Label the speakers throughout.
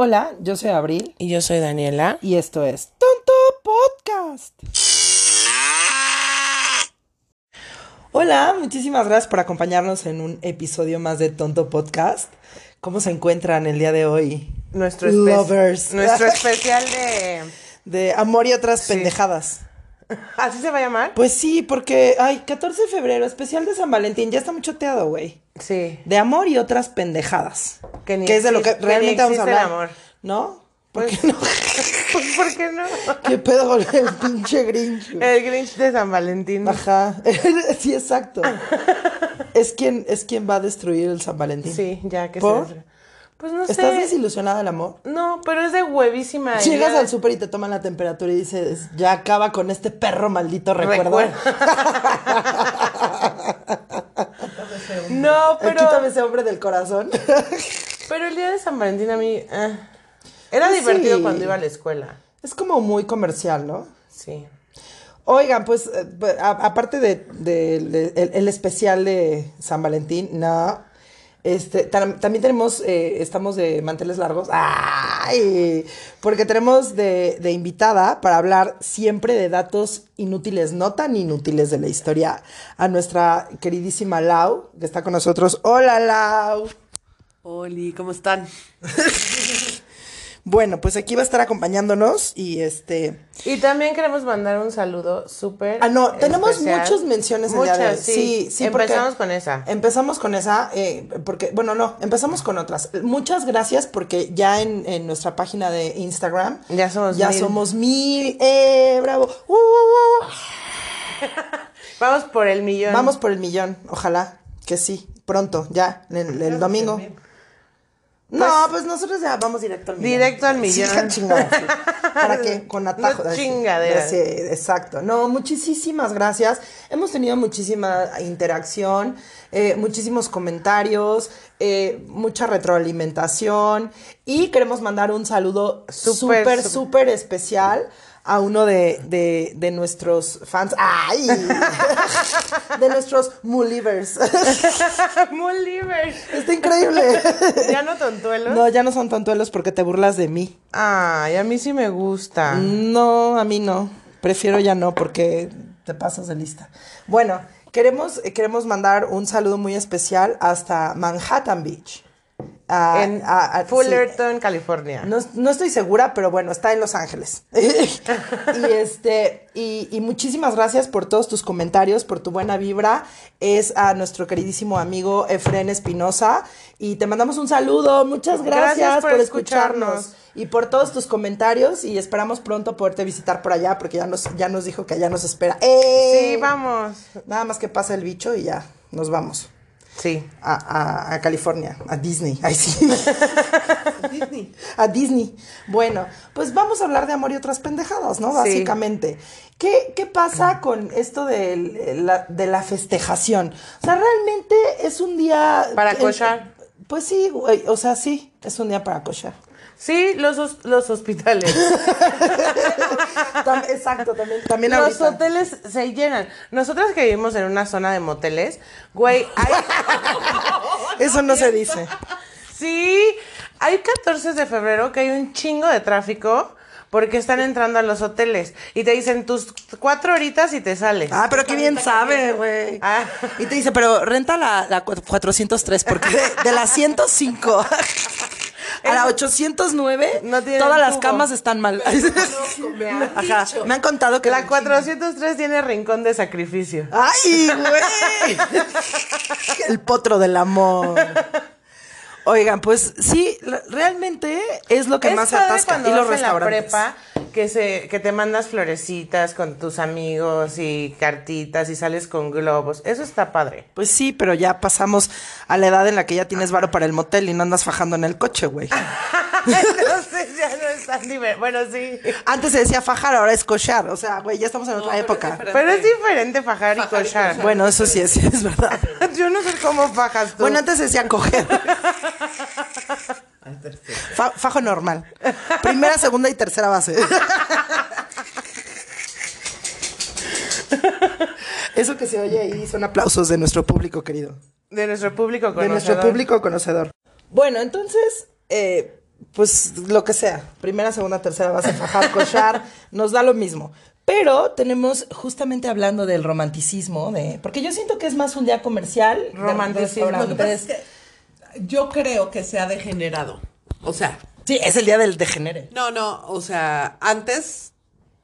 Speaker 1: Hola, yo soy Abril
Speaker 2: Y yo soy Daniela.
Speaker 1: y esto es Tonto Podcast. Hola, muchísimas gracias por acompañarnos en un episodio más de Tonto Podcast. ¿Cómo se encuentran el día de hoy?
Speaker 2: Nuestro, espe-
Speaker 1: Lovers.
Speaker 2: nuestro especial de...
Speaker 1: De amor y otras pendejadas.
Speaker 2: ¿Así se va a llamar?
Speaker 1: Pues sí, porque, ay, 14 de febrero, especial de San Valentín, ya está muy choteado, güey.
Speaker 2: Sí.
Speaker 1: De amor y otras pendejadas.
Speaker 2: Que ni
Speaker 1: es de lo que
Speaker 2: existe- que
Speaker 1: realmente vamos a
Speaker 2: el
Speaker 1: hablar.
Speaker 2: amor.
Speaker 1: ¿No? ¿Por
Speaker 2: Pues-
Speaker 1: qué no?
Speaker 2: ¿Por qué no?
Speaker 1: ¿Qué pedo con el pinche Grinch?
Speaker 2: El Grinch de San Valentín.
Speaker 1: Ajá, sí, exacto. es quien, es quien va a destruir el San Valentín.
Speaker 2: Sí, ya que
Speaker 1: ¿Por?
Speaker 2: se... Pues no sé.
Speaker 1: ¿Estás desilusionada del amor?
Speaker 2: No, pero es de huevísima.
Speaker 1: Llegas
Speaker 2: idea.
Speaker 1: al súper y te toman la temperatura y dices, ya acaba con este perro maldito recuerdo.
Speaker 2: No,
Speaker 1: Eh,
Speaker 2: pero...
Speaker 1: Quítame ese hombre del corazón.
Speaker 2: Pero el día de San Valentín a mí... eh, era
Speaker 1: Pues
Speaker 2: divertido
Speaker 1: sí.
Speaker 2: cuando iba a la escuela.
Speaker 1: es como muy comercial, ¿no?
Speaker 2: Sí.
Speaker 1: Oigan, pues, eh, a- aparte de, de- de- el, el especial de San Valentín, no. Este, tam- también tenemos, eh, estamos de manteles largos. ¡Ay! Porque tenemos de, de invitada para hablar siempre de datos inútiles, no tan inútiles de la historia, a nuestra queridísima Lau, que está con nosotros. ¡Hola, Lau!
Speaker 3: Oli, ¿cómo están?
Speaker 1: Bueno, pues aquí va a estar acompañándonos y este.
Speaker 2: Y también queremos mandar un saludo súper.
Speaker 1: Ah, no, tenemos
Speaker 2: especial.
Speaker 1: muchas menciones el día de hoy.
Speaker 2: Muchas, sí.
Speaker 1: Sí, sí,
Speaker 2: Empezamos con esa.
Speaker 1: Empezamos con esa, eh, porque, bueno, no, empezamos con otras. Muchas gracias porque ya en, en nuestra página de Instagram
Speaker 2: Ya somos
Speaker 1: ya
Speaker 2: mil.
Speaker 1: somos mil. ¡Eh, bravo! ¡Uh, uh, uh!
Speaker 2: Vamos por el millón.
Speaker 1: Vamos por el millón, ojalá que sí, pronto, ya, el, el domingo. No, pues nosotros ya vamos directo al millón.
Speaker 2: Directo al
Speaker 1: Sí,
Speaker 2: millón.
Speaker 1: ja, chingada, sí. ¿Para qué? Con atajo.
Speaker 2: No
Speaker 1: Ay, sí. Sí, exacto. No, muchísimas gracias. Hemos tenido muchísima interacción, eh, muchísimos comentarios, eh, mucha retroalimentación y queremos mandar un saludo
Speaker 2: súper.
Speaker 1: súper especial a uno de, de, de nuestros fans. ¡Ay! de nuestros Mulivers.
Speaker 2: Muy libre.
Speaker 1: Está increíble.
Speaker 2: ¿Ya no tontuelos?
Speaker 1: No, ya no son tontuelos porque te burlas de mí.
Speaker 2: Ay, a mí sí me gusta.
Speaker 1: No, a mí no. Prefiero ya no porque te pasas de lista. Bueno, queremos, queremos mandar un saludo muy especial hasta Manhattan Beach. A-
Speaker 2: en
Speaker 1: a- a- sí.
Speaker 2: Fullerton, California.
Speaker 1: No, no estoy segura, pero bueno, está en Los Ángeles. y este, y, y muchísimas gracias por todos tus comentarios, por tu buena vibra. Es a nuestro queridísimo amigo Efren Espinosa. Y te mandamos un saludo. Muchas gracias,
Speaker 2: Gracias
Speaker 1: por,
Speaker 2: por
Speaker 1: escucharnos.
Speaker 2: escucharnos.
Speaker 1: Y por todos tus comentarios. Y esperamos pronto poderte visitar por allá, porque ya nos, ya nos dijo que allá nos espera. ¡Eh!
Speaker 2: Sí, vamos.
Speaker 1: Nada más que pasa el bicho y ya nos vamos.
Speaker 2: Sí.
Speaker 1: A, a- a California, a Disney. Ay, sí.
Speaker 3: Disney.
Speaker 1: A Disney. Bueno, pues vamos a hablar de amor y otras pendejadas, ¿no?
Speaker 2: Sí.
Speaker 1: Básicamente. ¿Qué, qué pasa con esto de la, de la festejación? O sea, realmente es un día...
Speaker 2: Para
Speaker 1: eh,
Speaker 2: cochar.
Speaker 1: Pues sí, güey, o sea, sí, es un día para cochar.
Speaker 2: Sí, los, los hospitales.
Speaker 1: Exacto, también, también
Speaker 2: los
Speaker 1: ahorita.
Speaker 2: hoteles se llenan. Nosotras que vivimos en una zona de moteles, güey, hay...
Speaker 1: Eso no se dice.
Speaker 2: Sí, hay 14 de febrero que hay un chingo de tráfico porque están entrando a los hoteles y te dicen tus cuatro horitas y te sales.
Speaker 1: Ah, pero qué bien sabe, güey.
Speaker 2: Ah.
Speaker 1: Y te dice, pero renta la, la cu- 403, porque de, de la 105 a la 809,
Speaker 2: No
Speaker 1: todas las camas están mal. Ajá, me han contado que...
Speaker 2: La 403 tiene rincón de sacrificio.
Speaker 1: ¡Ay, güey! El potro del amor. Oigan, pues sí, realmente es lo que
Speaker 2: es
Speaker 1: más atasca.
Speaker 2: cuando
Speaker 1: Y los
Speaker 2: vas en la
Speaker 1: restaurantes.
Speaker 2: prepa que se que te mandas florecitas con tus amigos y cartitas y sales con globos. Eso está padre.
Speaker 1: Pues sí, pero ya pasamos a la edad en la que ya tienes varo para el motel y no andas fajando en el coche, güey.
Speaker 2: Entonces ya Bueno, sí.
Speaker 1: Antes se decía fajar, ahora es cochar. O sea, güey, ya estamos en otra
Speaker 3: pero es
Speaker 1: época.
Speaker 2: Pero es diferente fajar y
Speaker 3: Fajar y
Speaker 2: cochar.
Speaker 3: cochar.
Speaker 1: Bueno, eso sí es, sí es verdad.
Speaker 2: Yo no sé cómo fajas tú.
Speaker 1: Bueno, antes se decía coger.
Speaker 3: Al tercero.
Speaker 1: Fa- fajo normal. Primera, segunda y tercera base. Eso que se oye ahí son aplausos de nuestro público querido.
Speaker 2: de nuestro público
Speaker 1: De nuestro
Speaker 2: conocedor.
Speaker 1: público conocedor. Bueno, entonces, eh, pues lo que sea, primera, segunda, tercera, vas a fajar, cochar, nos da lo mismo. Pero tenemos, justamente hablando del romanticismo, de, porque yo siento que es más un día comercial.
Speaker 2: Romanticismo.
Speaker 4: Lo que pasa es que yo creo que se ha degenerado. O sea,
Speaker 1: Sí, es el día del degenere.
Speaker 4: no, no, o sea, antes,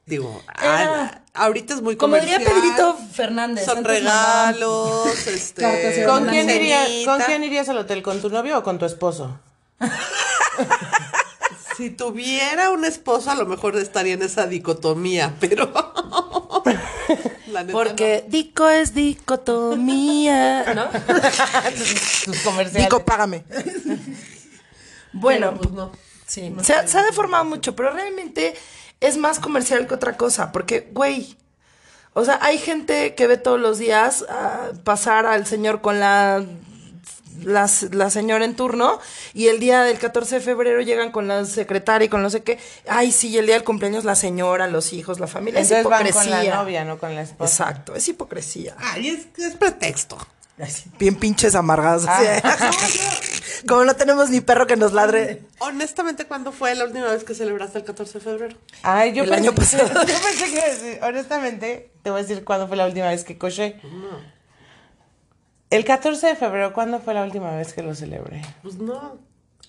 Speaker 4: digo,
Speaker 1: Era-
Speaker 4: a- ahorita es muy
Speaker 1: Como diría
Speaker 4: comercial.
Speaker 1: Pedrito Fernández.
Speaker 4: Son regalos, este...
Speaker 2: ¿Con quién, irías. ¿Con quién irías al hotel? ¿Con tu novio o con tu esposo?
Speaker 4: Si tuviera un esposo, a lo mejor estaría en esa dicotomía, pero... La neta,
Speaker 1: Porque Dico es dicotomía, ¿no?
Speaker 2: Tus comerciales.
Speaker 1: Dico, págame.
Speaker 4: no.
Speaker 1: Bueno,
Speaker 4: Pero, pues no.
Speaker 1: Sí, se, ha- se ha deformado mucho, pero realmente es más comercial que otra cosa, porque, güey, o sea, hay gente que ve todos los días ah, pasar al señor con la, la, la señora en turno y el día del 14 de febrero llegan con la secretaria y con no sé qué. Ay, sí, y el día del cumpleaños la señora, los hijos, la familia.
Speaker 2: Entonces
Speaker 1: es
Speaker 2: van
Speaker 1: hipocresía.
Speaker 2: con la novia, no con la esposa.
Speaker 1: Exacto, es hipocresía.
Speaker 4: Ay, es, es pretexto.
Speaker 1: Bien pinches amargados.
Speaker 2: Ah.
Speaker 1: Como no tenemos ni perro que nos ladre.
Speaker 4: Honestamente, ¿cuándo fue la última vez que celebraste el 14 de febrero?
Speaker 2: Ay, yo
Speaker 1: El
Speaker 2: pensé,
Speaker 1: año pasado.
Speaker 2: Yo pensé que iba a decir, honestamente, te voy a decir cuándo fue la última vez que coché. El 14 de febrero, ¿cuándo fue la última vez que lo celebré?
Speaker 4: Pues no.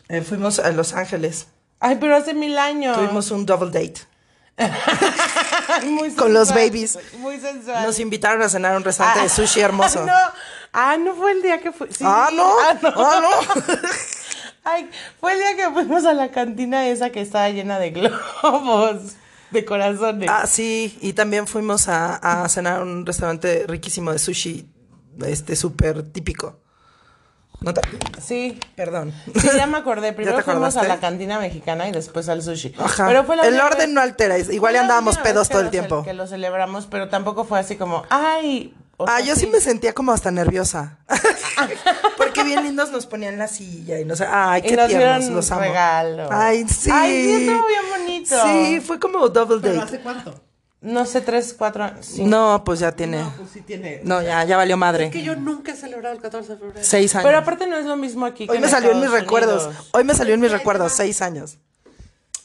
Speaker 1: Eh, fuimos a Los Ángeles.
Speaker 2: Ay, pero hace mil años.
Speaker 1: Tuvimos un double date.
Speaker 2: Muy
Speaker 1: con los
Speaker 2: sensual,
Speaker 1: babies.
Speaker 2: Muy sensual.
Speaker 1: Nos invitaron a cenar a un restaurante de sushi hermoso.
Speaker 2: No. Ah, no fue el día que fue. sí.
Speaker 1: Ah, no.
Speaker 2: Ah, no.
Speaker 1: Ah, no.
Speaker 2: Ay, fue el día que fuimos a la cantina esa que estaba llena de globos, de corazones.
Speaker 1: Ah, sí. Y también fuimos a, a cenar a un restaurante riquísimo de sushi. Este, súper típico. ¿No te-
Speaker 2: Sí.
Speaker 1: Perdón.
Speaker 2: Sí, ya me acordé. Primero fuimos a la cantina mexicana y después al sushi.
Speaker 1: Ajá.
Speaker 2: Pero fue la
Speaker 1: el orden
Speaker 2: vez-
Speaker 1: no altera. Igual ya andábamos pedos todo el tiempo.
Speaker 2: Que lo celebramos, pero tampoco fue así como, ay. o
Speaker 1: Ah, yo sí me sentía como hasta nerviosa. Porque bien lindos nos ponían la silla y no sé. Ay,
Speaker 2: Y
Speaker 1: qué
Speaker 2: nos
Speaker 1: tiernos, los amo.
Speaker 2: regalo.
Speaker 1: Ay, sí.
Speaker 2: Ay, sí, estuvo bien bonito.
Speaker 1: Sí, fue como double
Speaker 4: ¿Pero
Speaker 1: date.
Speaker 4: hace cuánto?
Speaker 2: No sé, tres, cuatro años. sí.
Speaker 1: No, pues ya tiene.
Speaker 4: No, pues sí tiene.
Speaker 1: No, ya, ya valió madre.
Speaker 4: Es que yo nunca he celebrado el 14 de febrero.
Speaker 1: Seis años.
Speaker 2: Pero aparte no es lo mismo aquí que
Speaker 1: Hoy me salió en mis recuerdos. Hoy me salió en mis recuerdos, seis años.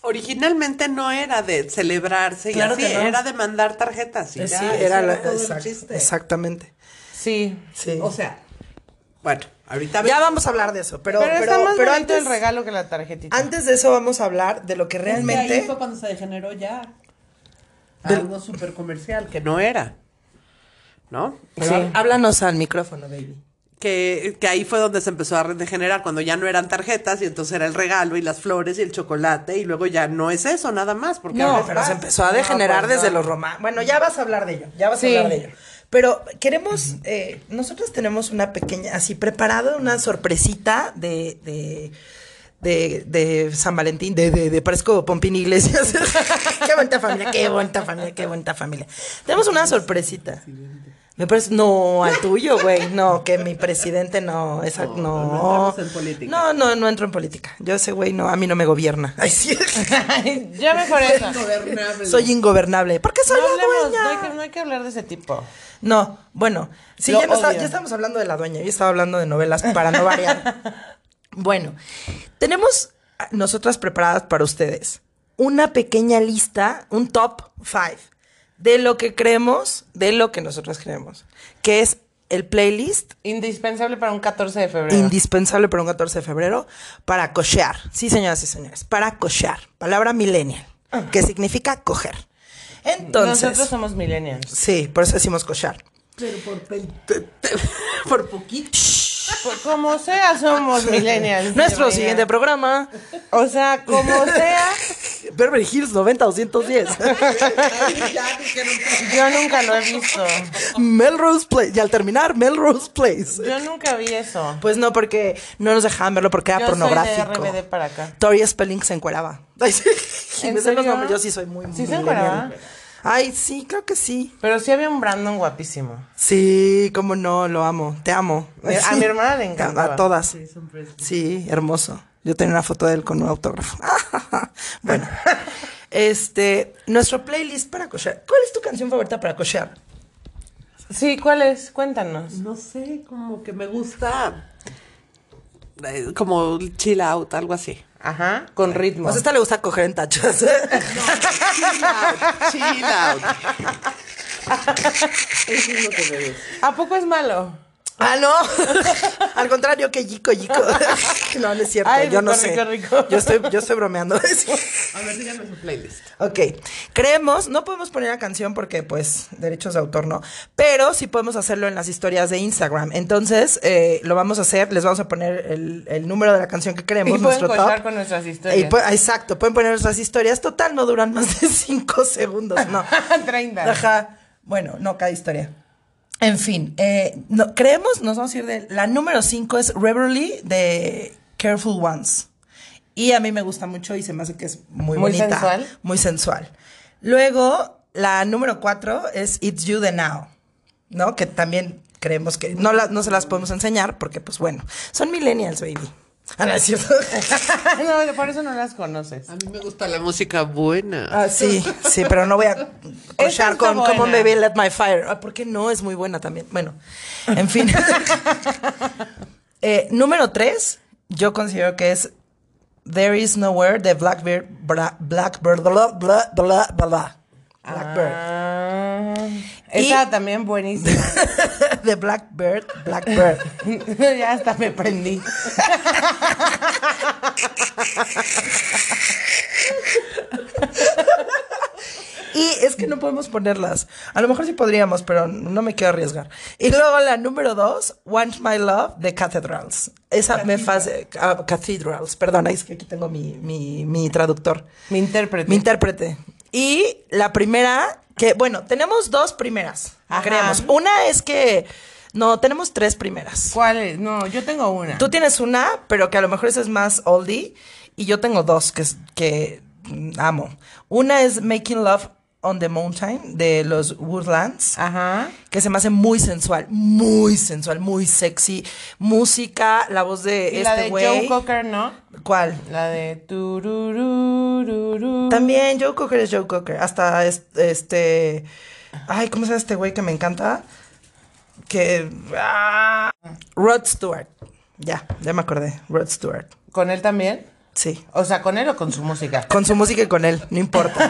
Speaker 4: Originalmente no era de celebrarse
Speaker 1: Claro
Speaker 4: y así,
Speaker 1: que no.
Speaker 4: era de mandar tarjetas. Y
Speaker 1: Eh,
Speaker 4: ya,
Speaker 1: sí, era la-
Speaker 4: todo el chiste.
Speaker 1: exactamente.
Speaker 2: Sí.
Speaker 1: Sí.
Speaker 4: O sea, bueno, ahorita
Speaker 1: ya vamos a hablar de eso, pero,
Speaker 2: Pero,
Speaker 1: pero,
Speaker 2: está más
Speaker 1: pero
Speaker 2: bonito
Speaker 1: antes,
Speaker 2: el regalo que la tarjetita.
Speaker 1: antes de eso vamos a hablar de lo que
Speaker 4: que ahí
Speaker 1: realmente...
Speaker 4: fue cuando se degeneró ya. Algo súper comercial, que no era. ¿No?
Speaker 2: Sí.
Speaker 1: Háblanos al micrófono, baby.
Speaker 4: Que, que ahí fue donde se empezó a degenerar, cuando ya no eran tarjetas y entonces era el regalo y las flores y el chocolate y luego ya no es eso nada más. Porque ahora
Speaker 1: No, pero
Speaker 4: más.
Speaker 1: se empezó a degenerar
Speaker 2: No, pues,
Speaker 1: desde
Speaker 2: no.
Speaker 1: los romanos. Bueno, ya vas a hablar de ello, ya vas
Speaker 2: Sí.
Speaker 1: a hablar de ello. Pero queremos, eh, nosotros tenemos una pequeña, así preparado una sorpresita de, de, de, de San Valentín, de, de, de parezco Pompín Iglesias. qué bonita familia, qué bonita familia, qué bonita familia. Tenemos una sorpresita. Me parece, no, al tuyo, güey, no, que mi presidente no, esa, no.
Speaker 4: no entramos en política.
Speaker 1: No, no, no entro en política. Yo ese güey no, a mí no me gobierna. Ay, sí.
Speaker 2: ya mejor eso.
Speaker 4: Ingobernable.
Speaker 1: Soy ingobernable. Porque soy
Speaker 2: No,
Speaker 1: la
Speaker 2: hablemos,
Speaker 1: dueña.
Speaker 2: no, hay que, no hay que hablar de ese tipo.
Speaker 1: No, bueno, sí, ya, no está- ya estamos hablando de la dueña, yo estaba hablando de novelas para no variar. bueno, tenemos ah, nosotras preparadas para ustedes una pequeña lista, un top five de lo que creemos, de lo que nosotras creemos, que es el playlist
Speaker 2: Indispensable para un 14 de febrero.
Speaker 1: indispensable para un 14 de febrero para cochear. Sí, señoras y señores, para cochear. Palabra millennial, que significa coger. Entonces,
Speaker 2: Nosotros somos millennials.
Speaker 1: sí, por eso decimos cochear.
Speaker 4: Pero por, por poquito.
Speaker 2: Pues como sea, somos millennials.
Speaker 1: Nuestro siguiente programa,
Speaker 2: O sea, como sea,
Speaker 1: Beverly Hills 90 210.
Speaker 4: ya dijeron que-
Speaker 2: yo nunca lo he visto.
Speaker 1: Melrose Place. Y al terminar, Melrose Place.
Speaker 2: Yo nunca vi eso.
Speaker 1: Pues no, porque no nos dejaban verlo porque era
Speaker 2: Yo soy de
Speaker 1: pornográfico.
Speaker 2: RBD para acá.
Speaker 1: Tori Spelling se encueraba. Ay, sí.
Speaker 2: ¿En
Speaker 1: Me sé los nombres. Yo sí soy muy
Speaker 2: ¿Sí se encueraba?
Speaker 1: Ay, sí, creo que sí.
Speaker 2: Pero sí había un Brandon guapísimo.
Speaker 1: Sí, cómo no, lo amo. Te amo.
Speaker 2: A
Speaker 1: Sí.
Speaker 2: mi hermana le encantaba.
Speaker 1: A todas.
Speaker 4: Sí, son preciosos.
Speaker 1: Sí, hermoso. Yo tenía una foto de él con un autógrafo. bueno, este, nuestro playlist para cochear. ¿Cuál es tu canción favorita para cochear?
Speaker 2: Sí, ¿cuál es? Cuéntanos.
Speaker 4: No sé, como que me gusta. eh, Como chill out, algo así.
Speaker 2: Ajá, con ritmo.
Speaker 1: Pues a esta le gusta coger en tachas.
Speaker 3: Chill out. Eso es lo que me gusta.
Speaker 2: ¿A poco es malo?
Speaker 1: Ah, no. Al contrario, que yico, yico. no, no es cierto.
Speaker 2: Ay,
Speaker 1: yo no sé.
Speaker 2: rico, rico.
Speaker 1: Yo estoy, yo estoy bromeando.
Speaker 3: A ver, díganme su playlist.
Speaker 1: Ok, creemos, no podemos poner la canción porque pues derechos de autor no, pero sí podemos hacerlo en las historias de Instagram. Entonces, eh, lo vamos a hacer, les vamos a poner el, el número de la canción que
Speaker 2: Y
Speaker 1: queremos,
Speaker 2: pueden
Speaker 1: nuestro
Speaker 2: cochar
Speaker 1: top.
Speaker 2: con nuestras
Speaker 1: Y
Speaker 2: historias.
Speaker 1: exacto, pueden poner nuestras historias. Total, no duran más de cinco segundos, no.
Speaker 2: 30.
Speaker 1: Ajá. Bueno, no, cada historia. En fin, eh, no, creemos, nos vamos a ir de. La número 5 es Reverly de Careful Ones. Y a mí me gusta mucho y se me hace que es muy,
Speaker 2: Muy
Speaker 1: bonita.
Speaker 2: sensual.
Speaker 1: Muy sensual. Luego, la número 4 es It's You the Now, ¿no? Que también creemos que no, la- no se las podemos enseñar porque, pues bueno, son millennials, baby. Ah, no, es cierto.
Speaker 2: no, por eso no las conoces.
Speaker 3: A mí me gusta la música buena.
Speaker 1: Ah, sí, sí, pero no voy a cochar con
Speaker 2: buena.
Speaker 1: Come on Baby Let My Fire. Ah, ¿Por qué no? Es muy buena también. Bueno, en fin. Eh, número tres, yo considero que es There Is Nowhere de Blackbird, bla- Blackbird, bla, bla, bla, bla, bla. Blackbird.
Speaker 2: Ah,
Speaker 1: Y-
Speaker 2: esa también buenísima.
Speaker 1: de Blackbird, Blackbird.
Speaker 2: ya hasta me prendí.
Speaker 1: Y es que no podemos ponerlas. A lo mejor sí podríamos, pero no me quiero arriesgar. Y luego la número dos, Want My Love de Cathedrals. Esa me hace... ah, Cathedrals, perdona, es que aquí tengo mi, mi, mi traductor.
Speaker 2: Mi intérprete.
Speaker 1: Mi intérprete. Y la primera, que bueno, tenemos dos primeras,
Speaker 2: Ajá.
Speaker 1: creemos. Una es que... No, tenemos tres primeras.
Speaker 2: ¿Cuál es? No, yo tengo una.
Speaker 1: Tú tienes una, pero que a lo mejor esa es más oldie. Y yo tengo dos que, que mm, amo. Una es Making Love on the Mountain de los Woodlands.
Speaker 2: Ajá.
Speaker 1: Que se me hace muy sensual, muy sensual, muy sexy. Música, la voz de
Speaker 2: Y la
Speaker 1: este
Speaker 2: de
Speaker 1: güey.
Speaker 2: Joe Cocker, ¿no?
Speaker 1: ¿Cuál?
Speaker 2: La de.
Speaker 1: También Joe Cocker es Joe Cocker. Hasta es- este. Ay, ¿cómo se llama este güey que me encanta? Que. ah, Rod Stewart. Ya, ya me acordé. Rod Stewart.
Speaker 2: ¿Con él también?
Speaker 1: Sí.
Speaker 2: O sea, ¿con él o con su música?
Speaker 1: Con su música y con él, no importa.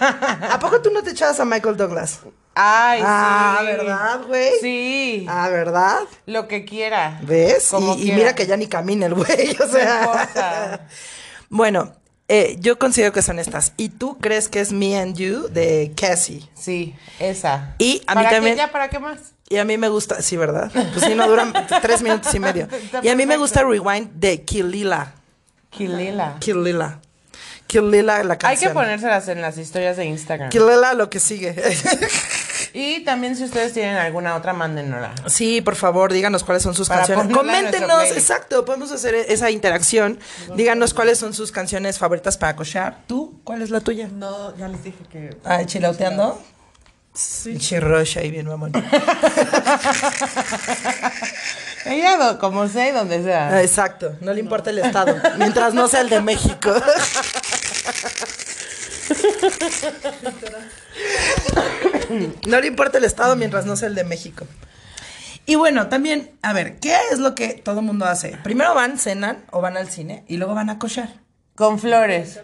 Speaker 1: ¿A poco tú no te echabas a Michael Douglas?
Speaker 2: Ay,
Speaker 1: Ah,
Speaker 2: sí.
Speaker 1: ¿verdad, güey?
Speaker 2: Sí.
Speaker 1: Ah, ¿verdad?
Speaker 2: Lo que quiera.
Speaker 1: ¿Ves?
Speaker 2: Como
Speaker 1: y, y
Speaker 2: quiera.
Speaker 1: mira que ya ni camina el güey, o sea.
Speaker 2: importa.
Speaker 1: bueno, eh, yo considero que son estas. ¿Y tú crees que es Me and You de Cassie?
Speaker 2: Sí, esa.
Speaker 1: Y a mí
Speaker 2: ¿Para qué?
Speaker 1: también-
Speaker 2: ¿Ya para qué más?
Speaker 1: Y a mí me gusta, sí, ¿verdad? Pues sí, no duran tres minutos y medio. Y a mí me gusta Rewind de Kilila.
Speaker 2: Kilila.
Speaker 1: Kilila. Kilila, la
Speaker 2: Hay
Speaker 1: canción.
Speaker 2: que ponérselas en las historias de Instagram.
Speaker 1: Kilila, lo que sigue.
Speaker 2: Y también si ustedes tienen alguna otra, mándenosla.
Speaker 1: Sí, por favor, díganos cuáles son sus
Speaker 2: Para
Speaker 1: canciones. Coméntenos, exacto, podemos hacer esa interacción. Díganos cuáles son sus canciones favoritas para cochar. ¿Tú? ¿Cuál es la tuya?
Speaker 3: No, ya les dije que.
Speaker 1: Ah, chiloteando. Sí. Chirrocha ahí bien, mamón.
Speaker 2: Ella, como sea y donde sea.
Speaker 1: Ah, Exacto, no le importa el estado, mientras no sea el de México. No le importa el estado mientras no sea el de México. Y bueno, también, a ver, ¿qué es lo que todo mundo hace? Primero van, cenan o van al cine y luego van a cochar.
Speaker 2: Con flores.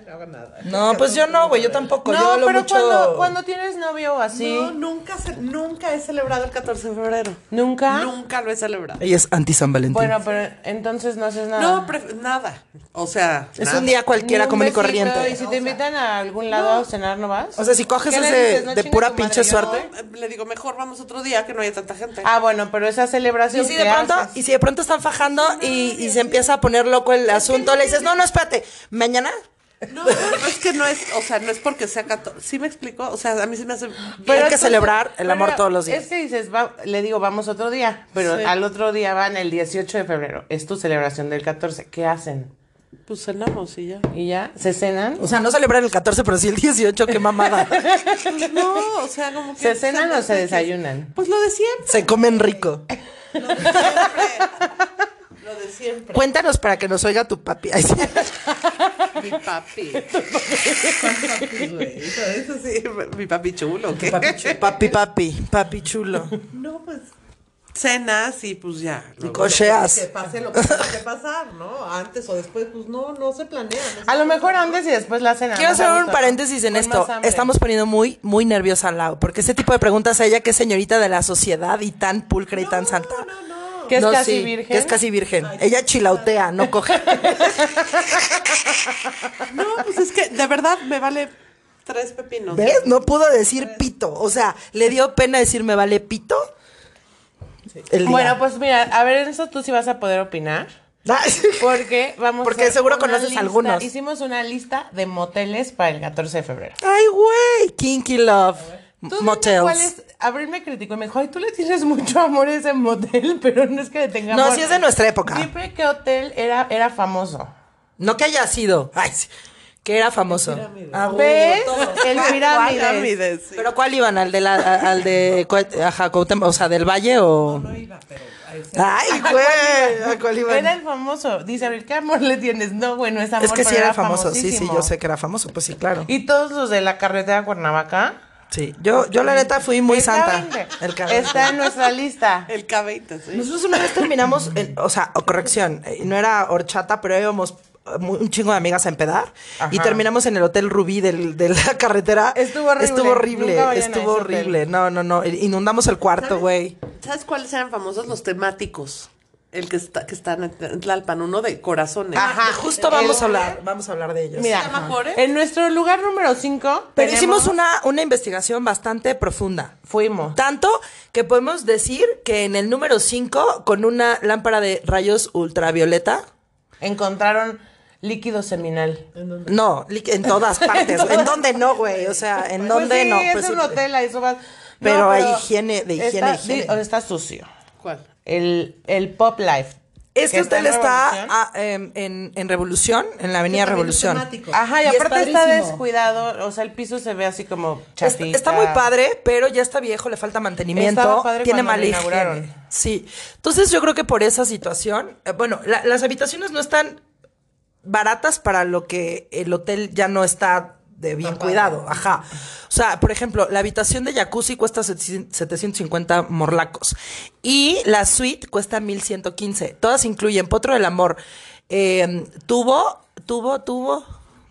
Speaker 1: No, pues yo no, güey, yo tampoco. yo
Speaker 2: No, pero
Speaker 1: mucho...
Speaker 2: cuando, cuando tienes novio así.
Speaker 3: No, nunca, nunca he celebrado el 14 de febrero.
Speaker 2: ¿Nunca?
Speaker 3: Nunca lo he celebrado.
Speaker 1: Ella es anti San Valentín.
Speaker 2: Bueno, pero entonces no haces nada.
Speaker 3: No, pref- nada. O sea,
Speaker 1: es
Speaker 3: nada.
Speaker 1: un día cualquiera
Speaker 2: un
Speaker 1: común y corriente.
Speaker 2: Y si te invitan a algún lado a cenar, ¿no vas?
Speaker 1: O sea, si coges
Speaker 2: ¿Qué
Speaker 1: es
Speaker 2: le
Speaker 1: de,
Speaker 2: dices? No
Speaker 1: de
Speaker 2: chingue
Speaker 1: pura pinche suerte.
Speaker 3: Eh, Le digo, mejor vamos otro día que no haya tanta gente.
Speaker 2: Ah, bueno, pero esa
Speaker 1: Y
Speaker 2: celebración
Speaker 1: si
Speaker 2: que
Speaker 1: de pronto,
Speaker 2: haces?
Speaker 1: y si de pronto están fajando y, y se empieza a poner loco el asunto, le dices, no, no, espérate, mañana.
Speaker 3: No, no, es que no es, o sea, no es porque sea 14. ¿Sí me explico? O sea, a mí se me hace.
Speaker 1: Pero hay que celebrar el amor todos los días.
Speaker 2: Es que dices, va- le digo, vamos otro día, pero
Speaker 3: Sí.
Speaker 2: al otro día van el 18 de febrero. Es tu celebración del 14. ¿Qué hacen?
Speaker 3: Pues cenamos y ya.
Speaker 2: ¿Y ya? ¿Se cenan?
Speaker 1: O sea, no celebran el 14, pero sí el 18, qué mamada.
Speaker 3: No, o sea, como que.
Speaker 2: ¿Se cenan o se desayunan?
Speaker 3: Pues lo de siempre.
Speaker 1: Se comen rico.
Speaker 3: Lo de siempre. Lo de siempre.
Speaker 1: Cuéntanos para que nos oiga tu papi. Ay, sí.
Speaker 3: Mi papi. ¿Cuál papi, güey? Eso sí, mi papi chulo, ¿qué?
Speaker 1: Papi, papi, papi, papi chulo.
Speaker 3: No, pues. cenas y pues ya. luego-
Speaker 1: Cocheas.
Speaker 4: Que pase lo que tenga que pasar, ¿no? Antes o después, pues no, no se planea. no se
Speaker 2: A lo mejor antes y después la cena.
Speaker 1: Quiero hacer un paréntesis en esto. Estamos poniendo muy, muy nerviosa al lado, porque este tipo de preguntas a ella que es señorita de la sociedad y tan pulcra y tan santa.
Speaker 2: Que es
Speaker 1: No,
Speaker 2: casi
Speaker 1: sí,
Speaker 2: virgen.
Speaker 1: Que es casi virgen. Ella chilautea, no coge.
Speaker 3: No, pues es que de verdad me vale tres pepinos.
Speaker 1: ¿Ves? No pudo decir pito. O sea, le dio pena decir me vale pito.
Speaker 2: Bueno, pues mira, a ver, en eso tú sí vas a poder opinar.
Speaker 1: Ay,
Speaker 2: Porque vamos
Speaker 1: Porque
Speaker 2: a
Speaker 1: seguro conoces
Speaker 2: lista-
Speaker 1: algunos.
Speaker 2: Hicimos una lista de moteles para el 14 de febrero.
Speaker 1: Ay, güey. Kinky love. Motels.
Speaker 2: cuál es- Abril me criticó y me dijo, ay, tú le tienes mucho amor a ese motel, pero no es que le tenga
Speaker 1: No,
Speaker 2: amor.
Speaker 1: sí es de nuestra época.
Speaker 2: Dime qué hotel era, era famoso.
Speaker 1: No que haya sido. Ay, sí. Que era famoso. Ah.
Speaker 2: El pirámides.
Speaker 3: Pirámides, sí.
Speaker 1: ¿Pero cuál iban? ¿Al de la, al de ajá, o sea, del Valle o...?
Speaker 4: No iba, pero
Speaker 1: Ay, güey, ¿a cuál iban?
Speaker 2: Era el famoso. Dice Abril, ¿qué amor le tienes? No, bueno, es amor,
Speaker 1: Es que sí
Speaker 2: pero
Speaker 1: era famoso, sí, sí, yo sé que era famoso, pues sí, claro.
Speaker 2: Y todos los de la carretera Cuernavaca.
Speaker 1: Sí, yo, yo la neta fui muy
Speaker 2: El
Speaker 1: santa.
Speaker 2: K20.
Speaker 1: El K20.
Speaker 2: Está en nuestra lista.
Speaker 3: El K20, sí.
Speaker 1: Nosotros una vez terminamos, en- o sea, o corrección, eh, no era horchata, pero íbamos eh, un chingo de amigas a empedar y terminamos en el Hotel Rubí del, de la carretera.
Speaker 2: Estuvo horrible.
Speaker 1: Estuvo horrible, estuvo
Speaker 2: hotel.
Speaker 1: horrible. No, no, no, inundamos el cuarto, güey.
Speaker 3: ¿Sabes cuáles eran famosos? Los temáticos. El que está, que está en en Tlalpan, uno de corazones.
Speaker 2: Ajá.
Speaker 1: Justo vamos
Speaker 2: El-
Speaker 1: a hablar, vamos a hablar de ellos.
Speaker 2: Mira, en nuestro lugar número 5.
Speaker 1: Pero hicimos una, una investigación bastante profunda.
Speaker 2: Fuimos.
Speaker 1: Tanto que podemos decir que en el número 5, con una lámpara de rayos ultravioleta,
Speaker 2: Encontraron líquido seminal.
Speaker 1: no, li- en todas partes. ¿En dónde no, güey? O sea, ¿en
Speaker 2: Pues
Speaker 1: dónde
Speaker 2: sí,
Speaker 1: no?
Speaker 2: es
Speaker 1: Pues sí.
Speaker 2: un hotel, a eso vas.
Speaker 1: Pero hay higiene, de higiene,
Speaker 2: está,
Speaker 1: higiene.
Speaker 2: está sucio.
Speaker 3: ¿Cuál?
Speaker 2: El, el Pop Life.
Speaker 1: Este
Speaker 2: que
Speaker 1: hotel
Speaker 2: en
Speaker 1: está
Speaker 2: Revolución.
Speaker 1: ah, em, en, en Revolución, en la avenida Revolución.
Speaker 2: Ajá, y,
Speaker 1: Y es
Speaker 2: aparte está descuidado, o sea, el piso se ve así como
Speaker 1: Está,
Speaker 2: chafita.
Speaker 1: está muy padre, pero ya está viejo, le falta mantenimiento,
Speaker 2: padre
Speaker 1: tiene
Speaker 2: lo
Speaker 1: higiene.
Speaker 2: inauguraron.
Speaker 1: Sí. Entonces yo creo que por esa situación, eh, bueno, la- las habitaciones no están baratas para lo que el hotel ya no está de bien cuidado. Ajá. O sea, por ejemplo, la habitación de jacuzzi cuesta 750 morlacos y la suite cuesta 1115. Todas incluyen potro del amor, eh, tubo, tubo, tubo,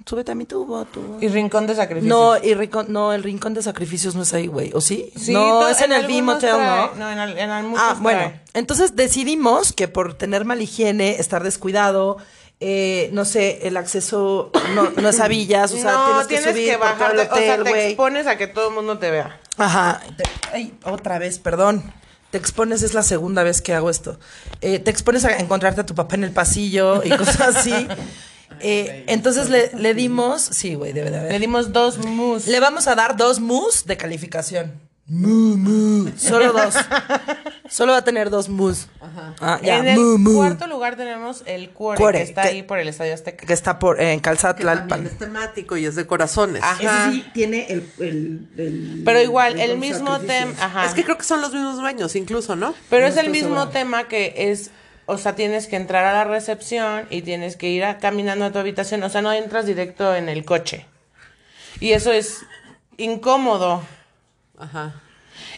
Speaker 1: súbete a mi tubo, tubo.
Speaker 2: Y rincón de sacrificio.
Speaker 1: No, y rincón, no, el rincón de sacrificios no es ahí, güey. ¿O sí?
Speaker 2: Sí,
Speaker 1: no,
Speaker 2: to-
Speaker 1: es en, el
Speaker 2: algunos
Speaker 1: Hotel, ¿no?
Speaker 2: No, en, al- en
Speaker 1: Ah, bueno.
Speaker 2: trae.
Speaker 1: Entonces decidimos que por tener mala higiene, estar descuidado, eh, no sé, el acceso no, no es a villas, o sea,
Speaker 2: no,
Speaker 1: tienes que subir por todo
Speaker 2: bajar,
Speaker 1: el
Speaker 2: o sea, te expones a que todo el mundo te vea.
Speaker 1: Ajá. Ay, otra vez, perdón. Te expones, es la segunda vez que hago esto. Eh, te expones a encontrarte a tu papá en el pasillo y cosas así. Eh, entonces le, le dimos, sí, güey, debe de haber.
Speaker 2: Le dimos dos mus.
Speaker 1: Le vamos a dar dos mus de calificación. Mu, mu. Solo dos. Solo va a tener dos mus. Ah, ya.
Speaker 2: en el
Speaker 1: Mu, mu.
Speaker 2: cuarto lugar tenemos el Cuore,
Speaker 1: Cuore,
Speaker 2: que está
Speaker 1: que-
Speaker 2: ahí por el Estadio Azteca.
Speaker 1: Que está por, en
Speaker 3: Que
Speaker 1: Calzatlalpan.
Speaker 3: es temático y es de corazones.
Speaker 2: Ajá.
Speaker 1: tiene el. el, el-
Speaker 2: Pero igual, el mismo tema. Ajá.
Speaker 3: Es que creo que son los mismos dueños, incluso, ¿no?
Speaker 2: Pero
Speaker 1: No
Speaker 2: es el mismo tema que es, o sea, tienes que entrar a la recepción y tienes que ir a- caminando a tu habitación, o sea, no entras directo en el coche. Y eso es incómodo.
Speaker 3: Ajá.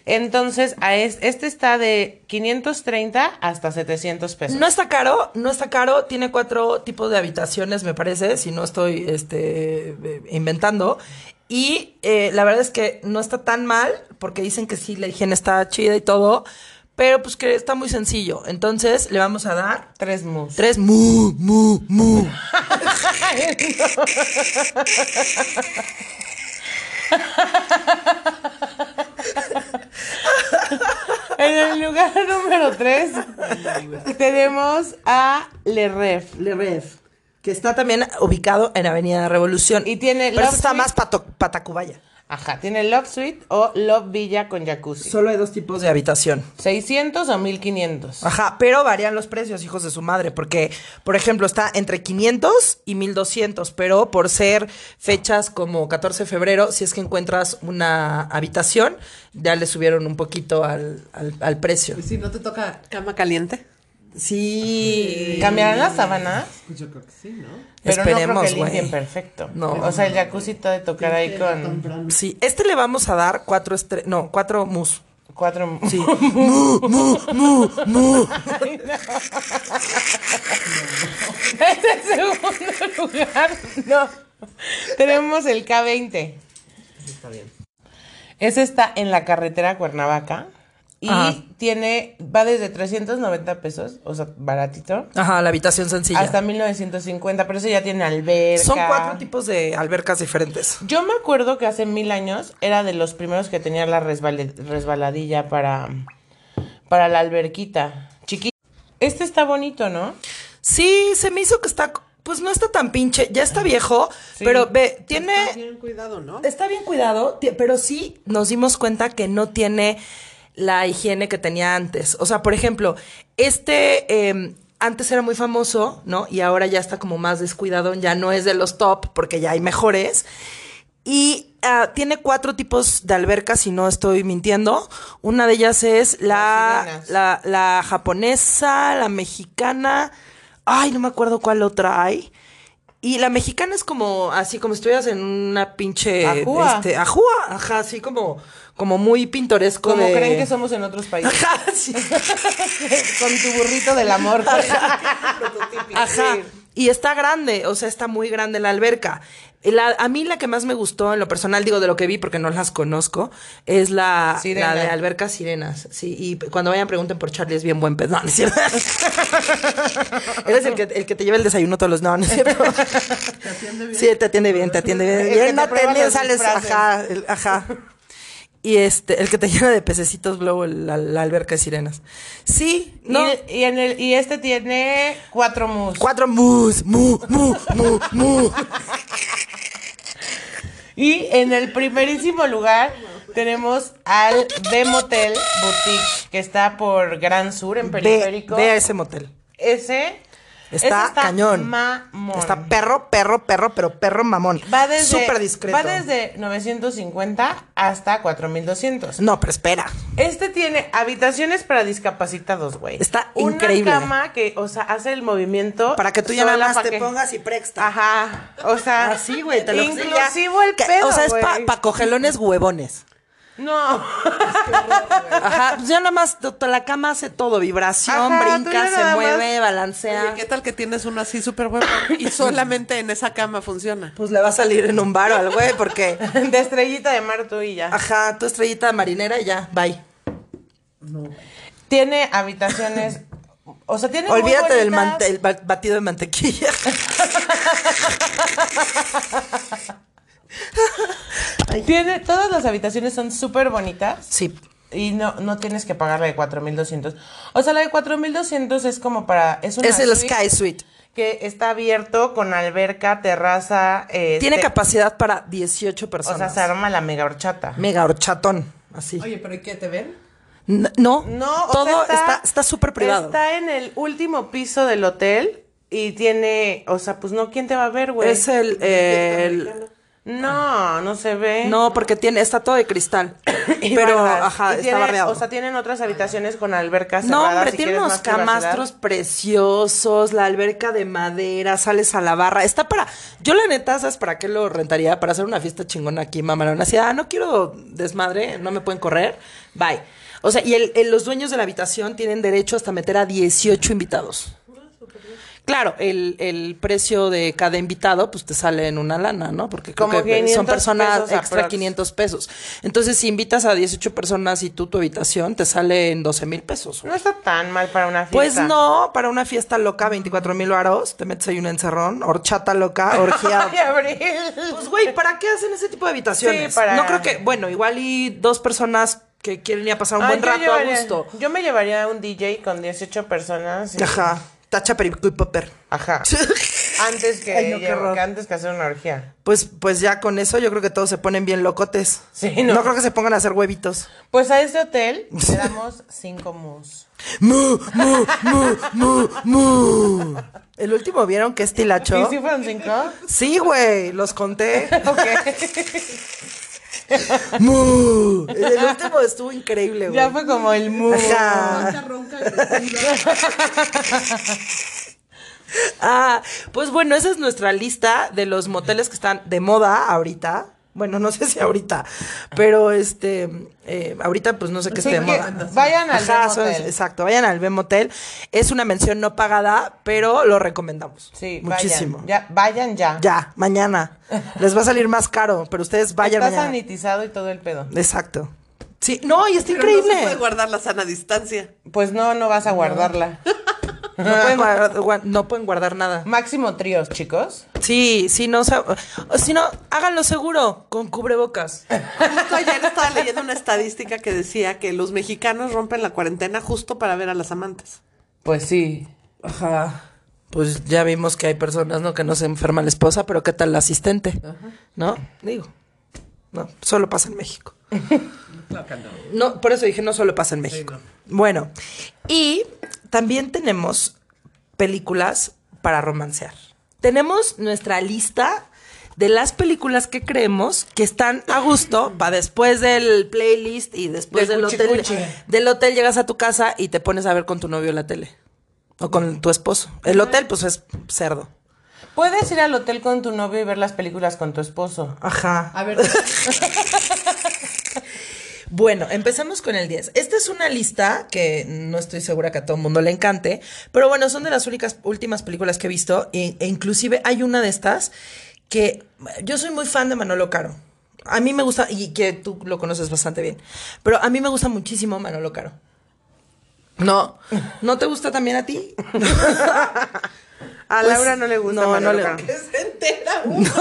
Speaker 2: Entonces, a es- este está de 530 hasta 700 pesos.
Speaker 1: No está caro, no está caro. Tiene cuatro tipos de habitaciones, me parece, si no estoy este, eh, inventando. Y eh, la verdad es que no está tan mal, porque dicen que sí, la higiene está chida y todo, pero pues que está muy sencillo. Entonces le vamos a dar
Speaker 2: Tres mus.
Speaker 1: tres mu, mu, mu.
Speaker 2: En el lugar número 3 tenemos a Le Ref.
Speaker 1: Le Ref, que está también ubicado en Avenida Revolución.
Speaker 2: Y tiene
Speaker 1: Pero
Speaker 2: Love
Speaker 1: está más pato- patacubaya.
Speaker 2: Ajá, tiene Love Suite o Love Villa con jacuzzi.
Speaker 1: Solo hay dos tipos de habitación.
Speaker 2: 600 o 1500.
Speaker 1: Ajá, pero varían los precios, hijos de su madre, porque, por ejemplo, está entre 500 y 1200, pero por ser fechas como 14 de febrero, si es que encuentras una habitación, ya le subieron un poquito al, al, al precio.
Speaker 4: Pues si no te toca.
Speaker 3: Cama caliente.
Speaker 1: Sí.
Speaker 2: ¿Cambiarán las sábanas?
Speaker 4: Pues yo creo que sí, ¿no?
Speaker 2: Pero no creo
Speaker 1: Esperemos,
Speaker 2: que limpien
Speaker 1: güey.
Speaker 2: perfecto.
Speaker 1: No.
Speaker 2: O sea, el jacuzzi ha de tocar ahí con...
Speaker 1: Sí, este le vamos a dar cuatro estre no, cuatro mus.
Speaker 2: Cuatro.
Speaker 1: Sí. Mu, mu, mu, mu.
Speaker 2: Ay, no. El segundo lugar, no. Tenemos el K20.
Speaker 3: Está bien.
Speaker 2: Ese está en la carretera Cuernavaca. Y
Speaker 1: Ajá.
Speaker 2: tiene, va desde 390 pesos, o sea, baratito,
Speaker 1: Ajá, la habitación sencilla.
Speaker 2: hasta 1950, pero ese ya tiene alberca.
Speaker 1: Son cuatro tipos de albercas diferentes.
Speaker 2: Yo me acuerdo que hace mil años era de los primeros que tenía la resbaladilla para, para la alberquita. Chiquita. Este está bonito, ¿no?
Speaker 1: Sí, se me hizo que está, pues no está tan pinche, ya está viejo,
Speaker 2: Sí.
Speaker 1: pero ve, tiene,
Speaker 3: Está bien cuidado, ¿no?
Speaker 1: está bien cuidado, pero sí nos dimos cuenta que no tiene la higiene que tenía antes. O sea, por ejemplo, este eh, antes era muy famoso, ¿no? Y ahora ya está como más descuidado, ya no es de los top porque ya hay mejores. Y ah, tiene cuatro tipos de albercas, si no estoy mintiendo. Una de ellas es la, la, la japonesa, la mexicana. Ay, no me acuerdo cuál otra hay. Y la mexicana es como, así como estuvieras en una pinche...
Speaker 2: Ajúa.
Speaker 1: Este, ajúa, ajá, así como, como muy pintoresco
Speaker 2: Como
Speaker 1: de-
Speaker 2: creen que somos en otros países.
Speaker 1: Ajá, sí.
Speaker 2: Con tu burrito del amor.
Speaker 1: Ajá. Y está grande, o sea, está muy grande la alberca. La- a mí la que más me gustó en lo personal, digo de lo que vi porque no las conozco, es la, la de albercas sirenas. Sí, y cuando vayan pregunten por Charlie, es bien buen pez. No, no es cierto. Él es el que, el que te lleva el desayuno todos los... No, no es cierto. Sí, te atiende bien, te atiende bien.
Speaker 2: El
Speaker 1: él no
Speaker 2: te
Speaker 1: te sales, ajá, el- ajá. Y este, el que te llena de pececitos luego la, la alberca de sirenas. Sí, no.
Speaker 2: Y, y en el, y este tiene cuatro mus.
Speaker 1: Cuatro mus, mu, mu, mu, mu.
Speaker 2: Y en el primerísimo lugar tenemos al B Motel Boutique, que está por Gran Sur, en
Speaker 1: Ve,
Speaker 2: Periférico.
Speaker 1: ve a ese motel.
Speaker 2: Ese
Speaker 1: Está, cañón.
Speaker 2: Mamón.
Speaker 1: Está perro, perro, perro, pero perro mamón.
Speaker 2: Va desde,
Speaker 1: Súper discreto.
Speaker 2: Va desde 950 hasta 4200.
Speaker 1: No, pero espera.
Speaker 2: Este tiene habitaciones para discapacitados, güey.
Speaker 1: Está
Speaker 2: Una
Speaker 1: increíble.
Speaker 2: cama que, o sea, hace el movimiento.
Speaker 1: Para que tú ya nada más
Speaker 2: pa'
Speaker 1: te
Speaker 2: que-
Speaker 1: pongas y prexta.
Speaker 2: Ajá. O sea.
Speaker 1: Así, güey, te lo
Speaker 2: Inclusivo el
Speaker 1: Que-
Speaker 2: pedo,
Speaker 1: O sea, es para cogelones huevones.
Speaker 2: No.
Speaker 1: Ajá, pues ya nada más la cama hace todo, vibración,
Speaker 2: Ajá,
Speaker 1: brinca, se mueve,
Speaker 2: más-
Speaker 1: balancea.
Speaker 3: Oye, ¿qué tal que tienes uno así súper huevo y solamente en esa cama funciona?
Speaker 1: Pues le va a salir en un bar al güey, porque,
Speaker 2: De estrellita de mar tú y ya.
Speaker 1: ajá, tu estrellita marinera y ya, bye.
Speaker 2: Tiene habitaciones. O sea, tiene. muy
Speaker 1: Olvídate del mante- el batido de mantequilla.
Speaker 2: Tiene. Todas las habitaciones son súper bonitas.
Speaker 1: Sí.
Speaker 2: Y no, no tienes que pagar la de 4200. O sea, la de 4200 es como para. Es, una
Speaker 1: Es el
Speaker 2: suite
Speaker 1: Sky Suite.
Speaker 2: Que está abierto con alberca, terraza. eh,
Speaker 1: Tiene
Speaker 2: te-
Speaker 1: capacidad para 18
Speaker 2: O
Speaker 1: personas.
Speaker 2: sea, se arma la mega horchata.
Speaker 1: Mega horchatón, así.
Speaker 4: Oye, pero ¿y qué te ven?
Speaker 1: No,
Speaker 2: No, o
Speaker 1: todo
Speaker 2: sea,
Speaker 1: está está súper privado.
Speaker 2: Está en el último piso del hotel y tiene, o sea, pues no, ¿quién te va a ver, güey?
Speaker 1: Es el, el-
Speaker 2: No, no se ve.
Speaker 1: no, porque tiene está todo de cristal.
Speaker 2: Y
Speaker 1: pero
Speaker 2: barras.
Speaker 1: ajá, está
Speaker 2: tiene-
Speaker 1: bardeado.
Speaker 2: O sea, tienen otras habitaciones con albercas
Speaker 1: no, hombre,
Speaker 2: si
Speaker 1: tiene unos camastros preciosos, la alberca de madera, sales a la barra. Está para. Yo, la neta, ¿sabes para qué lo rentaría? Para hacer una fiesta chingona aquí, mamalón. Así, ah, no quiero desmadre, no me pueden correr. Bye. O sea, y el- el- los dueños de la habitación tienen derecho hasta meter a 18 invitados. Claro, el, el precio de cada invitado, pues te sale en una lana, ¿no? Porque creo
Speaker 2: Como
Speaker 1: que son
Speaker 2: 500
Speaker 1: personas extra
Speaker 2: aprox.
Speaker 1: 500 pesos. Entonces, si invitas a 18 personas y tú tu habitación, te sale en 12 mil pesos.
Speaker 2: No está tan mal para una
Speaker 1: Pues
Speaker 2: fiesta.
Speaker 1: no, para una fiesta loca, 24 mil varos, te metes ahí un encerrón, horchata loca, orgía.
Speaker 2: Ay, Abril.
Speaker 1: Pues, güey, ¿para qué hacen ese tipo de habitaciones?
Speaker 2: Sí, para-
Speaker 1: No creo que, bueno, igual y dos personas que quieren ir a pasar un
Speaker 2: Ay,
Speaker 1: buen rato
Speaker 2: llevaría-
Speaker 1: a gusto.
Speaker 2: Yo me llevaría un DJ con 18 personas. y-
Speaker 1: Ajá, tacha perico y popper.
Speaker 2: Ajá. Antes que,
Speaker 1: Ay, no, qué
Speaker 2: llevo-
Speaker 1: horror.
Speaker 2: que antes que hacer una orgía.
Speaker 1: Pues, pues ya con eso yo creo que todos se ponen bien locotes.
Speaker 2: Sí, ¿no?
Speaker 1: No creo que se pongan a hacer huevitos.
Speaker 2: Pues a este hotel le damos 5 mus.
Speaker 1: Mu, mu, mu, mu, mu. El último vieron que
Speaker 2: ¿Y
Speaker 1: estilacho.
Speaker 2: si fueron 5?
Speaker 1: Sí, güey, los conté.
Speaker 2: ok.
Speaker 1: Mu. El último estuvo increíble, güey.
Speaker 2: Ya fue como el mu.
Speaker 1: Ajá.
Speaker 4: Ronca.
Speaker 1: Ah, pues bueno, esa es nuestra lista de los moteles que están de moda ahorita. Bueno, no sé si ahorita, pero este, eh, ahorita pues no sé qué
Speaker 2: Sí,
Speaker 1: esté de moda.
Speaker 2: vayan al
Speaker 1: Ajá, son- exacto, vayan al Bem Hotel. Es una mención no pagada, pero lo recomendamos.
Speaker 2: Sí,
Speaker 1: muchísimo.
Speaker 2: Vayan ya, vayan ya.
Speaker 1: Ya, mañana. Les va a salir más caro, pero ustedes vayan
Speaker 2: Está
Speaker 1: mañana.
Speaker 2: sanitizado y todo el pedo.
Speaker 1: Exacto. Sí, no, y está
Speaker 3: Pero no se
Speaker 1: increíble.
Speaker 3: puede guardar la sana distancia.
Speaker 2: Pues no, no vas a guardarla.
Speaker 1: No, pueden guardar, gua- no pueden guardar nada.
Speaker 2: Máximo tríos, chicos.
Speaker 1: Sí, sí, no, si no, háganlo seguro, con cubrebocas.
Speaker 3: Justo ayer estaba leyendo una estadística que decía que los mexicanos rompen la cuarentena justo para ver a las amantes.
Speaker 2: Pues sí.
Speaker 1: Ajá. Pues ya vimos que hay personas, ¿no? Que no se enferma la esposa, pero ¿qué tal la asistente? ¿No? Digo, no, solo pasa en México. No, por eso dije, no solo pasa en México. Bueno, y también tenemos películas para romancear. Tenemos nuestra lista de las películas que creemos que están a gusto para después del playlist y después
Speaker 2: Del
Speaker 1: del hotel. Del hotel llegas a tu casa y te pones a ver con tu novio la tele. O con tu esposo. El hotel, pues es cerdo.
Speaker 2: Puedes ir al hotel con tu novio y ver las películas con tu esposo.
Speaker 1: Ajá.
Speaker 4: A ver,
Speaker 1: Bueno, empezamos con el 10. Esta es una lista que no estoy segura que a todo el mundo le encante, pero bueno, son de las únicas últimas películas que he visto e, e inclusive hay una de estas que yo soy muy fan de Manolo Caro. A mí me gusta, y que tú lo conoces bastante bien, pero a mí me gusta muchísimo Manolo Caro. No, ¿no te gusta también a ti?
Speaker 3: A
Speaker 1: Pues,
Speaker 3: Laura no le gusta.
Speaker 1: no, no
Speaker 3: Manolo
Speaker 1: le-
Speaker 3: Caro.
Speaker 4: se entera uno.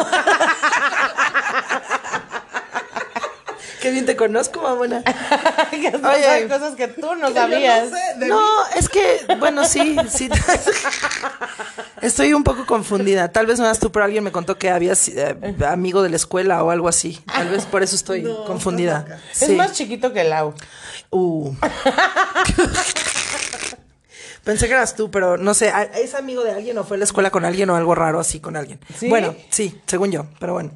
Speaker 1: Qué bien te conozco, mamona.
Speaker 2: Que
Speaker 1: Oye.
Speaker 2: cosas que tú no sabías.
Speaker 4: no sé, de
Speaker 1: No, es que, bueno, sí, sí. Estoy un poco confundida. Tal vez no eras tú, pero alguien me contó que habías eh, amigo de la escuela o algo así. Tal vez por eso estoy confundida.
Speaker 2: Es más chiquito que Lau.
Speaker 1: Uh. Pensé que eras tú, pero no sé, ¿a- ¿es amigo de alguien o fue a la escuela con alguien o algo raro así con alguien?
Speaker 2: ¿Sí?
Speaker 1: Bueno, sí, según yo, pero bueno.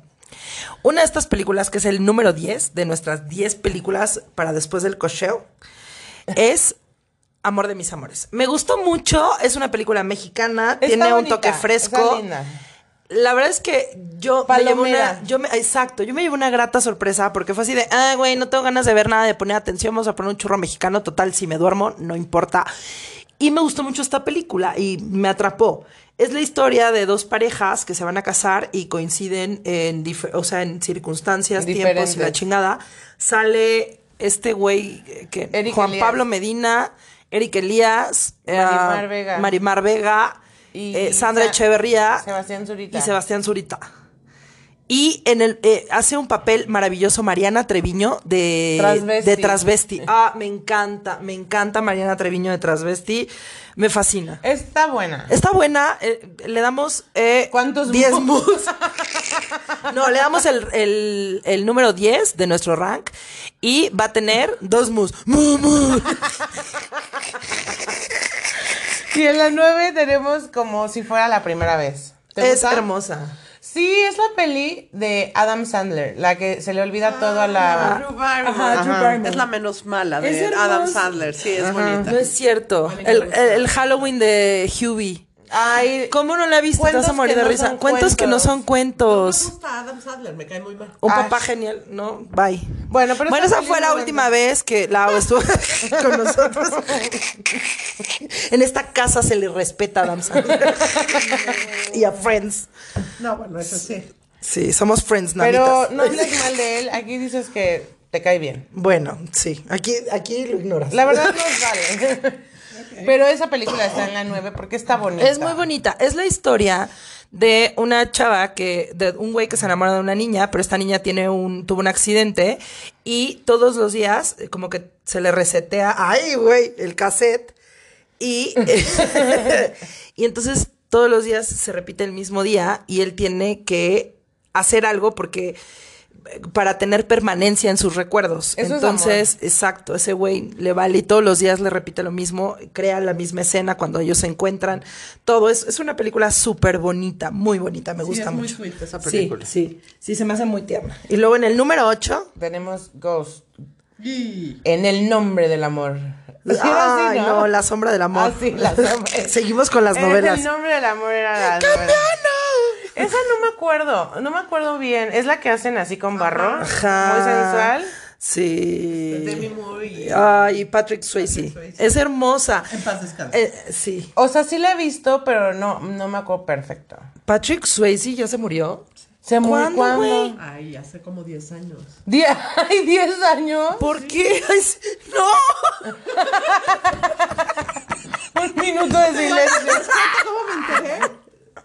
Speaker 1: Una de estas películas, que es el número 10 de nuestras 10 películas para después del cocheo, es Amor de mis amores. Me gustó mucho, es una película mexicana,
Speaker 2: Está
Speaker 1: tiene un toque fresco. La verdad es que yo me llevo una, yo me, exacto, yo me llevo una grata sorpresa porque fue así de, ah, güey, no tengo ganas de ver nada, de poner atención, vamos a poner un churro mexicano, total, si me duermo, no importa. Y me gustó mucho esta película y me atrapó. Es la historia de dos parejas que se van a casar y coinciden en, o sea, en circunstancias, tiempos y la chingada. Sale este güey eh, que
Speaker 2: Eric
Speaker 1: Juan
Speaker 2: Elías.
Speaker 1: Pablo Medina, Eric Elías, eh,
Speaker 2: Marimar Vega.
Speaker 1: Marimar Vega,
Speaker 2: Y
Speaker 1: eh, Sandra
Speaker 2: Sa-
Speaker 1: Echeverría
Speaker 2: Sebastián Zurita.
Speaker 1: y Sebastián Zurita. Y en el eh, hace un papel maravilloso Mariana Treviño de
Speaker 2: Transvesti.
Speaker 1: de transvesti. Ah, me encanta, me encanta Mariana Treviño de transvesti, me fascina.
Speaker 2: Está buena.
Speaker 1: Está buena, eh, le damos eh,
Speaker 2: ¿Cuántos
Speaker 1: 10
Speaker 2: mus?
Speaker 1: No, le damos el, el- el número 10 de nuestro rank y va a tener dos mus. Mu, mu.
Speaker 2: Y en la 9 tenemos como si fuera la primera vez. ¿Te
Speaker 1: Es
Speaker 2: gusta?
Speaker 1: hermosa.
Speaker 2: Sí, es la peli de Adam Sandler, la que se le olvida todo a la...
Speaker 3: Drew Barrymore.
Speaker 1: Ajá, Drew. Barrymore.
Speaker 3: Es la menos mala de. Adam Sandler. Sí, es bonita.
Speaker 1: No es cierto. El, el- el Halloween de Hubie.
Speaker 2: Ay,
Speaker 1: ¿Cómo no la viste? Te vas
Speaker 2: Cuentos
Speaker 1: a morir
Speaker 2: que
Speaker 1: de
Speaker 2: no
Speaker 1: risa.
Speaker 2: son
Speaker 1: Cuentos que no
Speaker 2: cuentos.
Speaker 1: son
Speaker 4: No me
Speaker 1: cuentos.
Speaker 4: gusta Adam Sandler, me cae muy mal.
Speaker 1: Un
Speaker 2: Ash.
Speaker 1: papá genial, ¿no? Bye.
Speaker 2: Bueno, pero
Speaker 1: bueno, esa fue la última vez que Lau estuvo con nosotros. en esta casa se le respeta a Adam Sandler. y a Friends.
Speaker 4: No, bueno, eso sí.
Speaker 1: Sí, somos Friends,
Speaker 2: Pero
Speaker 1: namitas.
Speaker 2: no hables mal de él, aquí dices que te cae bien.
Speaker 1: Bueno, sí. Aquí, aquí lo ignoras.
Speaker 2: La verdad nos vale. Pero esa película está en la 9 porque está bonita.
Speaker 1: Es muy bonita. Es la historia de una chava que, de un güey que se enamora de una niña, pero esta niña tiene un, tuvo un accidente y todos los días eh, como que se le resetea, ay güey, el cassette y, y entonces todos los días se repite el mismo día y él tiene que hacer algo porque para tener permanencia en sus recuerdos.
Speaker 2: Eso es
Speaker 1: Entonces, exacto, ese güey le vale y todos los días le repite lo mismo, crea la misma escena cuando ellos se encuentran. Todo es, es una película súper bonita, muy bonita, me
Speaker 4: Sí,
Speaker 1: gusta
Speaker 4: es muy
Speaker 1: mucho.
Speaker 4: sweet esa
Speaker 1: Sí,
Speaker 3: película.
Speaker 1: sí, sí, se me hace muy tierna. Y luego en el número 8,
Speaker 2: Tenemos Ghost.
Speaker 4: Y-
Speaker 2: En el nombre del amor. Sí,
Speaker 1: ay,
Speaker 2: así,
Speaker 1: no, La sombra del amor.
Speaker 2: Ah, sí, La sombra.
Speaker 1: Seguimos con las
Speaker 2: En
Speaker 1: novelas.
Speaker 2: el nombre del amor era la novela. Esa no me acuerdo, no me acuerdo bien. Es la que hacen así con barro.
Speaker 1: Ajá.
Speaker 2: Muy sensual.
Speaker 1: Sí.
Speaker 4: Demi Moore y-
Speaker 1: Ay, Patrick Swayze.
Speaker 4: Swayze.
Speaker 1: Es hermosa.
Speaker 4: En paz descanse.
Speaker 1: Eh, sí.
Speaker 2: O sea, sí la he visto, pero no, no me acuerdo perfecto.
Speaker 1: Patrick Swayze ya se murió.
Speaker 2: ¿Se murió
Speaker 1: ¿Cuándo?
Speaker 4: Ay, hace como 10 años.
Speaker 2: Die- Ay, 10 años.
Speaker 1: ¿Por qué? No.
Speaker 2: Un minuto de silencio.
Speaker 3: ¿Cómo me enteré?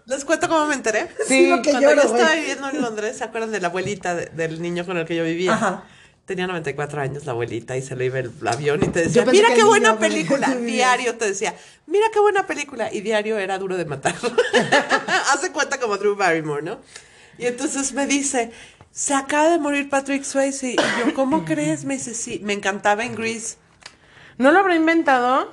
Speaker 3: ¿Les cuento cómo me enteré?
Speaker 2: Sí,
Speaker 1: lo que
Speaker 3: Cuando yo estaba viviendo en Londres, ¿se acuerdan de la abuelita de- del niño con el que yo vivía?
Speaker 1: Ajá.
Speaker 3: Tenía 94 años la abuelita y se le iba el avión y te decía, mira qué buena película. Diario te decía, mira qué buena película. Y diario era duro de matar. Hace cuenta como Drew Barrymore, ¿no? Y entonces me dice, se acaba de morir Patrick Swayze. Y yo, ¿cómo crees? Me dice, sí, me encantaba en Grease.
Speaker 2: ¿No lo habrá inventado?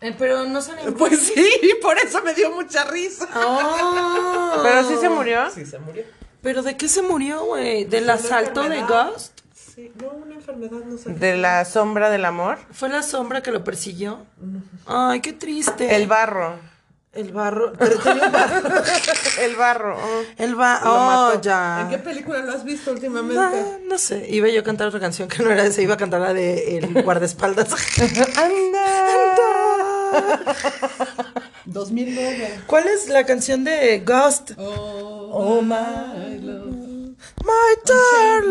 Speaker 1: Eh, pero no sale.
Speaker 3: Pues sí, por eso me dio mucha risa.
Speaker 1: Oh.
Speaker 2: Pero sí se murió.
Speaker 4: Sí, se murió.
Speaker 1: ¿Pero de qué se murió, güey? ¿Del asalto de. Ghost?
Speaker 4: Sí, no, una enfermedad, no sé.
Speaker 2: De la sombra del amor.
Speaker 1: ¿Fue la sombra que lo persiguió? Ay, qué triste.
Speaker 2: El barro.
Speaker 1: El barro. Pero tenía un barro.
Speaker 2: El barro. oh.
Speaker 1: El barro. Oh,
Speaker 2: mató.
Speaker 1: ya.
Speaker 4: ¿En qué película lo has visto últimamente?
Speaker 1: No, no sé. Iba yo a cantar otra canción que no era esa. Iba a cantar la de El guardaespaldas.
Speaker 2: Anda.
Speaker 4: 2009.
Speaker 1: ¿Cuál es la canción de Ghost?
Speaker 4: Oh,
Speaker 1: Oh,
Speaker 4: my love.
Speaker 1: My
Speaker 4: Melody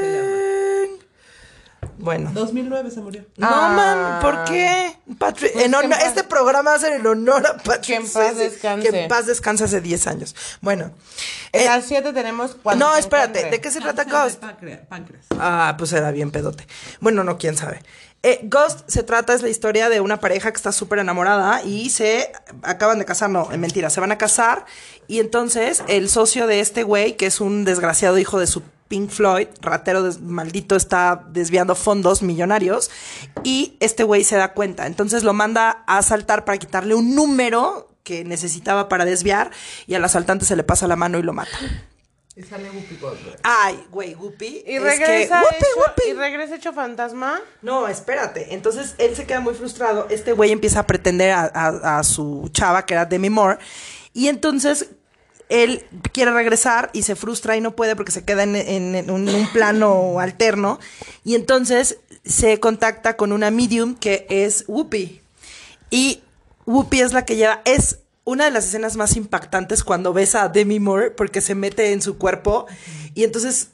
Speaker 4: se
Speaker 1: darling. Bueno.
Speaker 4: 2009 se murió.
Speaker 1: No,
Speaker 2: Ah.
Speaker 1: man, ¿por qué? Patrick,
Speaker 2: Pues
Speaker 1: en
Speaker 2: que en
Speaker 1: honor-
Speaker 2: paz-
Speaker 1: este programa va a ser en honor a Patrick.
Speaker 2: Que en paz descanse.
Speaker 1: Que en paz descanse hace 10 años. Bueno.
Speaker 2: En
Speaker 1: eh,
Speaker 2: las 7 tenemos cuando
Speaker 1: no,
Speaker 2: te
Speaker 1: espérate.
Speaker 2: encuentre.
Speaker 1: ¿De qué se trata
Speaker 4: Cáncer de
Speaker 1: Ghost?
Speaker 4: páncreas- páncreas.
Speaker 1: Ah, pues era bien pedote. Bueno, no, quién sabe. Eh, Ghost se trata, es la historia de una pareja que está súper enamorada y se acaban de casar, no, mentira, se van a casar y entonces el socio de este güey, que es un desgraciado hijo de su Pink Floyd, ratero maldito, está desviando fondos millonarios y este güey se da cuenta, entonces lo manda a asaltar para quitarle un número que necesitaba para desviar y al asaltante se le pasa la mano y lo mata.
Speaker 4: Y sale Whoopi Goldberg.
Speaker 1: Ay, güey, Guppy.
Speaker 2: Y
Speaker 1: es
Speaker 2: regresa,
Speaker 1: que, Whoopi,
Speaker 2: hecho,
Speaker 1: Whoopi.
Speaker 2: y regresa hecho fantasma.
Speaker 1: No, espérate. Entonces él se queda muy frustrado. Este güey empieza a pretender a, a- a su chava, que era Demi Moore. Y entonces él quiere regresar y se frustra y no puede porque se queda en, en- en un, un plano alterno. Y entonces se contacta con una medium que es Whoopi. Y Whoopi es la que lleva. Es una de las escenas más impactantes cuando ves a Demi Moore porque se mete en su cuerpo. Y entonces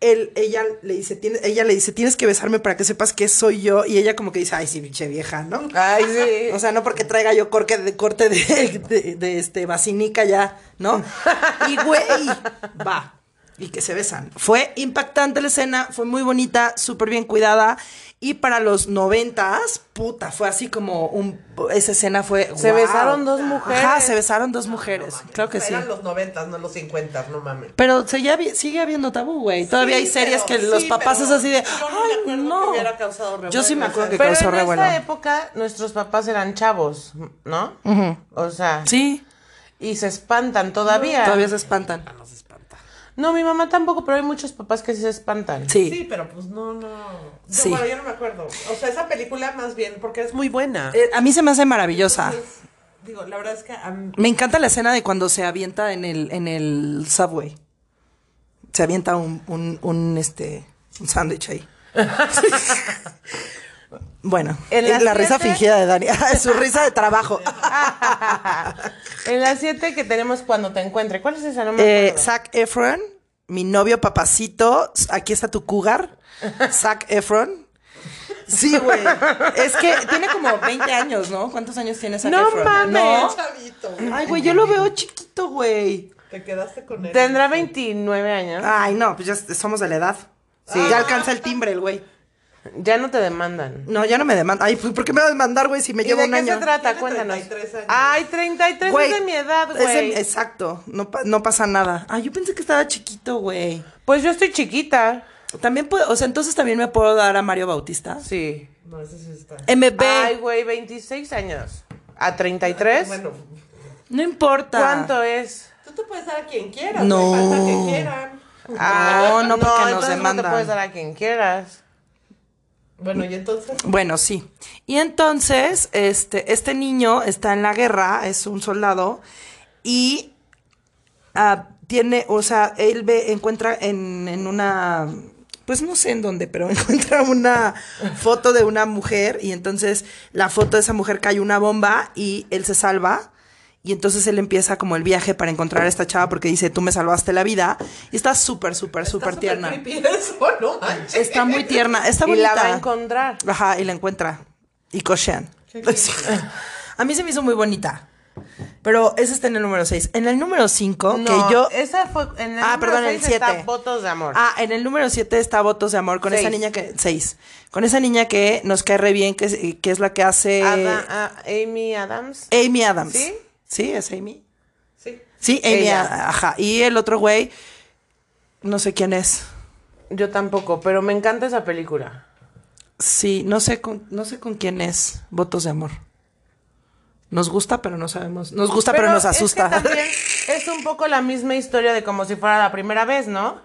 Speaker 1: él, ella le dice, tiene, ella le dice, tienes que besarme para que sepas que soy yo. Y ella como que dice, ay, sí, pinche vieja, ¿no?
Speaker 2: Ay, sí.
Speaker 1: O sea, no porque traiga yo corte de, corte de, de, de, este, vacinica ya, ¿no? Y güey, va. Y que se besan. Fue impactante la escena, fue muy bonita, súper bien cuidada. Y para los noventas, puta, fue así como un... Esa escena fue...
Speaker 2: Se besaron dos mujeres.
Speaker 1: Ajá, se besaron dos mujeres. claro que sí.
Speaker 4: Eran los 90, no los 50, no mames.
Speaker 1: Pero seguía sigue habiendo tabú, güey. Todavía
Speaker 3: Sí,
Speaker 1: hay series
Speaker 3: pero-
Speaker 1: que los papás es así de...
Speaker 3: no
Speaker 1: Ay, no.
Speaker 3: que
Speaker 1: Yo sí me acuerdo que
Speaker 2: Pero
Speaker 1: causó
Speaker 2: en
Speaker 1: revuelo.
Speaker 2: esa época nuestros papás eran chavos, ¿no? O sea,
Speaker 1: Sí,
Speaker 2: y se espantan todavía.
Speaker 1: todavía se espantan.
Speaker 2: No, mi mamá tampoco, pero hay muchos papás que sí se espantan.
Speaker 1: Sí.
Speaker 4: Sí, pero pues no, no.
Speaker 3: No,
Speaker 1: Sí.
Speaker 3: bueno, yo no me acuerdo. O sea, esa película más bien, porque es muy buena.
Speaker 1: Eh, a mí se me hace maravillosa.
Speaker 3: Entonces, digo, la verdad es que a mí-
Speaker 1: Me encanta la escena de cuando se avienta en el, en el subway. Se avienta un, un, un, este, un sándwich ahí. bueno,
Speaker 2: En
Speaker 1: la risa fingida de Dani. Es su risa de trabajo.
Speaker 2: En las siete que tenemos cuando te encuentre. ¿Cuál es esa? No me
Speaker 1: Eh. Zac Efron, mi novio papacito. Aquí está tu cougar. Zac Efron. Sí, güey. Es que tiene como 20 años, ¿no? ¿Cuántos años tiene Zac
Speaker 2: No
Speaker 1: Efron?
Speaker 2: mames.
Speaker 1: ¿No?
Speaker 4: Chavito, güey.
Speaker 1: Ay, güey, yo lo veo chiquito, güey.
Speaker 4: Te quedaste con él.
Speaker 2: Tendrá 29 años.
Speaker 1: Ay, no, pues ya somos de la edad. Sí. Ya alcanza el timbre el güey.
Speaker 2: Ya no te demandan.
Speaker 1: No, ya no me demanda. Ay, pues, ¿por qué me va a demandar, güey, si me
Speaker 2: ¿Y
Speaker 1: llevo
Speaker 2: de
Speaker 1: un
Speaker 2: qué
Speaker 1: año?
Speaker 2: se trata?
Speaker 4: Tiene
Speaker 2: Cuéntanos.
Speaker 4: 33 años.
Speaker 2: Ay, 33
Speaker 1: Güey,
Speaker 2: es de mi edad,
Speaker 1: es de-
Speaker 2: güey.
Speaker 1: exacto, no, pa- no pasa nada. Ay, yo pensé que estaba chiquito, güey.
Speaker 2: Pues yo estoy chiquita.
Speaker 1: También puedo, o sea, entonces también me puedo dar a Mario Bautista.
Speaker 2: Sí.
Speaker 4: No, ese sí está.
Speaker 1: MB,
Speaker 2: Ay, güey, 26 años. ¿A 33?
Speaker 4: Bueno,
Speaker 1: no importa.
Speaker 2: ¿Cuánto es?
Speaker 4: tú te puedes dar a quien quieras.
Speaker 1: No.
Speaker 4: No. Falta que quieran.
Speaker 1: No, no, porque nos
Speaker 2: entonces No
Speaker 1: demandan.
Speaker 2: te puedes dar a quien quieras.
Speaker 4: Bueno, y entonces.
Speaker 1: Bueno, sí. Y entonces, este, este niño está en la guerra, es un soldado, y ah, tiene, o sea, él ve, encuentra en, en una, pues no sé en dónde, pero encuentra una foto de una mujer y entonces la foto de esa mujer cae una bomba y él se salva. Y entonces él empieza como el viaje para encontrar a esta chava porque dice, tú me salvaste la vida. Y está súper, súper, súper tierna.
Speaker 4: eso, no.
Speaker 1: Está muy tierna, está
Speaker 2: Y
Speaker 1: bonita.
Speaker 2: la va a encontrar.
Speaker 1: Ajá, y la encuentra. Y cochean. a mí se me hizo muy bonita. Pero ese está en el número 6. En el número 5,
Speaker 2: No,
Speaker 1: que yo...
Speaker 2: esa fue en el
Speaker 1: Ah,
Speaker 2: número
Speaker 1: perdón, el
Speaker 2: seis está
Speaker 1: 7.
Speaker 2: Votos de amor.
Speaker 1: Ah, en el número 7 está Votos de Amor con esa niña que... 6. Con esa niña que nos cae re bien, que es, que es la que hace...
Speaker 2: Ada- ah, Amy Adams.
Speaker 1: Amy Adams.
Speaker 2: ¿Sí?
Speaker 1: Sí, es Amy.
Speaker 4: Sí.
Speaker 1: Sí, Amy
Speaker 2: Ella.
Speaker 1: Ajá. Y el otro güey, no sé quién es.
Speaker 2: Yo tampoco, pero me encanta esa película.
Speaker 1: Sí, no sé con, no sé con quién es Votos de Amor. Nos gusta, pero no sabemos. Nos gusta, pero, nos
Speaker 2: es que
Speaker 1: asusta.
Speaker 2: también es un poco la misma historia de como si fuera la primera vez, ¿no?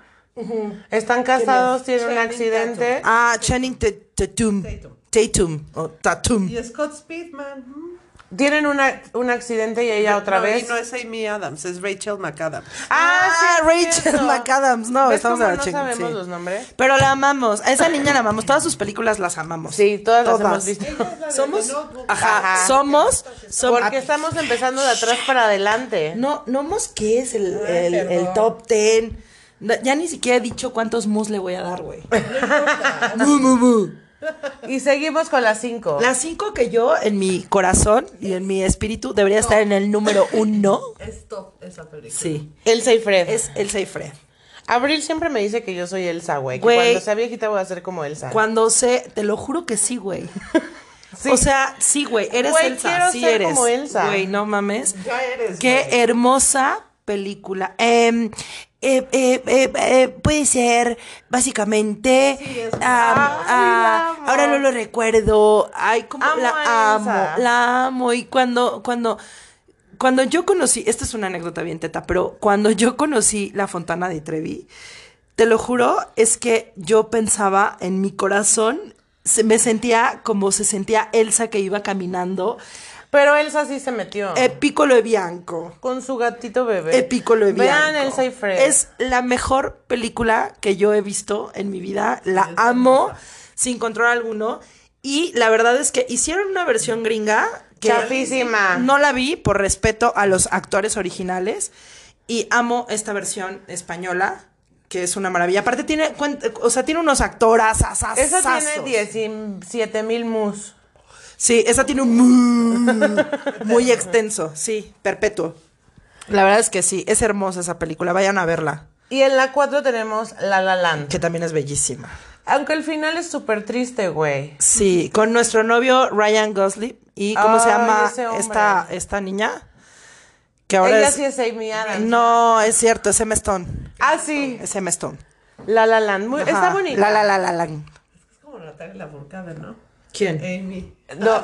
Speaker 2: Están casados, tienen un accidente.
Speaker 1: Ah, Channing Tatum.
Speaker 4: Tatum.
Speaker 1: Tatum. O Tatum.
Speaker 4: Y Scott Speedman.
Speaker 2: Tienen una, un accidente y ella otra
Speaker 3: No,
Speaker 2: vez.
Speaker 3: Y no es Amy Adams, es Rachel McAdams.
Speaker 2: Ah, sí, es
Speaker 1: Rachel. McAdams. No,
Speaker 2: ¿Ves
Speaker 1: estamos a la
Speaker 2: no sabemos
Speaker 1: sí.
Speaker 2: los nombres?
Speaker 1: Pero la amamos. A esa niña la amamos. Todas sus películas las amamos.
Speaker 2: Sí, todas, las hemos visto.
Speaker 4: La
Speaker 1: Somos. Ajá.
Speaker 2: Ajá.
Speaker 1: Somos. som-
Speaker 2: Porque estamos empezando de atrás para adelante.
Speaker 1: No, no qué es el,
Speaker 4: Ay,
Speaker 1: el, top ten. No, Ya ni siquiera he dicho cuántos mus le voy a dar, güey. Mu.
Speaker 2: Y seguimos con las cinco.
Speaker 1: Las cinco que yo, en mi corazón y en mi espíritu, debería estar en el número uno.
Speaker 4: Es top esa película.
Speaker 1: Sí.
Speaker 2: Elsa y Fred.
Speaker 1: Es Elsa y Fred.
Speaker 2: Abril siempre me dice que yo soy Elsa, güey. Que
Speaker 1: Güey.
Speaker 2: cuando sea viejita voy a ser como Elsa.
Speaker 1: Cuando sé, te lo juro que sí, güey.
Speaker 2: Sí.
Speaker 1: O sea, sí, güey, eres
Speaker 2: Güey,
Speaker 1: Elsa,
Speaker 2: quiero
Speaker 1: sí
Speaker 2: ser
Speaker 1: eres.
Speaker 2: como Elsa.
Speaker 1: Güey, no mames.
Speaker 4: Ya eres.
Speaker 1: Qué
Speaker 4: güey.
Speaker 1: hermosa película. Eh, eh, eh, eh, puede ser, básicamente.
Speaker 4: Sí,
Speaker 2: Ay,
Speaker 1: ah,
Speaker 2: la amo.
Speaker 1: ahora no lo recuerdo. Ay, como
Speaker 2: Amo
Speaker 1: la amo, la amo. Y cuando, cuando, cuando yo conocí, esta es una anécdota bien teta, pero cuando yo conocí la Fontana de Trevi, te lo juro, es que yo pensaba en mi corazón, se, me sentía como se sentía Elsa que iba caminando.
Speaker 2: Pero Elsa sí se metió.
Speaker 1: Eh, Piccolo e Bianco.
Speaker 2: con su gatito bebé.
Speaker 1: Eh, Piccolo e
Speaker 2: Vean
Speaker 1: Bianco.
Speaker 2: Elsa y Fred.
Speaker 1: Es la mejor película que yo he visto en mi vida. La amo sin control alguno. Y la verdad es que hicieron una versión gringa que
Speaker 2: Chafísima.
Speaker 1: no la vi por respeto a los actores originales. Y amo esta versión española, que es una maravilla. Aparte tiene, o sea, tiene unos actoras
Speaker 2: Esa tiene 17 mil mus.
Speaker 1: Sí, esa tiene un muy, muy extenso, sí, perpetuo. La verdad es que sí, es hermosa esa película, vayan a verla,
Speaker 2: Y en la 4 tenemos La La Land.
Speaker 1: que también es bellísima.
Speaker 2: Aunque el final es súper triste, güey.
Speaker 1: Sí, con nuestro novio Ryan Gosling y ¿cómo se llama esta, esta niña? Que ahora
Speaker 2: Ella
Speaker 1: es...
Speaker 2: sí es Amy Adams.
Speaker 1: No, es cierto, es Emma Stone.
Speaker 2: Ah, sí.
Speaker 1: Es Emma Stone.
Speaker 2: La La Land. Muy- está bonita.
Speaker 1: La la la la la.
Speaker 4: Es como Natalia Lafourcade, ¿no?
Speaker 1: ¿Quién?
Speaker 4: Amy.
Speaker 2: No.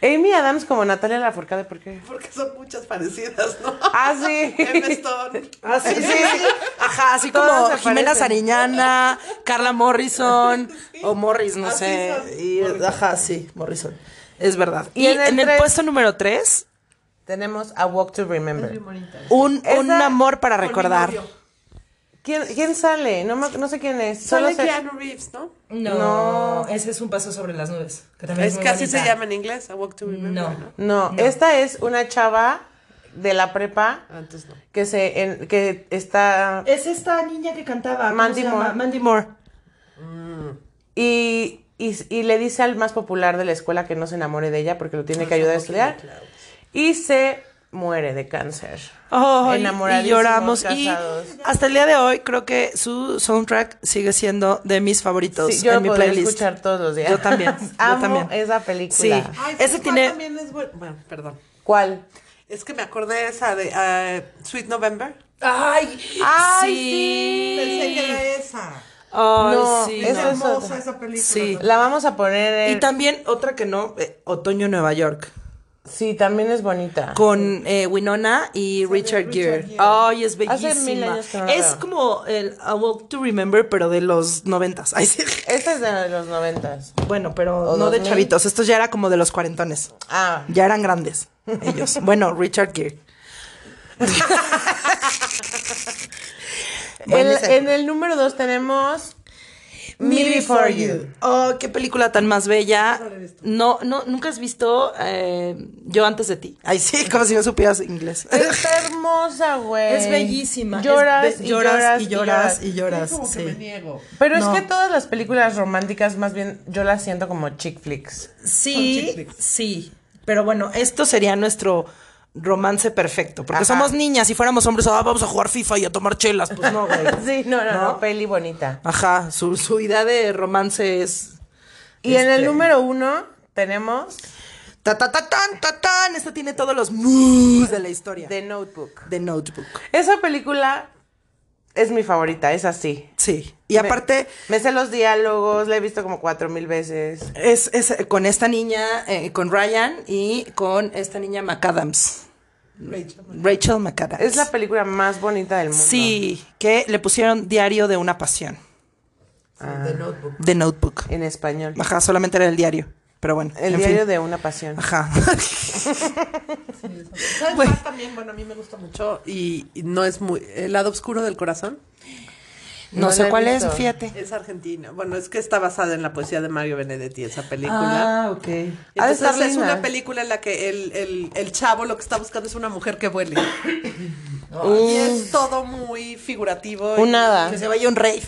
Speaker 2: Amy Adams como Natalia Lafourcade, ¿por qué?
Speaker 3: Porque son muchas parecidas, ¿no?
Speaker 2: Ah, sí.
Speaker 3: Emma Stone.
Speaker 1: Ah, sí, sí, sí. Ajá, así
Speaker 2: Todas
Speaker 1: como Jimena
Speaker 2: parecen.
Speaker 1: Sariñana, Carla Morrison, o Morris, no
Speaker 4: Así
Speaker 1: sé. Y, ajá, sí, Morrison. Es verdad.
Speaker 2: Y
Speaker 1: Y,
Speaker 2: en el
Speaker 1: en el
Speaker 2: tres-
Speaker 1: puesto número 3,
Speaker 2: Tenemos A Walk to Remember.
Speaker 4: Muy bonita.
Speaker 1: un, un amor para recordar.
Speaker 2: ¿Quién, quién sale? No, no sé quién es. Solo
Speaker 3: Sale
Speaker 2: sé-
Speaker 3: Keanu Reeves, ¿no?
Speaker 1: No, ese es un paso sobre las nubes. Que también
Speaker 3: Es
Speaker 1: muy
Speaker 3: que así
Speaker 1: bonita.
Speaker 3: se llama en inglés, A Walk to Remember,
Speaker 1: No.
Speaker 3: ¿no?
Speaker 2: No, esta es una chava de la prepa
Speaker 3: Antes no.
Speaker 2: que se en- que está
Speaker 1: Es esta niña que cantaba. ¿cómo
Speaker 2: Mandy? Moore.
Speaker 1: Mandy Moore.
Speaker 2: y, y, y le dice al más popular de la escuela que no se enamore de ella porque lo tiene que ayudar a estudiar y se muere de cáncer.
Speaker 1: Ay, y lloramos. Y hasta el día de hoy creo que su soundtrack sigue siendo de mis favoritos
Speaker 2: Sí, yo
Speaker 1: en mi playlist.
Speaker 2: escuchar todos los días.
Speaker 1: Yo también, yo
Speaker 2: Amo
Speaker 1: también.
Speaker 2: esa película.
Speaker 1: Sí.
Speaker 4: Ay,
Speaker 1: Ese
Speaker 4: ¿sabes
Speaker 1: tiene-
Speaker 4: cuál también es bueno.
Speaker 3: Bueno, perdón.
Speaker 2: ¿Cuál?
Speaker 3: Es que me acordé esa de eh, Sweet November.
Speaker 1: Ay,
Speaker 2: Ay,
Speaker 1: sí.
Speaker 4: Pensé que era esa.
Speaker 1: Ay,
Speaker 2: No,
Speaker 1: sí.
Speaker 4: Es hermosa esa película.
Speaker 1: Sí.
Speaker 2: La vamos a poner en...
Speaker 1: Y también otra que no, eh, Otoño Nueva York.
Speaker 2: Sí, también es bonita.
Speaker 1: con eh, Winona y Richard Gere. Ay, es
Speaker 2: Hace
Speaker 1: bellísima.
Speaker 2: mil años que no la
Speaker 1: es
Speaker 2: veo.
Speaker 1: como el A Walk to Remember, pero de los noventas. Ay, sí.
Speaker 2: Esta es de los noventas.
Speaker 1: Bueno, pero
Speaker 2: ¿O
Speaker 1: no de
Speaker 2: 2000?
Speaker 1: chavitos. Estos ya era como de los cuarentones.
Speaker 2: Ah,
Speaker 1: Ya eran grandes ellos. Bueno, Richard Gere.
Speaker 2: el- en el número dos tenemos Me Before You.
Speaker 1: Oh, qué película tan más bella. No, no, nunca has visto eh, Yo antes de ti. Ay, sí, como si no supieras inglés.
Speaker 2: Está hermosa, güey.
Speaker 1: Es bellísima.
Speaker 2: Lloras,
Speaker 1: Es be-
Speaker 2: y lloras,
Speaker 1: y lloras y lloras.
Speaker 5: Como que me niego.
Speaker 2: Pero
Speaker 1: No.
Speaker 2: es que todas las películas románticas, más bien, yo las siento como chick flicks.
Speaker 1: Sí, sí. Pero bueno, esto sería nuestro romance perfecto. Porque
Speaker 2: Ajá.
Speaker 1: somos niñas. Si fuéramos hombres, ah, vamos a jugar FIFA y a tomar chelas. Pues no, güey.
Speaker 2: Sí, no, no, no,
Speaker 1: ¿No?
Speaker 2: peli bonita.
Speaker 1: Ajá, su, su idea de romance es.
Speaker 2: Y en el
Speaker 1: Este-
Speaker 2: número uno tenemos
Speaker 1: Ta ta ta tan ta tan. Esta tiene todos los moves de la historia.
Speaker 2: The Notebook.
Speaker 1: The Notebook.
Speaker 2: Esa película es mi favorita, es así.
Speaker 1: Sí. Y aparte,
Speaker 2: Me sé los diálogos, la he visto como cuatro mil veces.
Speaker 1: es, es con esta niña, eh, con Ryan y con esta niña McAdams. Rachel McAdams.
Speaker 2: Es la película más bonita del mundo.
Speaker 1: Sí, que le pusieron Diario de una Pasión.
Speaker 5: The Notebook.
Speaker 1: The Notebook.
Speaker 2: En español.
Speaker 1: Ajá, solamente era el diario. Pero bueno.
Speaker 2: El
Speaker 1: en
Speaker 2: diario
Speaker 1: fin.
Speaker 2: de una pasión.
Speaker 1: Ajá.
Speaker 4: ¿Sabes cuál también? Bueno, a mí me gusta mucho y, y no es muy... El lado oscuro del corazón.
Speaker 1: No,
Speaker 2: No
Speaker 1: sé cuál es, fíjate.
Speaker 4: Es argentina. Bueno, es que está basada en la poesía de Mario Benedetti, esa película.
Speaker 1: Ah, ok.
Speaker 4: Entonces es una película en la que el, el, el chavo lo que está buscando es una mujer que vuele. Y es todo muy figurativo. y-
Speaker 2: Un hada.
Speaker 1: Que se vaya un rave.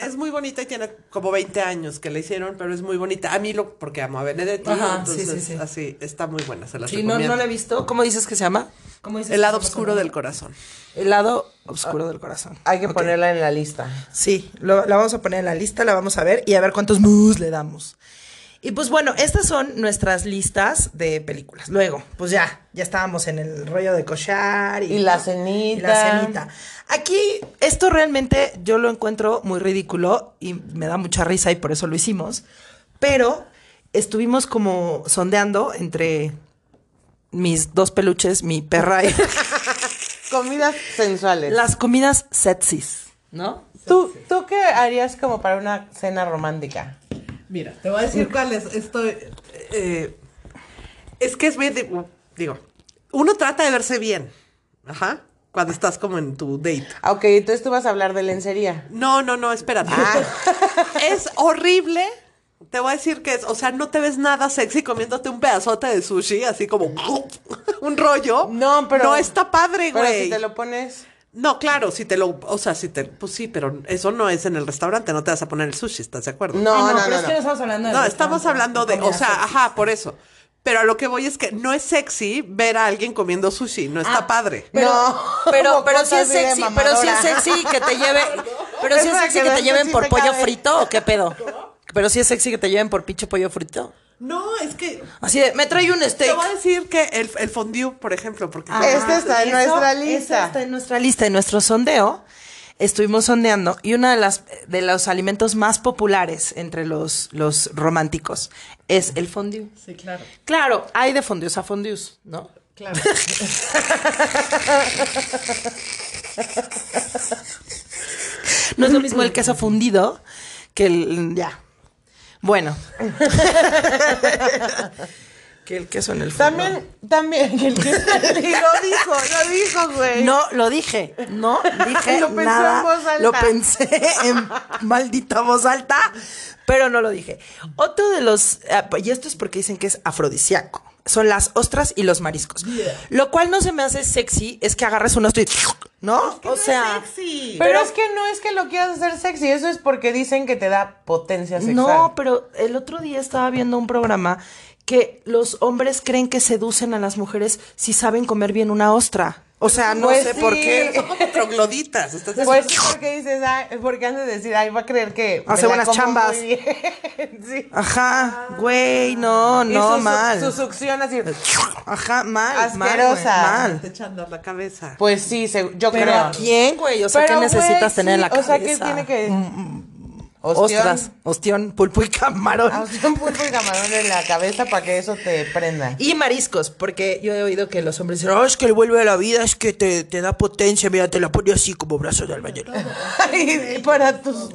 Speaker 4: Es muy bonita y tiene como 20 años que la hicieron, pero es muy bonita. A mí lo, porque amo a Benedetti,
Speaker 1: Ajá, sí,
Speaker 4: entonces
Speaker 1: sí, sí.
Speaker 4: así, está muy buena, se las
Speaker 1: Sí, no, no la he visto. ¿Cómo dices que se llama? ¿Cómo dices
Speaker 4: El lado oscuro del corazón.
Speaker 1: El lado oscuro del corazón.
Speaker 2: Hay que ponerla en la lista.
Speaker 1: Sí, lo- la vamos a poner en la lista, la vamos a ver y a ver cuántos moves le damos. Y pues bueno, estas son nuestras listas de películas. Luego, pues ya, ya estábamos en el rollo de cochar y,
Speaker 2: Y la cenita.
Speaker 1: Y la cenita. Aquí, esto realmente yo lo encuentro muy ridículo y me da mucha risa y por eso lo hicimos. Pero estuvimos como sondeando entre mis dos peluches, mi perra y
Speaker 2: Comidas sensuales.
Speaker 1: las comidas sexys, ¿no?
Speaker 2: ¿Tú, ¿Tú qué harías como para una cena romántica?
Speaker 5: Mira, te voy a decir cuál es. Estoy.
Speaker 4: Eh, es que es bien, digo, uno trata de verse bien, ajá, cuando estás como en tu date.
Speaker 2: Ah, Ok, entonces tú vas a hablar de lencería.
Speaker 4: No, no, no, espérate.
Speaker 2: Ah.
Speaker 4: es horrible. Te voy a decir que es, o sea, no te ves nada sexy comiéndote un pedazote de sushi, así como un rollo.
Speaker 2: No, pero-
Speaker 4: No está padre,
Speaker 2: Pero
Speaker 4: güey.
Speaker 2: si te lo pones...
Speaker 4: No, claro, si te lo, o sea, si te, pues sí, pero eso no es en el restaurante, no te vas a poner el sushi, ¿estás de acuerdo?
Speaker 2: No, no, no,
Speaker 1: pero es
Speaker 2: no.
Speaker 1: que no estamos hablando de
Speaker 4: No, estamos hablando de, o sea,
Speaker 1: sexy.
Speaker 4: ajá, por eso. Pero a lo que voy es que no es sexy ver a alguien comiendo sushi, no está padre.
Speaker 1: Pero,
Speaker 2: No,
Speaker 1: pero, pero sí es sexy, pero sí es sexy que te lleve, pero sí
Speaker 2: Es
Speaker 1: es sexy
Speaker 2: que
Speaker 1: te lleven por pollo frito o qué pedo. Pero sí es sexy que te lleven por pinche pollo frito.
Speaker 5: No, es que.
Speaker 1: Así de, me trae un
Speaker 4: Te
Speaker 1: steak.
Speaker 4: voy a decir que el, el fondue, por ejemplo, porque
Speaker 1: Ah,
Speaker 2: Este está en
Speaker 1: eso-
Speaker 2: nuestra
Speaker 1: eso
Speaker 2: lista.
Speaker 1: está en nuestra lista, en nuestro sondeo. Estuvimos sondeando y uno de las de los alimentos más populares entre los, los románticos es el fondue.
Speaker 5: Sí, claro.
Speaker 1: Claro, hay de fondues a fondues, ¿no?
Speaker 5: Claro.
Speaker 1: No es lo mismo el queso fundido que el. Ya. Bueno. que el queso en el fondo.
Speaker 2: También, también, el que lo dijo, lo dijo, güey.
Speaker 1: No lo dije, no dije
Speaker 2: Lo pensó
Speaker 1: nada.
Speaker 2: en voz alta.
Speaker 1: Lo pensé en maldita voz alta, pero no lo dije. Otro de los, ah, y esto es porque dicen que es afrodisíaco, son las ostras y los mariscos. Lo cual no se me hace sexy, es que agarres un ostro y, ¿no? o sea,
Speaker 5: sexy.
Speaker 2: Pero, es que no es que lo quieras hacer sexy, eso es porque dicen que te da potencia sexual.
Speaker 1: no, pero el otro día estaba viendo un programa que los hombres creen que seducen a las mujeres si saben comer bien una ostra. O sea, no
Speaker 2: Pues
Speaker 1: sé
Speaker 2: sí.
Speaker 1: por qué.
Speaker 4: son como trogloditas. ¿estás de
Speaker 2: Pues sí, porque dices, ay, porque antes de decir, ay, va a creer que.
Speaker 1: Hace buenas chambas.
Speaker 2: muy bien. sí.
Speaker 1: Ajá, güey, no,
Speaker 2: Y
Speaker 1: no,
Speaker 2: su,
Speaker 1: mal.
Speaker 2: Su, succión así.
Speaker 1: Ajá, mal,
Speaker 2: Asquerosa.
Speaker 1: mal,
Speaker 4: Te echan la cabeza.
Speaker 2: Pues sí, se- yo
Speaker 1: Pero
Speaker 2: creo.
Speaker 1: ¿a quién, güey? O sea,
Speaker 2: Pero,
Speaker 1: ¿qué necesitas
Speaker 2: güey,
Speaker 1: tener en la cabeza?
Speaker 2: O sea, ¿qué tiene que.? Ostión.
Speaker 1: ostras, ostión, pulpo y camarón.
Speaker 2: Ah, un pulpo y camarón en la cabeza para que eso te prenda.
Speaker 1: Y mariscos, porque yo he oído que los hombres dicen, "Oh, es que el vuelve a la vida, es que te, te da potencia, mira, te la pone así como brazo de albañil.
Speaker 2: y para tus,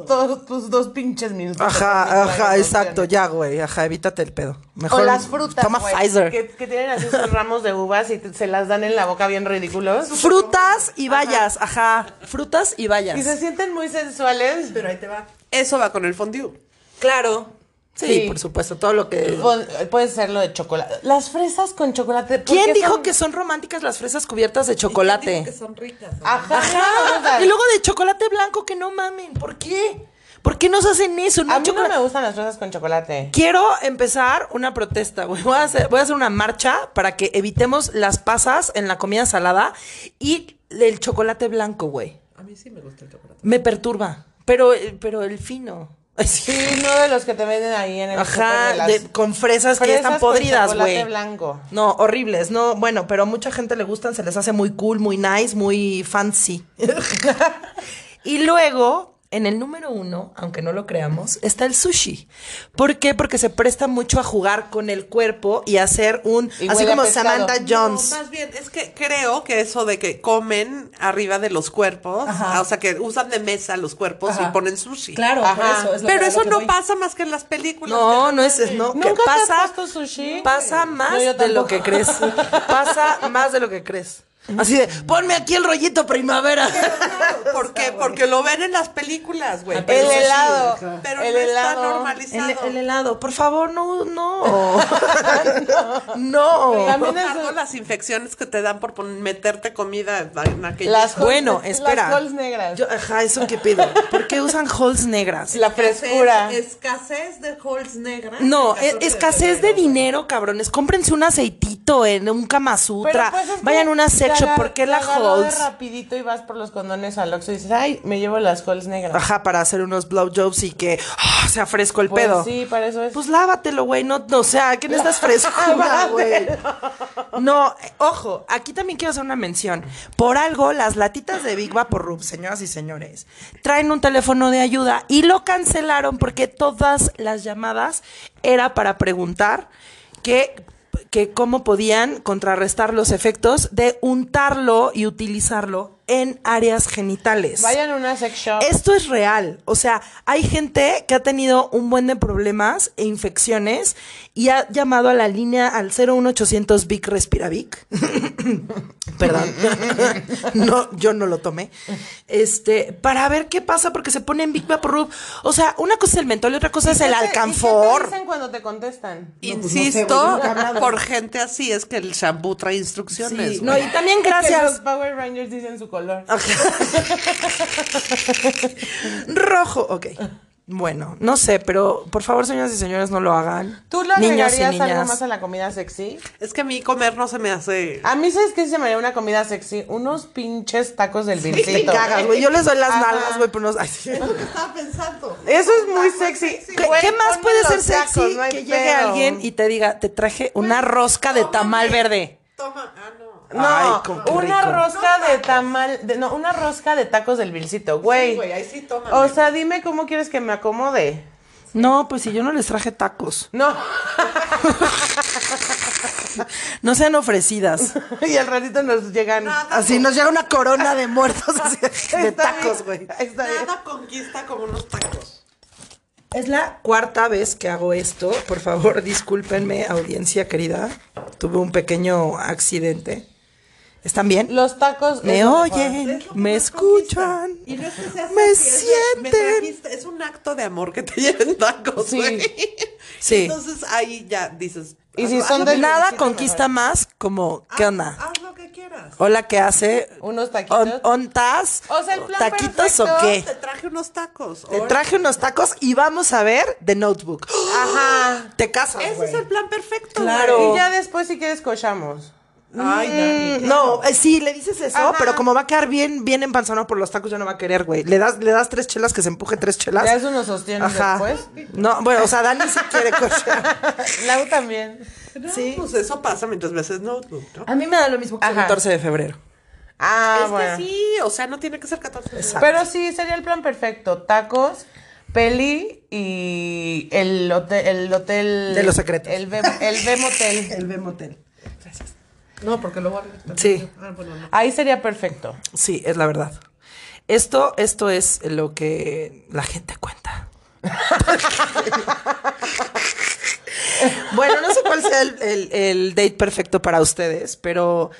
Speaker 2: tus dos pinches minutos.
Speaker 1: Ajá, ajá, exacto, ya, güey, ajá, evítate el pedo. Mejor
Speaker 2: o las frutas,
Speaker 1: Toma
Speaker 2: güey,
Speaker 1: Pfizer.
Speaker 2: Que, que tienen así sus ramos de uvas y te- se las dan en la boca bien ridículos.
Speaker 1: Frutas y bayas, ajá, frutas y bayas.
Speaker 2: Y se sienten muy sensuales.
Speaker 4: Pero ahí te va.
Speaker 3: Eso va con el fondue.
Speaker 1: Claro. Sí,
Speaker 2: Sí.
Speaker 1: por supuesto, todo lo que...
Speaker 2: Pon- Puede ser lo de chocolate. Las fresas con chocolate. ¿por
Speaker 1: ¿Quién dijo
Speaker 2: son-
Speaker 1: que son románticas las fresas cubiertas de chocolate?
Speaker 4: que son ricas.
Speaker 2: Ajá.
Speaker 1: Ajá. Y luego de chocolate blanco que no mamen. ¿Por qué? ¿Por qué nos hacen eso? No
Speaker 2: A mí no me gustan las fresas con chocolate.
Speaker 1: Quiero empezar una protesta, güey. Voy a, hacer, voy a hacer una marcha para que evitemos las pasas en la comida salada y el chocolate blanco, güey.
Speaker 4: A mí sí me gusta el chocolate.
Speaker 1: Me perturba. Pero, pero el fino. Sí.
Speaker 2: No de los que te venden ahí en el
Speaker 1: Ajá,
Speaker 2: de las
Speaker 1: de- con fresas, que ya están podridas, güey.
Speaker 2: blanco.
Speaker 1: No, horribles, no, bueno, pero a mucha gente le gustan, se les hace muy cool, muy nice, muy fancy. y luego, en el número uno, aunque no lo creamos, está el sushi. ¿Por qué? Porque se presta mucho a jugar con el cuerpo y hacer un,
Speaker 2: Y
Speaker 1: así como. Samantha Jones.
Speaker 3: No, más bien, es que creo que eso de que comen arriba de los cuerpos,
Speaker 1: Ajá.
Speaker 3: o sea, que usan de mesa los cuerpos
Speaker 1: Ajá.
Speaker 3: y ponen sushi.
Speaker 1: Claro,
Speaker 2: Ajá.
Speaker 1: por eso. es lo
Speaker 3: Pero
Speaker 1: que-
Speaker 3: eso
Speaker 1: lo que
Speaker 3: no
Speaker 1: voy.
Speaker 3: pasa más que en las películas.
Speaker 1: No, no es, no, que
Speaker 2: ¿Nunca te has
Speaker 1: pasa,
Speaker 2: puesto sushi?
Speaker 1: pasa más
Speaker 2: No,
Speaker 1: de lo que crees. Pasa más de lo que crees. Así de, ponme aquí el rollito primavera.
Speaker 3: ¿Por qué? Porque lo ven en las películas, güey.
Speaker 2: El
Speaker 3: Pero sí,
Speaker 2: helado.
Speaker 3: Pero
Speaker 2: el
Speaker 3: no
Speaker 2: helado.
Speaker 3: está normalizado.
Speaker 1: El, el helado, por favor, no, no. no.
Speaker 2: También es-
Speaker 3: las infecciones que te dan por meterte comida en aquella...
Speaker 2: Las
Speaker 1: Bueno, espera.
Speaker 2: Las cols negras.
Speaker 1: Yo, ajá, eso que pido. ¿Por qué usan holes negras?
Speaker 2: la frescura.
Speaker 4: Escasez de halls negras.
Speaker 1: No,
Speaker 4: el
Speaker 1: es,
Speaker 4: 14
Speaker 1: escasez de
Speaker 4: febrero.
Speaker 1: dinero, cabrones. Cómprense un aceitito en un Kama Sutra.
Speaker 2: pues,
Speaker 1: Vayan a una
Speaker 2: te
Speaker 1: sex shop.
Speaker 2: agar-
Speaker 1: ¿Por qué
Speaker 2: te
Speaker 1: la
Speaker 2: de
Speaker 1: holes?
Speaker 2: rapidito y vas por los condones al Oxxo y dices, ay, me llevo las halls negras.
Speaker 1: Ajá, para hacer unos blowjobs y que ah, sea fresco el
Speaker 2: Pues
Speaker 1: pedo.
Speaker 2: sí, para eso es.
Speaker 1: Pues lávatelo, güey. No, no, o sea, que no estás frescura, güey. No, ojo, aquí también quiero hacer una mención. Por algo, las latitas de Big Vaporub, señoras y señores, traen un teléfono de ayuda y lo cancelaron porque todas las llamadas era para preguntar que que cómo podían contrarrestar los efectos de untarlo y utilizarlo en áreas genitales.
Speaker 2: Vayan a una sex shop.
Speaker 1: Esto es real. O sea, hay gente que ha tenido un buen de problemas e infecciones y ha llamado a la línea al 01800 Vic Respiravic. Perdón. no, yo no lo tomé. Este, para ver qué pasa porque se pone en Big Vaporub. O sea, una cosa es el mentol y otra cosa es el
Speaker 2: ¿Y qué te
Speaker 1: alcanfor.
Speaker 2: dicen cuando te contestan?
Speaker 3: Insisto, por gente así es que el shampoo trae instrucciones.
Speaker 1: Sí, no, y también
Speaker 2: Que los
Speaker 1: gracias.
Speaker 2: Power Rangers dicen su color.
Speaker 1: Rojo, ok. Bueno, no sé, pero por favor, señoras y señores, no lo hagan.
Speaker 2: ¿Tú le
Speaker 1: Niños y
Speaker 2: agregarías algo
Speaker 1: niñas.
Speaker 2: más a la comida sexy?
Speaker 3: Es que a mí comer no se me hace...
Speaker 2: A mí, ¿sabes qué se me haría una comida sexy? Unos pinches tacos del
Speaker 1: Te
Speaker 2: vilcito.
Speaker 1: cagas, güey. Yo les doy las
Speaker 2: Ajá.
Speaker 1: nalgas, güey, pero no. ay, sí.
Speaker 4: Estaba pensando.
Speaker 2: Eso es muy sexy.
Speaker 1: ¿Qué,
Speaker 2: Güey,
Speaker 1: qué más
Speaker 2: ponme
Speaker 1: puede ser
Speaker 2: los tacos,
Speaker 1: sexy
Speaker 2: no hay
Speaker 1: que llegue
Speaker 2: pedo.
Speaker 1: alguien y te diga, te traje una rosca de tamal verde?
Speaker 4: Toma, ah, no.
Speaker 2: No,
Speaker 1: Ay,
Speaker 2: una
Speaker 1: rico.
Speaker 2: rosca de tamal, de, no, una rosca de tacos del vilcito, güey.
Speaker 4: Sí, güey, ahí sí toma.
Speaker 2: o sea, dime cómo quieres que me acomode.
Speaker 1: No, pues si yo no les traje tacos.
Speaker 2: No.
Speaker 1: No sean ofrecidas.
Speaker 2: y al ratito nos llegan.
Speaker 1: Así nos llega una corona de muertos así, de tacos, güey.
Speaker 4: Nada conquista como unos tacos.
Speaker 1: Es la cuarta vez que hago esto. Por favor, discúlpenme, audiencia querida. Tuve un pequeño accidente. ¿Están bien?
Speaker 2: Los tacos.
Speaker 1: Me oyen, me escuchan.
Speaker 4: Y no es que sea
Speaker 1: me sienten.
Speaker 3: Es un acto de amor que te lleven tacos,
Speaker 2: Sí.
Speaker 3: güey.
Speaker 1: Sí.
Speaker 3: Entonces ahí ya dices...
Speaker 2: Y si son de
Speaker 1: Nada conquista más como, ¿qué onda?
Speaker 4: Haz lo que quieras.
Speaker 1: Hola, ¿qué hace?
Speaker 2: Unos taquitos.
Speaker 1: ¿On, ontas?
Speaker 2: O sea, el plan
Speaker 1: ¿Taquitos o qué?
Speaker 3: Te traje unos tacos.
Speaker 1: Te traje unos tacos y vamos a ver The Notebook.
Speaker 2: Ajá.
Speaker 1: Te casas,
Speaker 3: Ese es el plan perfecto,
Speaker 1: Claro.
Speaker 3: güey.
Speaker 2: Y ya después, si quieres, cochamos.
Speaker 4: Ay, Dani.
Speaker 1: Mm, No, eh, sí, le dices eso,
Speaker 2: Ajá.
Speaker 1: pero como va a quedar bien, bien empanzonado por los tacos, ya no va a querer, güey. Le das, le das tres chelas que se empuje tres chelas.
Speaker 2: Ya eso nos sostiene
Speaker 1: Ajá.
Speaker 2: después.
Speaker 1: No, bueno, o sea, Dani sí quiere cochear.
Speaker 2: Lau también.
Speaker 3: No,
Speaker 1: Sí.
Speaker 3: Pues eso pasa mientras veces notebook, ¿no?
Speaker 1: A mí me da lo mismo que el
Speaker 2: Ajá.
Speaker 1: 14 de febrero.
Speaker 2: Ah,
Speaker 3: es
Speaker 2: bueno.
Speaker 3: que sí, o sea, no tiene que ser 14 de febrero.
Speaker 2: Pero sí, sería el plan perfecto. Tacos, Peli y el hotel, el hotel
Speaker 1: De los secretos.
Speaker 2: El B, el B motel.
Speaker 1: El B Motel.
Speaker 6: No, porque luego...
Speaker 1: Sí.
Speaker 6: Ah, bueno, no.
Speaker 2: Ahí sería perfecto.
Speaker 1: Sí, es la verdad. Esto, esto es lo que la gente cuenta. bueno, no sé cuál sea el, el- el date perfecto para ustedes, pero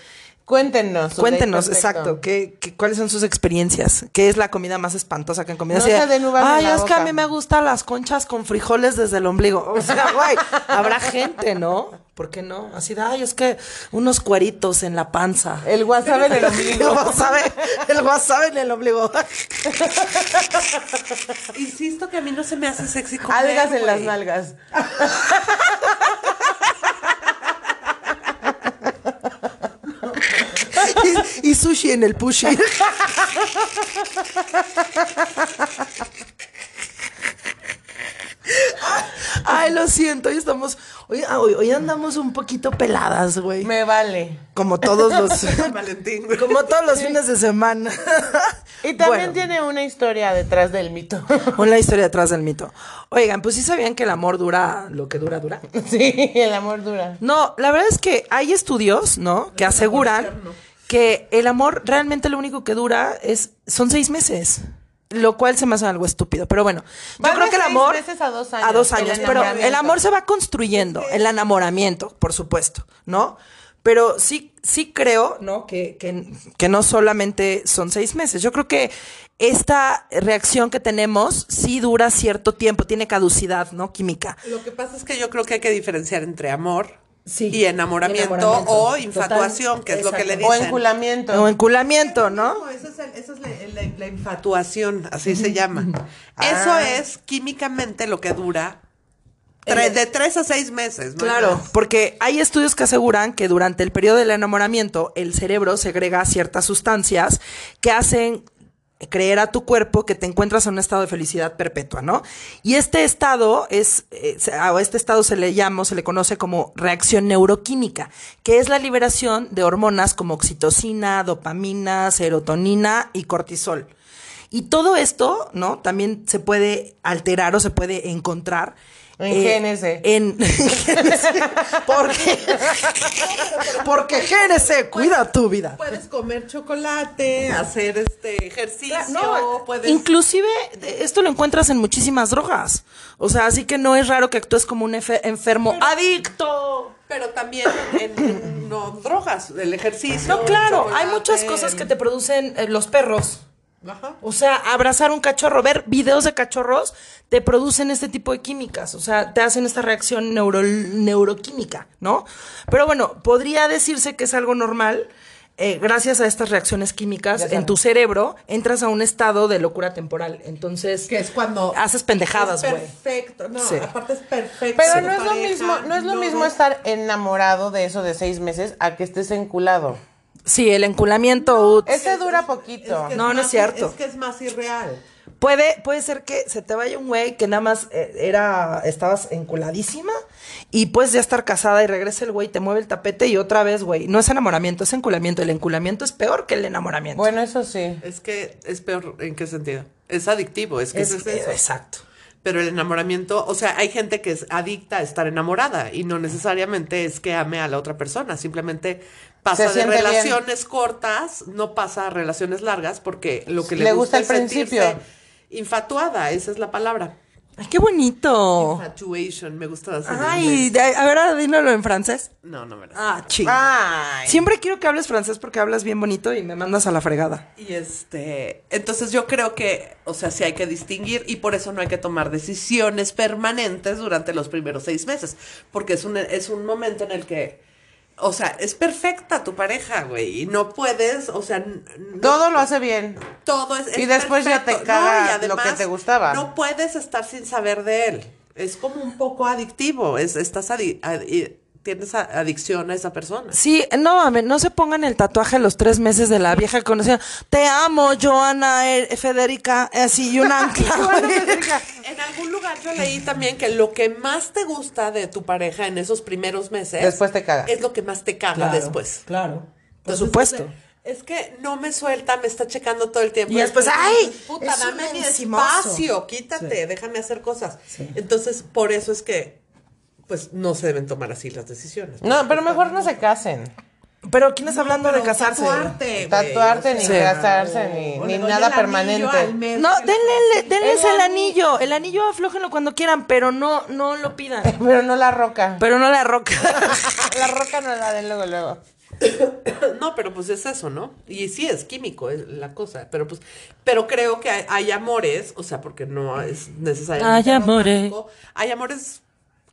Speaker 2: Cuéntenos.
Speaker 1: cuéntenos, exacto, ¿qué, qué- cuáles son sus experiencias. ¿Qué es la comida más espantosa que han comido?
Speaker 2: No se uvas en
Speaker 1: Ay,
Speaker 2: la
Speaker 1: es que a
Speaker 2: boca".
Speaker 1: mí me gustan las conchas con frijoles desde el ombligo. O sea, güey, habrá gente, ¿no? ¿Por qué no? Así de, ay, es que unos cueritos en la panza.
Speaker 2: El WhatsApp en el
Speaker 1: El
Speaker 2: ombligo.
Speaker 1: wasabi, el wasabi en el ombligo.
Speaker 4: Insisto que a mí no se me hace sexy comer,
Speaker 2: Algas en las nalgas.
Speaker 1: y, sushi en el pushy. Ay, lo siento, hoy estamos, hoy, ah, hoy, hoy andamos un poquito peladas, güey.
Speaker 2: Me vale.
Speaker 1: Como todos los,
Speaker 4: Valentín, güey.
Speaker 1: como todos los fines de semana.
Speaker 2: Y también
Speaker 1: Bueno.
Speaker 2: tiene una historia detrás del mito.
Speaker 1: Una historia detrás del mito. Oigan, pues sí sabían que el amor dura lo que dura, dura.
Speaker 2: sí, el amor dura.
Speaker 1: No, la verdad es que hay estudios, ¿no? Que aseguran que el amor realmente lo único que dura es son seis meses. Lo cual se me hace algo estúpido. Pero bueno, yo creo que el
Speaker 2: seis
Speaker 1: amor.
Speaker 2: meses a dos años,
Speaker 1: A dos
Speaker 2: el
Speaker 1: años. Pero el amor se va construyendo. El enamoramiento, por supuesto, ¿no? Pero sí, sí creo, ¿no? Que, que, que no solamente son seis meses. Yo creo que esta reacción que tenemos sí dura cierto tiempo, tiene caducidad, ¿no? Química.
Speaker 4: Lo que pasa es que yo creo que hay que diferenciar entre amor
Speaker 1: Sí.
Speaker 4: y enamoramiento, o
Speaker 1: Total.
Speaker 4: infatuación, que es lo que le
Speaker 1: Exacto.
Speaker 2: O
Speaker 4: dicen.
Speaker 2: enculamiento.
Speaker 1: O enculamiento, ¿no?
Speaker 4: No, eso es, el- eso es la, la- la infatuación, así se llama. Eso
Speaker 1: Ah.
Speaker 4: es químicamente lo que dura de tres a seis meses. ¿no?
Speaker 1: Claro, porque hay estudios que aseguran que durante el periodo del enamoramiento el cerebro segrega ciertas sustancias que hacen creer a tu cuerpo que te encuentras en un estado de felicidad perpetua, ¿no? Y este estado es, eh, este estado se le llama, se le conoce como reacción neuroquímica, que es la liberación de hormonas como oxitocina, dopamina, serotonina y cortisol. Y todo esto, ¿no? También se puede alterar o se puede encontrar
Speaker 2: En
Speaker 1: eh,
Speaker 2: GNC.
Speaker 1: En porque porque GNC cuida tu vida.
Speaker 4: Puedes comer chocolate, hacer este ejercicio,
Speaker 1: No,
Speaker 4: puedes...
Speaker 1: inclusive esto lo encuentras en muchísimas drogas. O sea, así que no es raro que actúes como un enfermo adicto.
Speaker 4: Pero también en, en- no drogas, el ejercicio.
Speaker 1: No, claro, hay muchas cosas que te producen eh, los perros.
Speaker 4: Ajá.
Speaker 1: O sea, abrazar un cachorro, ver videos de cachorros, te producen este tipo de químicas. O sea, te hacen esta reacción neuro- neuroquímica, ¿no? Pero bueno, podría decirse que es algo normal. eh, gracias a estas reacciones químicas en tu cerebro, entras a un estado de locura temporal. Entonces,
Speaker 6: Que es cuando...
Speaker 1: haces pendejadas,
Speaker 6: es
Speaker 1: güey.
Speaker 6: perfecto. No,
Speaker 1: Sí.
Speaker 6: aparte es perfecto.
Speaker 2: Pero no es lo mismo, no es lo mismo estar enamorado de eso de seis meses a que estés enculado.
Speaker 1: Sí, el enculamiento ut-
Speaker 2: Ese dura poquito.
Speaker 6: que
Speaker 1: No, no es cierto.
Speaker 6: Es que es más irreal.
Speaker 1: Puede, puede ser que se te vaya un güey que nada más eh, era, estabas enculadísima y puedes ya estar casada y regresa el güey, te mueve el tapete y otra vez, güey. No es enamoramiento, es enculamiento. El enculamiento es peor que el enamoramiento.
Speaker 2: Bueno, eso sí.
Speaker 4: Es que es peor, ¿en qué sentido? Es adictivo, es que
Speaker 1: es,
Speaker 4: eso es eso.
Speaker 1: exacto.
Speaker 4: Pero el enamoramiento, o sea, hay gente que es adicta a estar enamorada y no necesariamente es que ame a la otra persona, simplemente pasa de
Speaker 2: bien.
Speaker 4: relaciones cortas, no pasa a relaciones largas porque lo que le,
Speaker 2: Le gusta el
Speaker 4: es
Speaker 2: principio.
Speaker 4: infatuada, esa es la palabra.
Speaker 1: Ay, qué bonito.
Speaker 4: Infatuation, me gusta en
Speaker 1: Ay, a ver, dímelo en francés.
Speaker 4: No, no, verdad.
Speaker 1: Ah, chido. Siempre quiero que hables francés porque hablas bien bonito y me mandas a la fregada.
Speaker 4: Y este, entonces yo creo que, o sea, sí hay que distinguir y por eso no hay que tomar decisiones permanentes durante los primeros seis meses, porque es un, es un momento en el que, o sea, es perfecta tu pareja, güey, y no puedes, o sea, no-
Speaker 2: Todo lo hace bien.
Speaker 4: todo es,
Speaker 2: y
Speaker 4: es
Speaker 2: después ya te caga
Speaker 4: y
Speaker 2: lo que te gustaba.
Speaker 4: No puedes estar sin saber de él. Es como un poco adictivo, es, estás adi- adi- tienes adicción a esa persona.
Speaker 1: Sí, no mames, no se pongan el tatuaje a los tres meses de la vieja conocida. Te amo, Joana, eh, Federica, así, y un ancla.
Speaker 4: En algún lugar yo leí también que lo que más te gusta de tu pareja en esos primeros meses
Speaker 2: Después te caga.
Speaker 4: es lo que más te caga después.
Speaker 1: Claro. Por supuesto.
Speaker 4: ese- Es que no me suelta, me está checando todo el tiempo.
Speaker 1: Y después,
Speaker 4: Después
Speaker 1: ¡ay!
Speaker 4: Puta, dame mi
Speaker 1: encimoso".
Speaker 4: espacio, quítate, déjame hacer cosas. Entonces, por eso es que, pues, no se deben tomar así las decisiones.
Speaker 2: No, pero mejor no se casen.
Speaker 1: Pero ¿quién está hablando de casarse?
Speaker 4: Tatuarte,
Speaker 2: Tatuarte,
Speaker 4: o
Speaker 2: ni
Speaker 4: sea,
Speaker 2: casarse, ni, nada permanente.
Speaker 7: mes
Speaker 1: No, denle, denles
Speaker 2: El
Speaker 1: el
Speaker 2: anillo.
Speaker 1: anillo. El anillo aflójenlo cuando quieran, pero no, no lo pidan.
Speaker 2: Pero no la roca.
Speaker 1: Pero no la roca.
Speaker 2: La roca no la den luego, luego.
Speaker 4: No, pero pues es eso, ¿no? Y sí es químico es la cosa, pero pues, pero creo que hay, hay amores, o sea, porque no es necesariamente
Speaker 1: Hay amores.
Speaker 4: Hay amores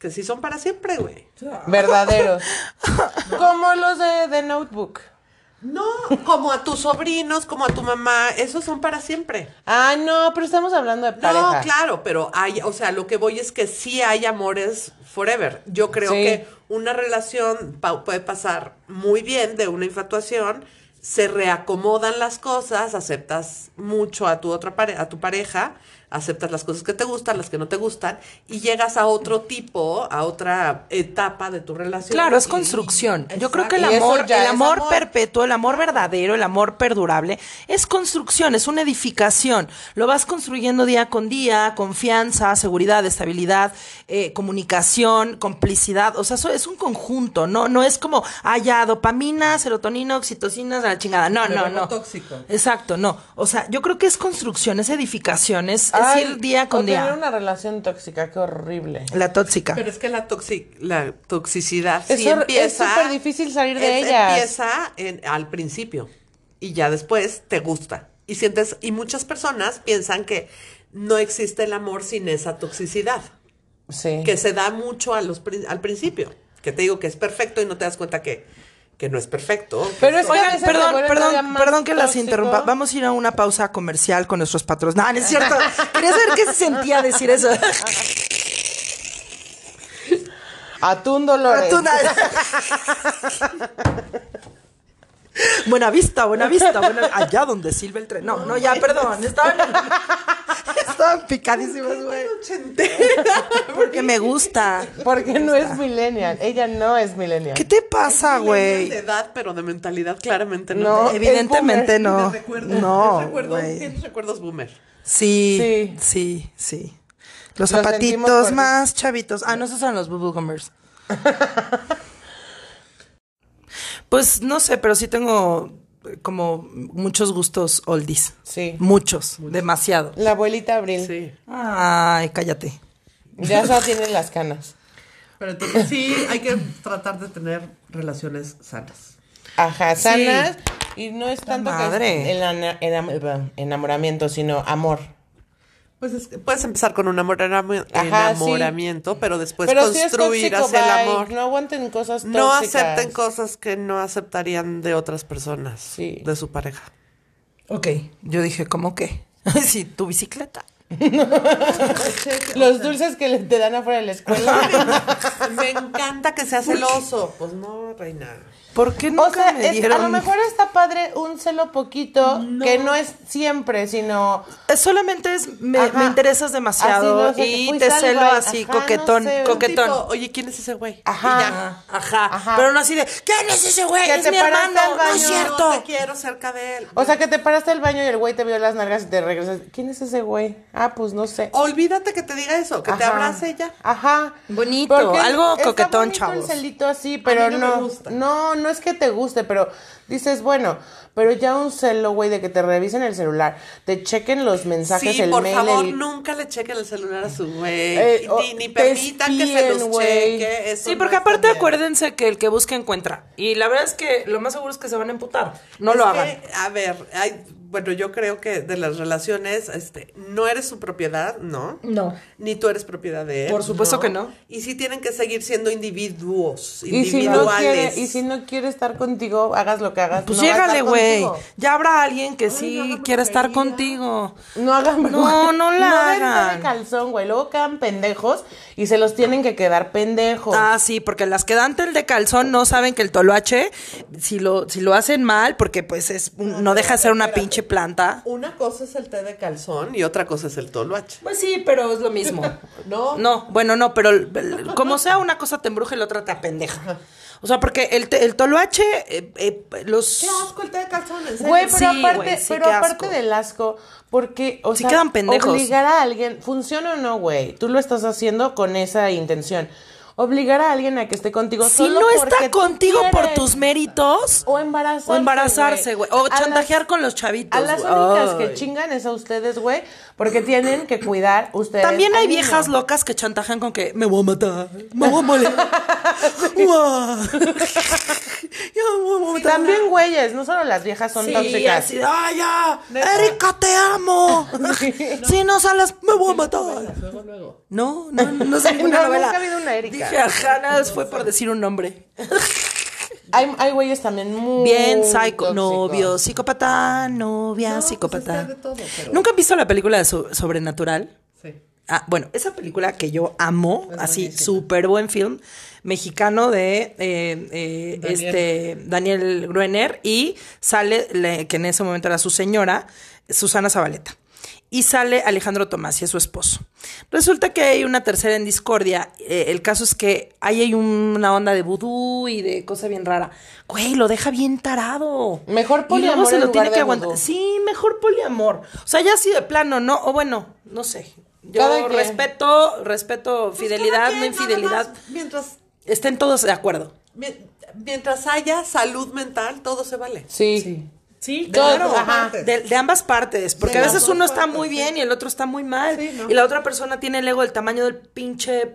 Speaker 4: que sí son para siempre, güey.
Speaker 2: Verdaderos. Como los de The Notebook.
Speaker 4: No, como a tus sobrinos, como a tu mamá, esos son para siempre.
Speaker 2: Ah, no, pero estamos hablando de pareja.
Speaker 4: No, claro, pero hay, o sea, lo que voy es que sí hay amores forever. Yo creo
Speaker 2: Sí.
Speaker 4: que una relación pa- puede pasar muy bien de una infatuación, se reacomodan las cosas, aceptas mucho a tu otra pare- a tu pareja, aceptas las cosas que te gustan, las que no te gustan y llegas a otro tipo, a otra etapa de tu relación.
Speaker 1: Claro, es construcción. Yo creo que el amor, el amor,
Speaker 2: amor.
Speaker 1: perpetuo, el amor verdadero, el amor perdurable, es construcción, es una edificación. Lo vas construyendo día con día, confianza, seguridad, estabilidad, eh, comunicación, complicidad. O sea, eso es un conjunto, no, no es como, ah, ya, dopamina, serotonina, oxitocina, la chingada. No,
Speaker 7: Me
Speaker 1: no, no.
Speaker 7: tóxico.
Speaker 1: Exacto, no. O sea, yo creo que es construcción, es edificación, es, es
Speaker 2: Ay,
Speaker 1: ir día con
Speaker 2: o tener
Speaker 1: día.
Speaker 2: una relación tóxica, qué horrible.
Speaker 1: La tóxica.
Speaker 4: Pero es que la, toxi- la toxicidad
Speaker 2: Es
Speaker 4: sí empieza.
Speaker 2: es súper difícil salir de ellas.
Speaker 4: Empieza en- al principio y ya después te gusta. Y sientes, y muchas personas piensan que no existe el amor sin esa toxicidad,
Speaker 2: Sí.
Speaker 4: que se da mucho a los, prin- al principio. Que te digo que es perfecto y no te das cuenta que, que no es perfecto.
Speaker 2: Pero es que
Speaker 1: Oigan, perdón, perdón, perdón que las interrumpa. Vamos a ir a una pausa comercial con nuestros patrones. No, no es cierto. Quería saber qué se sentía decir eso.
Speaker 2: Atún Dolores.
Speaker 1: Tú na- Buena vista, buena vista, buena- allá donde silba el tren. No, no, ya, perdón. Estaban, estaban picadísimas, güey. Porque me gusta.
Speaker 2: Porque no es millennial. Ella no es millennial.
Speaker 1: ¿Qué te pasa,
Speaker 4: De
Speaker 1: güey?
Speaker 4: edad, pero de mentalidad claramente no.
Speaker 2: No.
Speaker 1: Evidentemente no.
Speaker 4: De recuerdos,
Speaker 1: No,
Speaker 4: de tienes recuerdos boomer.
Speaker 1: Sí,
Speaker 2: Sí.
Speaker 1: sí, sí. Los zapatitos más chavitos. Ah, no, esos son los bubble gummers. Pues no sé, pero sí tengo eh, como muchos gustos oldies.
Speaker 2: Sí.
Speaker 1: Muchos, demasiado.
Speaker 2: La abuelita Abril.
Speaker 4: Sí.
Speaker 1: Ay, cállate.
Speaker 2: Ya solo tiene las canas.
Speaker 7: Pero entonces sí hay que tratar de tener relaciones sanas.
Speaker 2: Ajá, sanas. Y no es tanto
Speaker 1: madre.
Speaker 2: que es el enam- enamoramiento, sino amor.
Speaker 4: Pues es que puedes empezar con un amor- enamo-
Speaker 2: Ajá,
Speaker 4: enamoramiento, pero después
Speaker 2: Pero
Speaker 4: construir
Speaker 2: tóxico,
Speaker 4: hacia el amor.
Speaker 2: No aguanten cosas tóxicas.
Speaker 4: No acepten cosas que no aceptarían de otras personas,
Speaker 2: Sí.
Speaker 4: de su pareja.
Speaker 1: Ok, yo dije, ¿cómo qué? sí, tu bicicleta.
Speaker 2: Los dulces que te dan afuera de la escuela.
Speaker 4: Me encanta que sea celoso. Pues no, reina.
Speaker 1: ¿Por qué
Speaker 2: o
Speaker 1: nunca
Speaker 2: sea,
Speaker 1: me
Speaker 2: es-
Speaker 1: dieron?
Speaker 2: a lo mejor está padre un celo poquito, que no es siempre, sino...
Speaker 1: Solamente es, me, me interesas demasiado
Speaker 2: Así, no sé,
Speaker 1: y te celo así,
Speaker 2: Ajá,
Speaker 1: coquetón,
Speaker 2: no sé, un
Speaker 1: coquetón.
Speaker 4: Tipo, Oye, ¿quién es ese güey?
Speaker 2: Ajá.
Speaker 1: Ajá,
Speaker 2: Ajá.
Speaker 1: pero no así de, ¿quién es ese güey?
Speaker 2: Que
Speaker 1: Es
Speaker 2: te
Speaker 1: mi
Speaker 2: paraste
Speaker 1: hermano,
Speaker 2: al
Speaker 1: no es
Speaker 2: baño,
Speaker 1: cierto.
Speaker 4: No te quiero cerca de él.
Speaker 2: O sea, que te paraste al baño y el güey te vio las nalgas y te regresas. ¿Quién es ese güey? Ah, pues no sé.
Speaker 4: Olvídate que te diga eso, que te abrace ya.
Speaker 2: Ajá.
Speaker 1: Bonito,
Speaker 2: Porque
Speaker 1: algo coquetón, chavos.
Speaker 2: el celito así, pero
Speaker 7: no
Speaker 2: no. No, no es que te guste, pero dices, bueno, pero ya un celo, güey, de que te revisen el celular, te chequen los mensajes,
Speaker 4: Sí,
Speaker 2: el
Speaker 4: por
Speaker 2: mail,
Speaker 4: favor,
Speaker 2: el-
Speaker 4: nunca le chequen el celular a su güey.
Speaker 2: Eh,
Speaker 4: ni, permitan que se los
Speaker 2: güey.
Speaker 4: cheque. eso
Speaker 1: Sí, porque aparte
Speaker 4: bien.
Speaker 1: acuérdense que el que busca encuentra. Y la verdad es que lo más seguro es que se van a emputar. No
Speaker 4: Es
Speaker 1: lo
Speaker 4: que,
Speaker 1: hagan.
Speaker 4: a ver, hay, bueno, yo creo que de las relaciones, este, no eres su propiedad, ¿no?
Speaker 1: No.
Speaker 4: Ni tú eres propiedad de él.
Speaker 1: Por supuesto que no.
Speaker 4: Y sí tienen que seguir siendo individuos,
Speaker 2: Y si, no
Speaker 4: individuales.
Speaker 2: quiere, y si no quiere estar contigo, hagas lo que hagas.
Speaker 1: Pues
Speaker 2: no
Speaker 1: llégale, güey. Ya habrá alguien que sí quiera estar contigo.
Speaker 2: No hagan
Speaker 1: No, no la
Speaker 2: no
Speaker 1: hagan.
Speaker 2: de calzón, güey. Luego quedan pendejos y se los tienen que quedar pendejos.
Speaker 1: Ah, sí, porque las que dan tel de calzón no saben que el toloache, si lo, si lo hacen mal, porque pues es no deja de ser una pinche planta.
Speaker 4: Una cosa es el té de calzón y otra cosa es el toloache.
Speaker 1: Pues sí, pero es lo mismo.
Speaker 4: No.
Speaker 1: No, bueno, no, pero el- el- como sea una cosa te embruja y la otra te apendeja. O sea, porque el, te- el toloache, eh, eh, los...
Speaker 4: Qué asco el té de calzón, en serio.
Speaker 2: Güey, pero
Speaker 1: Sí,
Speaker 2: aparte,
Speaker 1: güey, sí,
Speaker 2: pero aparte
Speaker 1: asco.
Speaker 2: del asco, porque, o
Speaker 1: Sí
Speaker 2: sea,
Speaker 1: quedan pendejos.
Speaker 2: obligar a alguien, funciona o no, güey, tú lo estás haciendo con esa intención. Obligar a alguien a que esté contigo
Speaker 1: Si
Speaker 2: solo
Speaker 1: no está contigo por tus méritos...
Speaker 2: o embarazarse,
Speaker 1: O embarazarse, güey. O
Speaker 2: A las-
Speaker 1: chantajear con los chavitos.
Speaker 2: A las
Speaker 1: güey.
Speaker 2: únicas
Speaker 1: Ay.
Speaker 2: que chingan es a ustedes, güey, porque tienen que cuidar ustedes.
Speaker 1: También hay
Speaker 2: niño.
Speaker 1: viejas locas que chantajean con que me voy a matar, me voy a matar.
Speaker 2: También güeyes, no solo las viejas son
Speaker 1: Sí,
Speaker 2: tóxicas.
Speaker 1: así de, ¡ay, ya! ¡Erika, te amo! Si no sales, me voy a matar.
Speaker 4: Luego, luego.
Speaker 1: No, no, no
Speaker 2: No,
Speaker 1: novela.
Speaker 2: nunca ha habido una Erika.
Speaker 1: Dije, ajá, nada más fue por decir un nombre.
Speaker 2: Hay, hay güeyes también muy
Speaker 1: Bien, psycho,
Speaker 2: tóxicos.
Speaker 1: novio, psicópata, novia,
Speaker 4: No, pues
Speaker 1: psicópata.
Speaker 4: todo, pero-
Speaker 1: ¿Nunca han visto la película de So- Sobrenatural?
Speaker 4: Sí.
Speaker 1: Ah, bueno, esa película que yo amo, así, súper buen film, mexicano de eh, eh,
Speaker 4: Daniel.
Speaker 1: este Daniel Gruener y sale, le- que en ese momento era su señora, Susana Zabaleta. Y sale Alejandro Tomás y es su esposo. Resulta que hay una tercera en discordia. eh, el caso es que ahí hay un- una onda de vudú y de cosa bien rara. Güey, lo deja bien tarado.
Speaker 2: Mejor
Speaker 1: Y luego
Speaker 2: poliamor
Speaker 1: se lo tiene que aguantar.
Speaker 2: vudú.
Speaker 1: Sí, mejor poliamor. O sea, ya así de plano, ¿no? O bueno, no sé. Yo
Speaker 2: Cada quien.
Speaker 1: respeto, respeto
Speaker 4: Pues
Speaker 1: fidelidad, no infidelidad.
Speaker 4: más, Mientras,
Speaker 1: Estén todos de acuerdo.
Speaker 4: mi- mientras haya salud mental, todo se vale.
Speaker 2: Sí.
Speaker 1: Sí,
Speaker 2: Todo,
Speaker 1: claro.
Speaker 2: ajá.
Speaker 1: De, de ambas partes. Porque
Speaker 4: De
Speaker 1: a veces uno está muy
Speaker 4: sí.
Speaker 1: bien y el otro está muy mal.
Speaker 4: Sí, ¿no?
Speaker 1: Y la otra persona tiene el ego del tamaño del pinche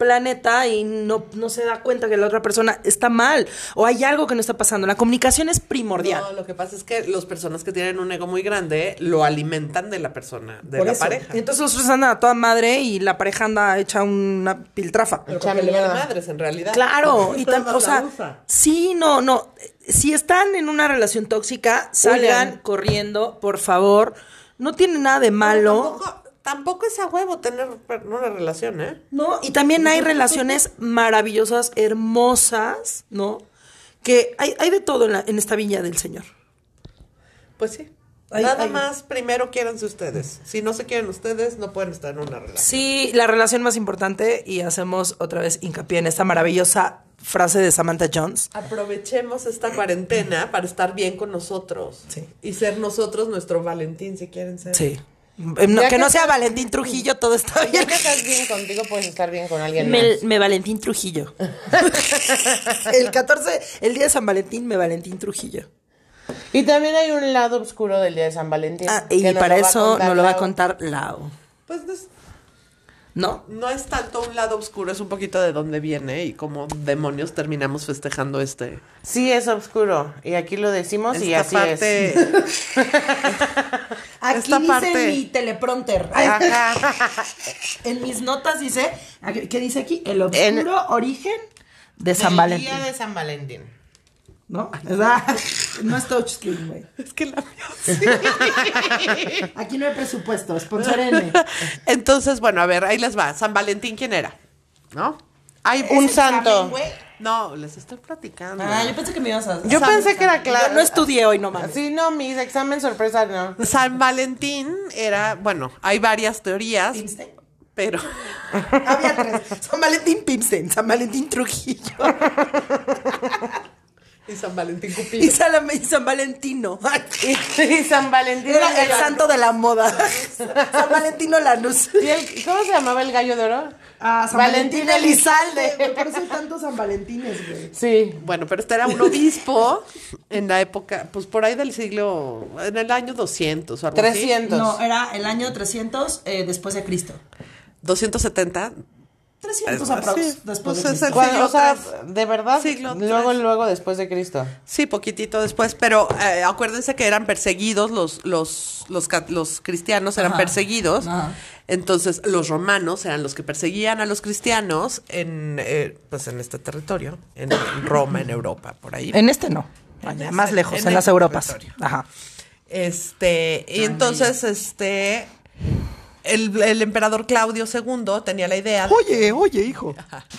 Speaker 1: planeta y no, no se da cuenta que la otra persona está mal. O hay algo que no está pasando. La comunicación es primordial.
Speaker 4: No, lo que pasa es que las personas que tienen un ego muy grande lo alimentan de la persona, de
Speaker 1: Por
Speaker 4: la
Speaker 1: eso.
Speaker 4: pareja.
Speaker 1: Entonces los otros andan a toda madre y la pareja anda hecha una piltrafa.
Speaker 4: Pero le madres en realidad.
Speaker 1: Claro, y
Speaker 4: más
Speaker 1: o sea,
Speaker 4: usa.
Speaker 1: sí, no, no. Si están en una relación tóxica, salgan
Speaker 2: Huyan.
Speaker 1: corriendo, por favor. No tiene nada de malo.
Speaker 4: Tampoco, tampoco es a huevo tener una relación, ¿eh?
Speaker 1: No, y también hay relaciones maravillosas, hermosas, ¿no? Que hay, hay de todo en, la- en esta viña del Señor.
Speaker 4: Pues sí.
Speaker 1: Ay,
Speaker 4: Nada
Speaker 1: ay.
Speaker 4: más, primero quiéranse ustedes. Si no se quieren ustedes, no pueden estar en una relación.
Speaker 1: Sí, la relación más importante, y hacemos otra vez hincapié en esta maravillosa frase de Samantha Jones.
Speaker 4: Aprovechemos esta cuarentena para estar bien con nosotros.
Speaker 1: Sí.
Speaker 4: Y ser nosotros nuestro Valentín, si quieren ser.
Speaker 1: Sí. Eh, no-
Speaker 2: Ya
Speaker 1: que
Speaker 2: que
Speaker 1: no sea
Speaker 2: estás-
Speaker 1: Valentín Trujillo, todo está
Speaker 2: Ya
Speaker 1: bien.
Speaker 2: que estás bien contigo, puedes estar bien con alguien
Speaker 1: Me,
Speaker 2: más.
Speaker 1: me Valentín Trujillo. el 14, el día de San Valentín, me Valentín Trujillo.
Speaker 2: Y también hay un lado oscuro del día de San Valentín.
Speaker 1: Ah, y para eso nos lo va a contar Lau.
Speaker 4: Pues no es,
Speaker 1: ¿No?
Speaker 4: no es tanto un lado oscuro, es un poquito de dónde viene y cómo demonios terminamos festejando este.
Speaker 2: Sí, es oscuro. Y aquí lo decimos y así es.
Speaker 1: Aquí
Speaker 4: Esta
Speaker 1: dice
Speaker 4: parte-
Speaker 1: mi teleprompter. en mis notas dice, ¿qué dice aquí? El oscuro
Speaker 2: En-
Speaker 1: origen de San
Speaker 2: Del
Speaker 1: Valentín.
Speaker 2: día de San Valentín.
Speaker 1: ¿No? ¿Verdad? No es touchscreen, güey.
Speaker 4: es que la mía
Speaker 1: Aquí no hay presupuesto, sponsorenme.
Speaker 4: Entonces, bueno, a ver, ahí les va. San Valentín, ¿quién era? ¿No? Hay
Speaker 2: Un santo.
Speaker 4: No, les estoy platicando.
Speaker 1: Ah, yo pensé que me ibas a...
Speaker 2: Yo pensé que era claro.
Speaker 1: Yo no estudié hoy, no mames.
Speaker 2: Sí, no, mis examen sorpresa no.
Speaker 4: San Valentín era, bueno, hay varias teorías,
Speaker 1: Pimstein.
Speaker 4: pero
Speaker 1: Había tres. San Valentín Pimstein, San Valentín Trujillo
Speaker 4: y San Valentín
Speaker 1: y
Speaker 4: Cupido.
Speaker 1: San, y San Valentino.
Speaker 2: Y, y San Valentín.
Speaker 1: Era el santo de la moda. San Valentino Lanús.
Speaker 2: ¿Y el- ¿Cómo se llamaba el gallo de oro?
Speaker 1: Ah, San
Speaker 2: Valentín
Speaker 1: Valentín
Speaker 2: Elizalde.
Speaker 1: Eso hay tantos San Valentines, güey.
Speaker 2: Sí.
Speaker 4: Bueno, pero este era un obispo en la época, pues por ahí del siglo, en el año 200 o algo así.
Speaker 2: 300.
Speaker 1: No, era el año 300 eh, después de Cristo.
Speaker 4: 270.
Speaker 1: 300
Speaker 4: Ah,
Speaker 1: aprox
Speaker 4: sí,
Speaker 1: después
Speaker 4: pues
Speaker 1: de
Speaker 4: es
Speaker 1: Cristo.
Speaker 4: siglo
Speaker 2: o sea, de verdad,
Speaker 4: Siglo
Speaker 2: luego, luego después de Cristo.
Speaker 4: Sí, poquitito después, pero eh, acuérdense que eran perseguidos los los los, los cristianos eran
Speaker 1: Ajá.
Speaker 4: perseguidos.
Speaker 1: Ajá.
Speaker 4: Entonces, los romanos eran los que perseguían a los cristianos en eh, pues en este territorio, en Roma, en Europa, por ahí.
Speaker 1: En este no.
Speaker 4: Este-
Speaker 1: más lejos,
Speaker 4: en
Speaker 1: en, las
Speaker 4: este
Speaker 1: Europas.
Speaker 4: territorio.
Speaker 1: Ajá.
Speaker 4: Este, y entonces, este, el, el emperador Claudio II tenía la idea de-
Speaker 1: Oye, oye, hijo.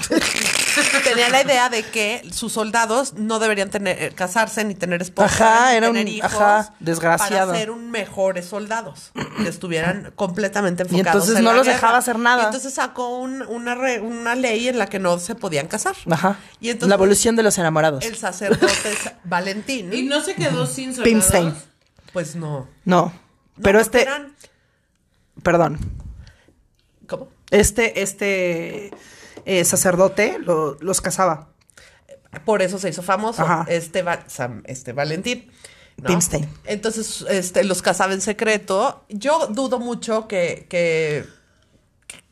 Speaker 4: tenía la idea de que sus soldados no deberían tener eh, casarse ni tener esposa
Speaker 1: Ajá,
Speaker 4: ni
Speaker 1: era
Speaker 4: tener
Speaker 1: un-
Speaker 4: hijos
Speaker 1: ajá, desgraciado.
Speaker 4: para ser un mejores soldados que estuvieran completamente
Speaker 1: Y
Speaker 4: enfocados
Speaker 1: entonces
Speaker 4: en
Speaker 1: no
Speaker 4: la
Speaker 1: los
Speaker 4: guerra.
Speaker 1: dejaba hacer nada.
Speaker 4: Y entonces sacó un- una re- una ley en la que no se podían casar
Speaker 1: Ajá.
Speaker 4: y entonces
Speaker 1: la evolución de los enamorados.
Speaker 4: el sacerdote Valentín
Speaker 2: Y no se quedó sin soldados.
Speaker 1: Pimstein.
Speaker 4: pues no
Speaker 1: No.
Speaker 4: No,
Speaker 1: Pero este,
Speaker 4: eran-
Speaker 1: perdón,
Speaker 4: ¿cómo?
Speaker 1: este, este eh, sacerdote lo- los casaba.
Speaker 4: Por eso se hizo famoso
Speaker 1: Ajá.
Speaker 4: este, Va- Sam- este Valentín. ¿no? Entonces, este, los casaba en secreto. Yo dudo mucho que, que,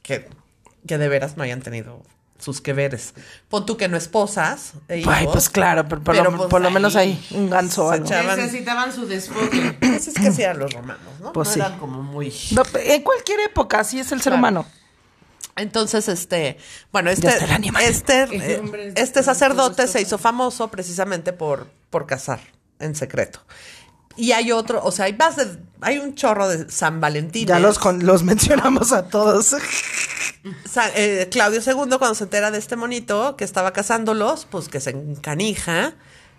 Speaker 4: que, que de veras no hayan tenido sus que veres. Pon tú que no esposas. e
Speaker 1: Ay, pues claro, pero por,
Speaker 4: pero,
Speaker 1: lo,
Speaker 4: pues,
Speaker 1: por lo menos
Speaker 4: ahí
Speaker 1: hay un ganso
Speaker 4: se echaban-
Speaker 2: Necesitaban su desfogue.
Speaker 4: Pues es que eran los romanos, ¿no?
Speaker 1: Pues
Speaker 4: no
Speaker 1: sí.
Speaker 4: eran como muy...
Speaker 1: No, en cualquier época, así es el ser
Speaker 4: Claro.
Speaker 1: humano.
Speaker 4: Entonces, este, bueno, este, este, eh, este sacerdote se hizo famoso precisamente por, por casar en secreto. Y hay otro, o sea, hay más de, hay un chorro de San Valentín.
Speaker 1: Ya los, con- los mencionamos a todos.
Speaker 4: Claudio II, cuando se entera de este monito que estaba casándolos, pues que se encanija,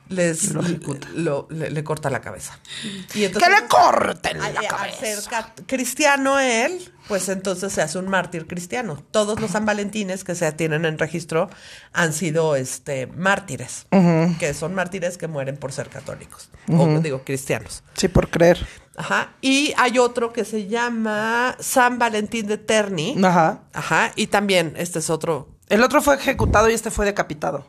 Speaker 4: les
Speaker 1: Lo ejecuta.
Speaker 4: lo- le, le corta la cabeza. Y
Speaker 1: ¡Que le corten
Speaker 4: al,
Speaker 1: la cabeza!
Speaker 4: cristiano él, pues entonces se hace un mártir cristiano. Todos los San Valentines que se tienen en registro han sido este mártires, que son mártires que mueren por ser católicos, o digo cristianos.
Speaker 1: Sí, por creer.
Speaker 4: Ajá. Y hay otro que se llama San Valentín de Terni.
Speaker 1: Ajá.
Speaker 4: Ajá. Y también este es otro.
Speaker 1: El otro fue ejecutado y este fue decapitado.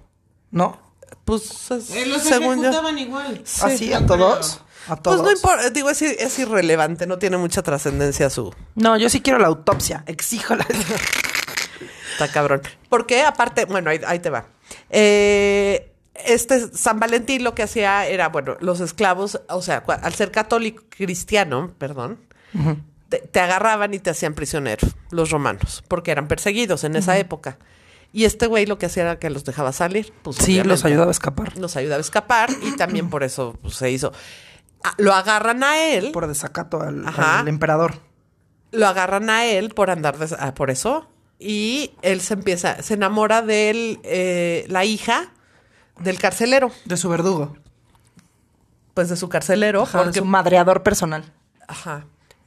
Speaker 1: ¿No?
Speaker 4: Pues es-
Speaker 2: Eh, los
Speaker 4: según yo.
Speaker 2: ejecutaban igual.
Speaker 1: ¿Así a todos? A
Speaker 4: Pues
Speaker 1: todos.
Speaker 4: no importa, digo, es irrelevante, no tiene mucha trascendencia su.
Speaker 1: No, yo sí quiero la autopsia. Exijo la.
Speaker 4: Está cabrón. Porque aparte, bueno, ahí, ahí te va. Eh, este San Valentín lo que hacía era, bueno, los esclavos, o sea, al ser católico cristiano, perdón, te, te agarraban y te hacían prisionero, los romanos, porque eran perseguidos en esa época. Y este güey lo que hacía era que los dejaba salir. Pues,
Speaker 1: Sí, los ayudaba a escapar.
Speaker 4: Los ayudaba a escapar y también por eso pues, se hizo. Ah, Lo agarran a él,
Speaker 1: Por desacato al, emperador.
Speaker 4: lo agarran a él por andar des- ah, por eso y él se empieza, se enamora de él, eh, la hija del carcelero,
Speaker 1: De su verdugo.
Speaker 4: pues de su carcelero,
Speaker 1: Ajá, de
Speaker 4: porque,
Speaker 1: su madreador personal.
Speaker 4: ajá,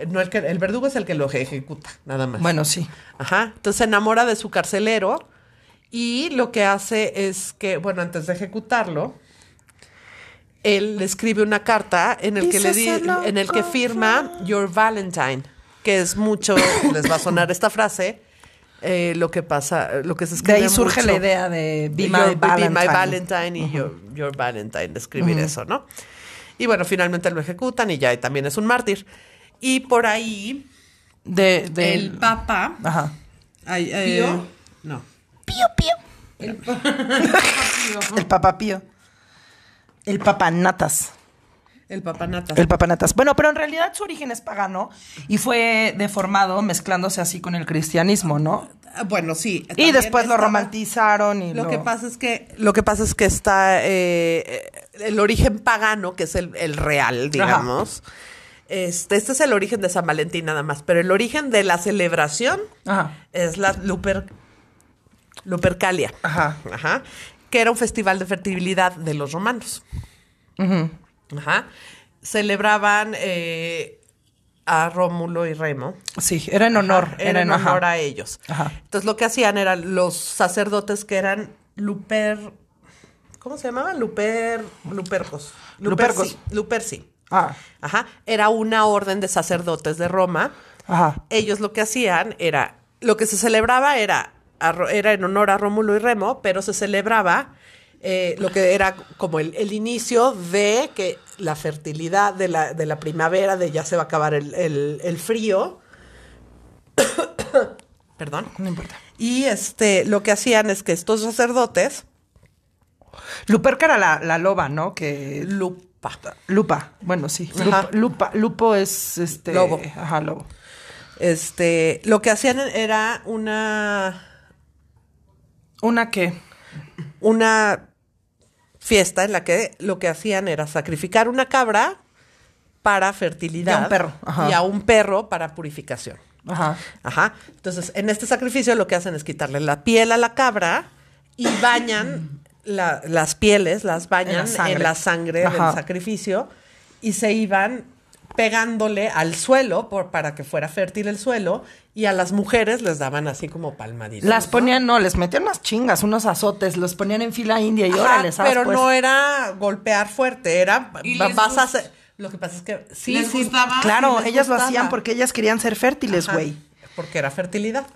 Speaker 4: no el que, el verdugo es el que lo ejecuta, nada más.
Speaker 1: Bueno, sí.
Speaker 4: Ajá. Entonces se enamora de su carcelero y lo que hace es que, bueno, antes de ejecutarlo, él le escribe una carta en el que le di- en el que firma Your Valentine, que es mucho, les va a sonar esta frase, eh, lo que pasa, lo que se
Speaker 1: De
Speaker 4: escribe
Speaker 1: ahí surge
Speaker 4: mucho.
Speaker 1: la idea de Be
Speaker 4: Your-
Speaker 1: My Valentine.
Speaker 4: Be My Valentine y your, Your Valentine, de escribir eso, ¿no? Y bueno, finalmente lo ejecutan y ya y también es un mártir. Y por ahí
Speaker 1: De, de-
Speaker 4: el Papa
Speaker 1: Ajá.
Speaker 4: Ay, eh,
Speaker 2: ¿Pío?
Speaker 4: No.
Speaker 1: Pío, pío. El papapío. El papanatas.
Speaker 4: El papanatas.
Speaker 1: El papanatas. Bueno, pero en realidad su origen es pagano y fue deformado mezclándose así con el cristianismo, ¿no?
Speaker 4: Ah, Bueno, sí.
Speaker 1: Y después lo romantizaron y
Speaker 4: Lo
Speaker 1: lo...
Speaker 4: que pasa es que lo que pasa es que está eh, el origen pagano, que es el, el real, digamos. Este, este es el origen de San Valentín nada más, pero el origen de la celebración
Speaker 1: Ajá.
Speaker 4: es la Luper, Lupercalia.
Speaker 1: Ajá.
Speaker 4: Ajá. Que era un festival de fertilidad de los romanos.
Speaker 1: Ujú.
Speaker 4: Ajá. Celebraban eh, a Rómulo y Remo.
Speaker 1: Sí, era en honor.
Speaker 4: Ajá, era en
Speaker 1: ajá.
Speaker 4: honor a ellos.
Speaker 1: Ajá.
Speaker 4: Entonces lo que hacían eran los sacerdotes que eran luper... ¿Cómo se llamaban? Luper... Lupercos.
Speaker 1: Lupercos.
Speaker 4: Luperci. Luperci.
Speaker 1: Ah,
Speaker 4: Ajá. Era una orden de sacerdotes de Roma.
Speaker 1: ajá.
Speaker 4: Ellos lo que hacían era... Lo que se celebraba era, era en honor a Rómulo y Remo, pero se celebraba eh, lo que era como el, el inicio de que la fertilidad de la, de la primavera, de ya se va a acabar el, el- el frío. Perdón.
Speaker 1: No importa.
Speaker 4: Y este, lo que hacían es que estos sacerdotes,
Speaker 1: Luperca era la, la loba, ¿no? Que...
Speaker 4: lupa,
Speaker 1: Lupa. Bueno, sí. Lupa, lupa. Lupo es este...
Speaker 4: Lobo.
Speaker 1: Ajá, lobo.
Speaker 4: este, lo que hacían era una,
Speaker 1: ¿Una qué?
Speaker 4: una fiesta en la que lo que hacían era sacrificar una cabra para fertilidad.
Speaker 1: Y a un perro, ajá.
Speaker 4: Y a un perro para purificación.
Speaker 1: Ajá.
Speaker 4: Ajá. Entonces, en este sacrificio lo que hacen es quitarle la piel a la cabra y bañan la- las pieles, las bañan en
Speaker 1: sangre.
Speaker 4: la sangre, del sacrificio y se iban pegándole al suelo por, para que fuera fértil el suelo y a las mujeres les daban así como palmaditas.
Speaker 1: Las ponían, no, les metían unas chingas, unos azotes, los ponían en fila india y
Speaker 4: Ajá,
Speaker 1: órale, ¿sabes?
Speaker 4: pero
Speaker 1: Pues,
Speaker 4: no era golpear fuerte, era
Speaker 2: ¿Y
Speaker 4: va-
Speaker 2: les
Speaker 4: vas a hacer. Lo que pasa es que sí,
Speaker 2: ¿Les
Speaker 4: sí,
Speaker 2: gustaba?
Speaker 1: Claro,
Speaker 4: les
Speaker 1: ellas lo hacían porque ellas querían ser fértiles, güey.
Speaker 4: Porque era fertilidad.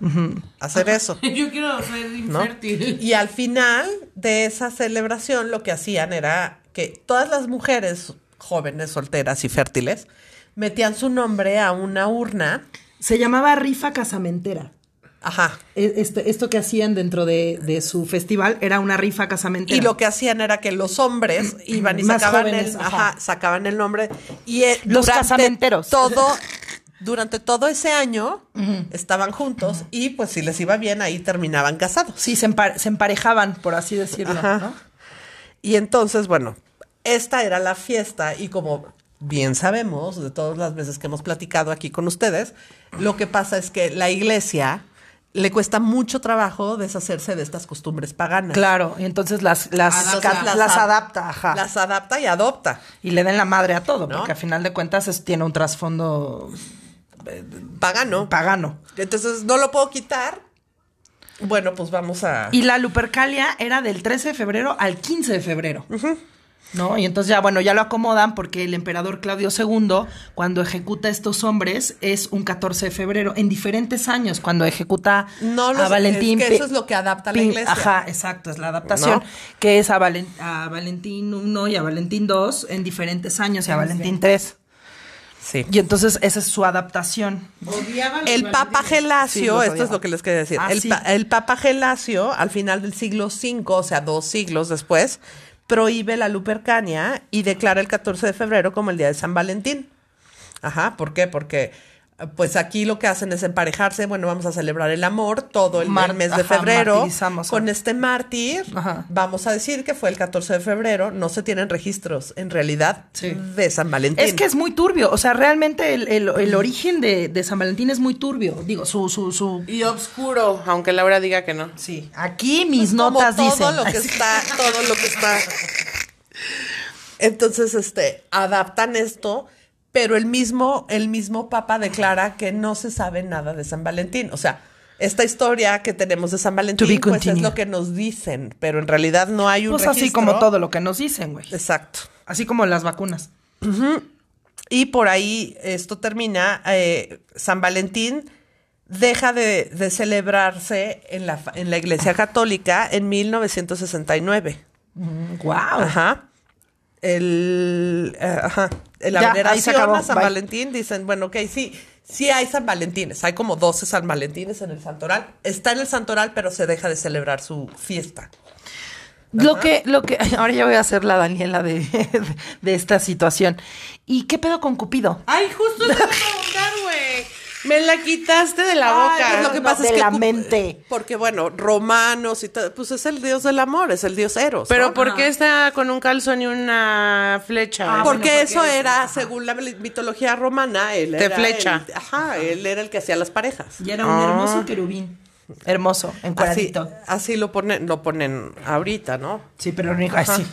Speaker 4: Hacer eso.
Speaker 2: Yo quiero ser
Speaker 4: ¿no?
Speaker 2: infértil.
Speaker 4: Y al final de esa celebración lo que hacían era que todas las mujeres jóvenes, solteras y fértiles metían su nombre a una urna.
Speaker 1: Se llamaba rifa casamentera.
Speaker 4: Ajá.
Speaker 1: E- Este, esto que hacían dentro de, de su festival era una rifa casamentera.
Speaker 4: Y lo que hacían era que los hombres iban y
Speaker 1: Más
Speaker 4: sacaban
Speaker 1: jóvenes,
Speaker 4: el,
Speaker 1: ajá.
Speaker 4: ajá, sacaban el nombre y eh,
Speaker 1: Los casamenteros.
Speaker 4: Todo durante todo ese año estaban juntos y pues si les iba bien ahí terminaban casados.
Speaker 1: Sí, se, se emparejaban, por así decirlo.
Speaker 4: Ajá.
Speaker 1: ¿no?
Speaker 4: Y entonces, bueno, esta era la fiesta y como bien sabemos de todas las veces que hemos platicado aquí con ustedes, lo que pasa es que la iglesia le cuesta mucho trabajo deshacerse de estas costumbres paganas.
Speaker 1: Claro, y entonces las, las,
Speaker 4: Adapta.
Speaker 1: las,
Speaker 4: ad-
Speaker 1: adapta, ajá.
Speaker 4: Las adapta y adopta.
Speaker 1: y le den la madre a todo,
Speaker 4: ¿No?
Speaker 1: porque a final de cuentas es- tiene un trasfondo
Speaker 4: Pagano.
Speaker 1: pagano.
Speaker 4: Entonces no lo puedo quitar. Bueno, pues vamos a.
Speaker 1: Y la Lupercalia era del 13 de febrero al 15 de febrero. ¿No? Y entonces ya, bueno, ya lo acomodan porque el emperador Claudio II, cuando ejecuta a estos hombres, es un 14 de febrero, en diferentes años, cuando ejecuta
Speaker 4: No
Speaker 1: a
Speaker 4: sé,
Speaker 1: Valentín.
Speaker 4: es que eso es lo que adapta la
Speaker 1: Pin-
Speaker 4: iglesia.
Speaker 1: Ajá, exacto, es la adaptación,
Speaker 4: ¿No?
Speaker 1: que es a, Valen- a Valentín I y a Valentín II en diferentes años y a Valentín III.
Speaker 4: Sí.
Speaker 1: Y entonces esa es su adaptación.
Speaker 4: El Papa.
Speaker 1: Sí,
Speaker 4: Gelasio, esto es lo que les quería decir.
Speaker 1: Ah,
Speaker 4: el,
Speaker 1: sí.
Speaker 4: pa- el Papa Gelasio, al final del siglo V, o sea, dos siglos después, prohíbe la Lupercalia y declara el 14 de febrero como el día de San Valentín. Ajá, ¿por qué? Porque pues aquí lo que hacen es emparejarse, bueno, vamos a celebrar el amor todo el,
Speaker 1: Mar-
Speaker 4: mes de
Speaker 1: ajá,
Speaker 4: febrero con este mártir.
Speaker 1: Ajá.
Speaker 4: Vamos a decir que fue el 14 de febrero, no se tienen registros en realidad
Speaker 1: Sí.
Speaker 4: de San Valentín.
Speaker 1: Es que es muy turbio, o sea, realmente el, el- el origen de, de San Valentín es muy turbio. Digo, su, su, su...
Speaker 2: Y obscuro, aunque Laura diga que no.
Speaker 1: Sí, aquí mis
Speaker 4: como
Speaker 1: notas
Speaker 4: todo
Speaker 1: dicen.
Speaker 4: lo que está, todo lo que está. Entonces, este, adaptan esto, pero el mismo, el mismo Papa declara que no se sabe nada de San Valentín. O sea, esta historia que tenemos de San Valentín, pues es lo que nos dicen, pero en realidad no hay un
Speaker 1: Pues así como todo lo que nos dicen, güey.
Speaker 4: Exacto.
Speaker 1: Así como las vacunas.
Speaker 4: Y por ahí esto termina, eh, San Valentín deja de, de celebrarse en la, en la Iglesia Católica en 1969.
Speaker 1: Wow.
Speaker 4: Ajá. El, eh, ajá. La
Speaker 1: Ya,
Speaker 4: veneración
Speaker 1: acabó.
Speaker 4: a San
Speaker 1: Bye.
Speaker 4: Valentín dicen, bueno, ok, sí, sí hay San Valentines, hay como 12 San Valentines en el Santoral. Está en el Santoral, pero se deja de celebrar su fiesta.
Speaker 1: Lo que, lo que, ahora ya voy a hacer la Daniela de, de, de esta situación. ¿Y qué pedo con Cupido?
Speaker 2: Ay, justo te iba a preguntar, güey. Me la quitaste de la boca.
Speaker 4: Pues lo que
Speaker 1: no,
Speaker 4: pasa es
Speaker 1: de
Speaker 4: que
Speaker 1: la mente.
Speaker 4: Porque bueno, romanos y todo, pues es el dios del amor, es el dios Eros.
Speaker 2: Pero
Speaker 4: ¿no?
Speaker 2: ¿por qué está con un calzón y una flecha?
Speaker 1: Ah,
Speaker 4: porque
Speaker 1: bueno,
Speaker 4: eso era, según la mitología romana, él
Speaker 2: De
Speaker 4: era
Speaker 2: flecha.
Speaker 4: el- ajá, él era el que hacía las parejas.
Speaker 1: Y era un
Speaker 2: Ah.
Speaker 1: hermoso querubín. Hermoso,
Speaker 4: Así,
Speaker 1: encuadradito.
Speaker 4: así lo ponen, lo ponen ahorita, ¿no?
Speaker 1: Sí, pero no así.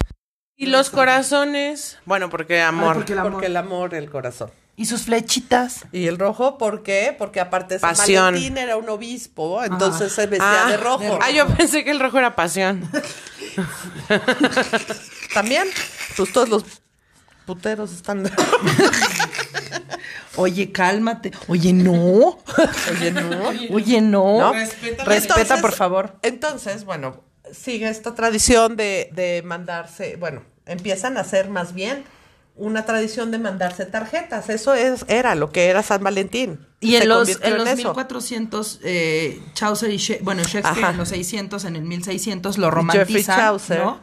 Speaker 2: ¿Y los corazones? Bueno, porque amor.
Speaker 1: porque el amor.
Speaker 4: Porque el amor, el corazón.
Speaker 1: Y sus flechitas.
Speaker 4: Y el rojo, ¿por qué? Porque aparte San
Speaker 2: Pasión.
Speaker 4: Valentín era un obispo, entonces se vestía
Speaker 2: Ah,
Speaker 4: de rojo.
Speaker 2: Ah, yo pensé que el rojo era pasión.
Speaker 4: También, pues todos los puteros están de...
Speaker 1: Oye, cálmate. Oye, no.
Speaker 4: Oye, no.
Speaker 1: Oye, no.
Speaker 4: ¿No?
Speaker 2: Respeta-
Speaker 1: Respeta,
Speaker 4: Entonces-
Speaker 1: por favor.
Speaker 4: Entonces, bueno, sigue esta tradición de, de mandarse, bueno, empiezan a hacer más bien una tradición de mandarse tarjetas. Eso es, era lo que era San Valentín.
Speaker 1: Y en los, en los
Speaker 4: eso.
Speaker 1: 1400, eh, Chaucer y Shakespeare, bueno, Shakespeare
Speaker 4: Ajá.
Speaker 1: en los 600, en el 1600 lo romantizan,
Speaker 4: Chaucer.
Speaker 1: ¿no?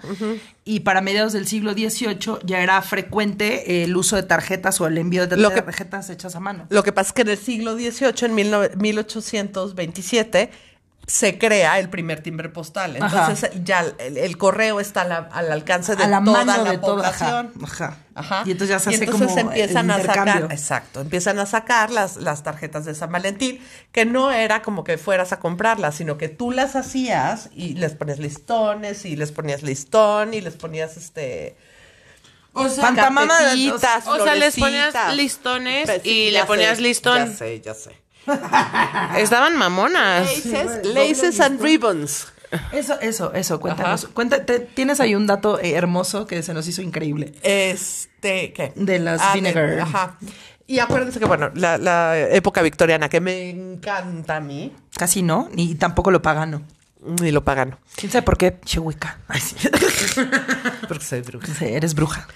Speaker 1: Y para mediados del siglo XVIII ya era frecuente eh, el uso de tarjetas o el envío de
Speaker 4: Lo que-
Speaker 1: tarjetas hechas a mano.
Speaker 4: Lo que pasa es que en el siglo XVIII, en 19- 1827, se crea el primer timbre postal.
Speaker 1: Ajá.
Speaker 4: Entonces ya el, el correo está a la- al alcance de
Speaker 1: a la
Speaker 4: toda
Speaker 1: mano
Speaker 4: la
Speaker 1: de toda
Speaker 4: población.
Speaker 1: Ajá.
Speaker 4: Ajá.
Speaker 1: Y entonces ya se
Speaker 4: Y
Speaker 1: hace
Speaker 4: entonces
Speaker 1: como
Speaker 4: empiezan
Speaker 1: el
Speaker 4: a sacar, exacto, empiezan a sacar las, las tarjetas de San Valentín, que no era como que fueras a comprarlas, sino que tú las hacías y les ponías listones y les ponías listón y les ponías este
Speaker 2: O sea, o sea, les ponías listones y le ponías listón.
Speaker 4: Ya sé, ya sé.
Speaker 2: Estaban mamonas.
Speaker 4: Laces, laces and ribbons.
Speaker 1: Eso, eso, eso, cuéntanos. Cuéntate, tienes ahí un dato eh, hermoso que se nos hizo increíble.
Speaker 4: Este, ¿qué?
Speaker 1: De las vinegar.
Speaker 4: ajá. Y acuérdense que, bueno, la, la época victoriana, que me encanta a mí,
Speaker 1: Casi no, ni tampoco lo pagano.
Speaker 4: Ni lo pagano.
Speaker 1: ¿Quién sabe por qué? Chihuica. Ay, sí.
Speaker 4: Porque soy bruja.
Speaker 1: Sí, eres bruja.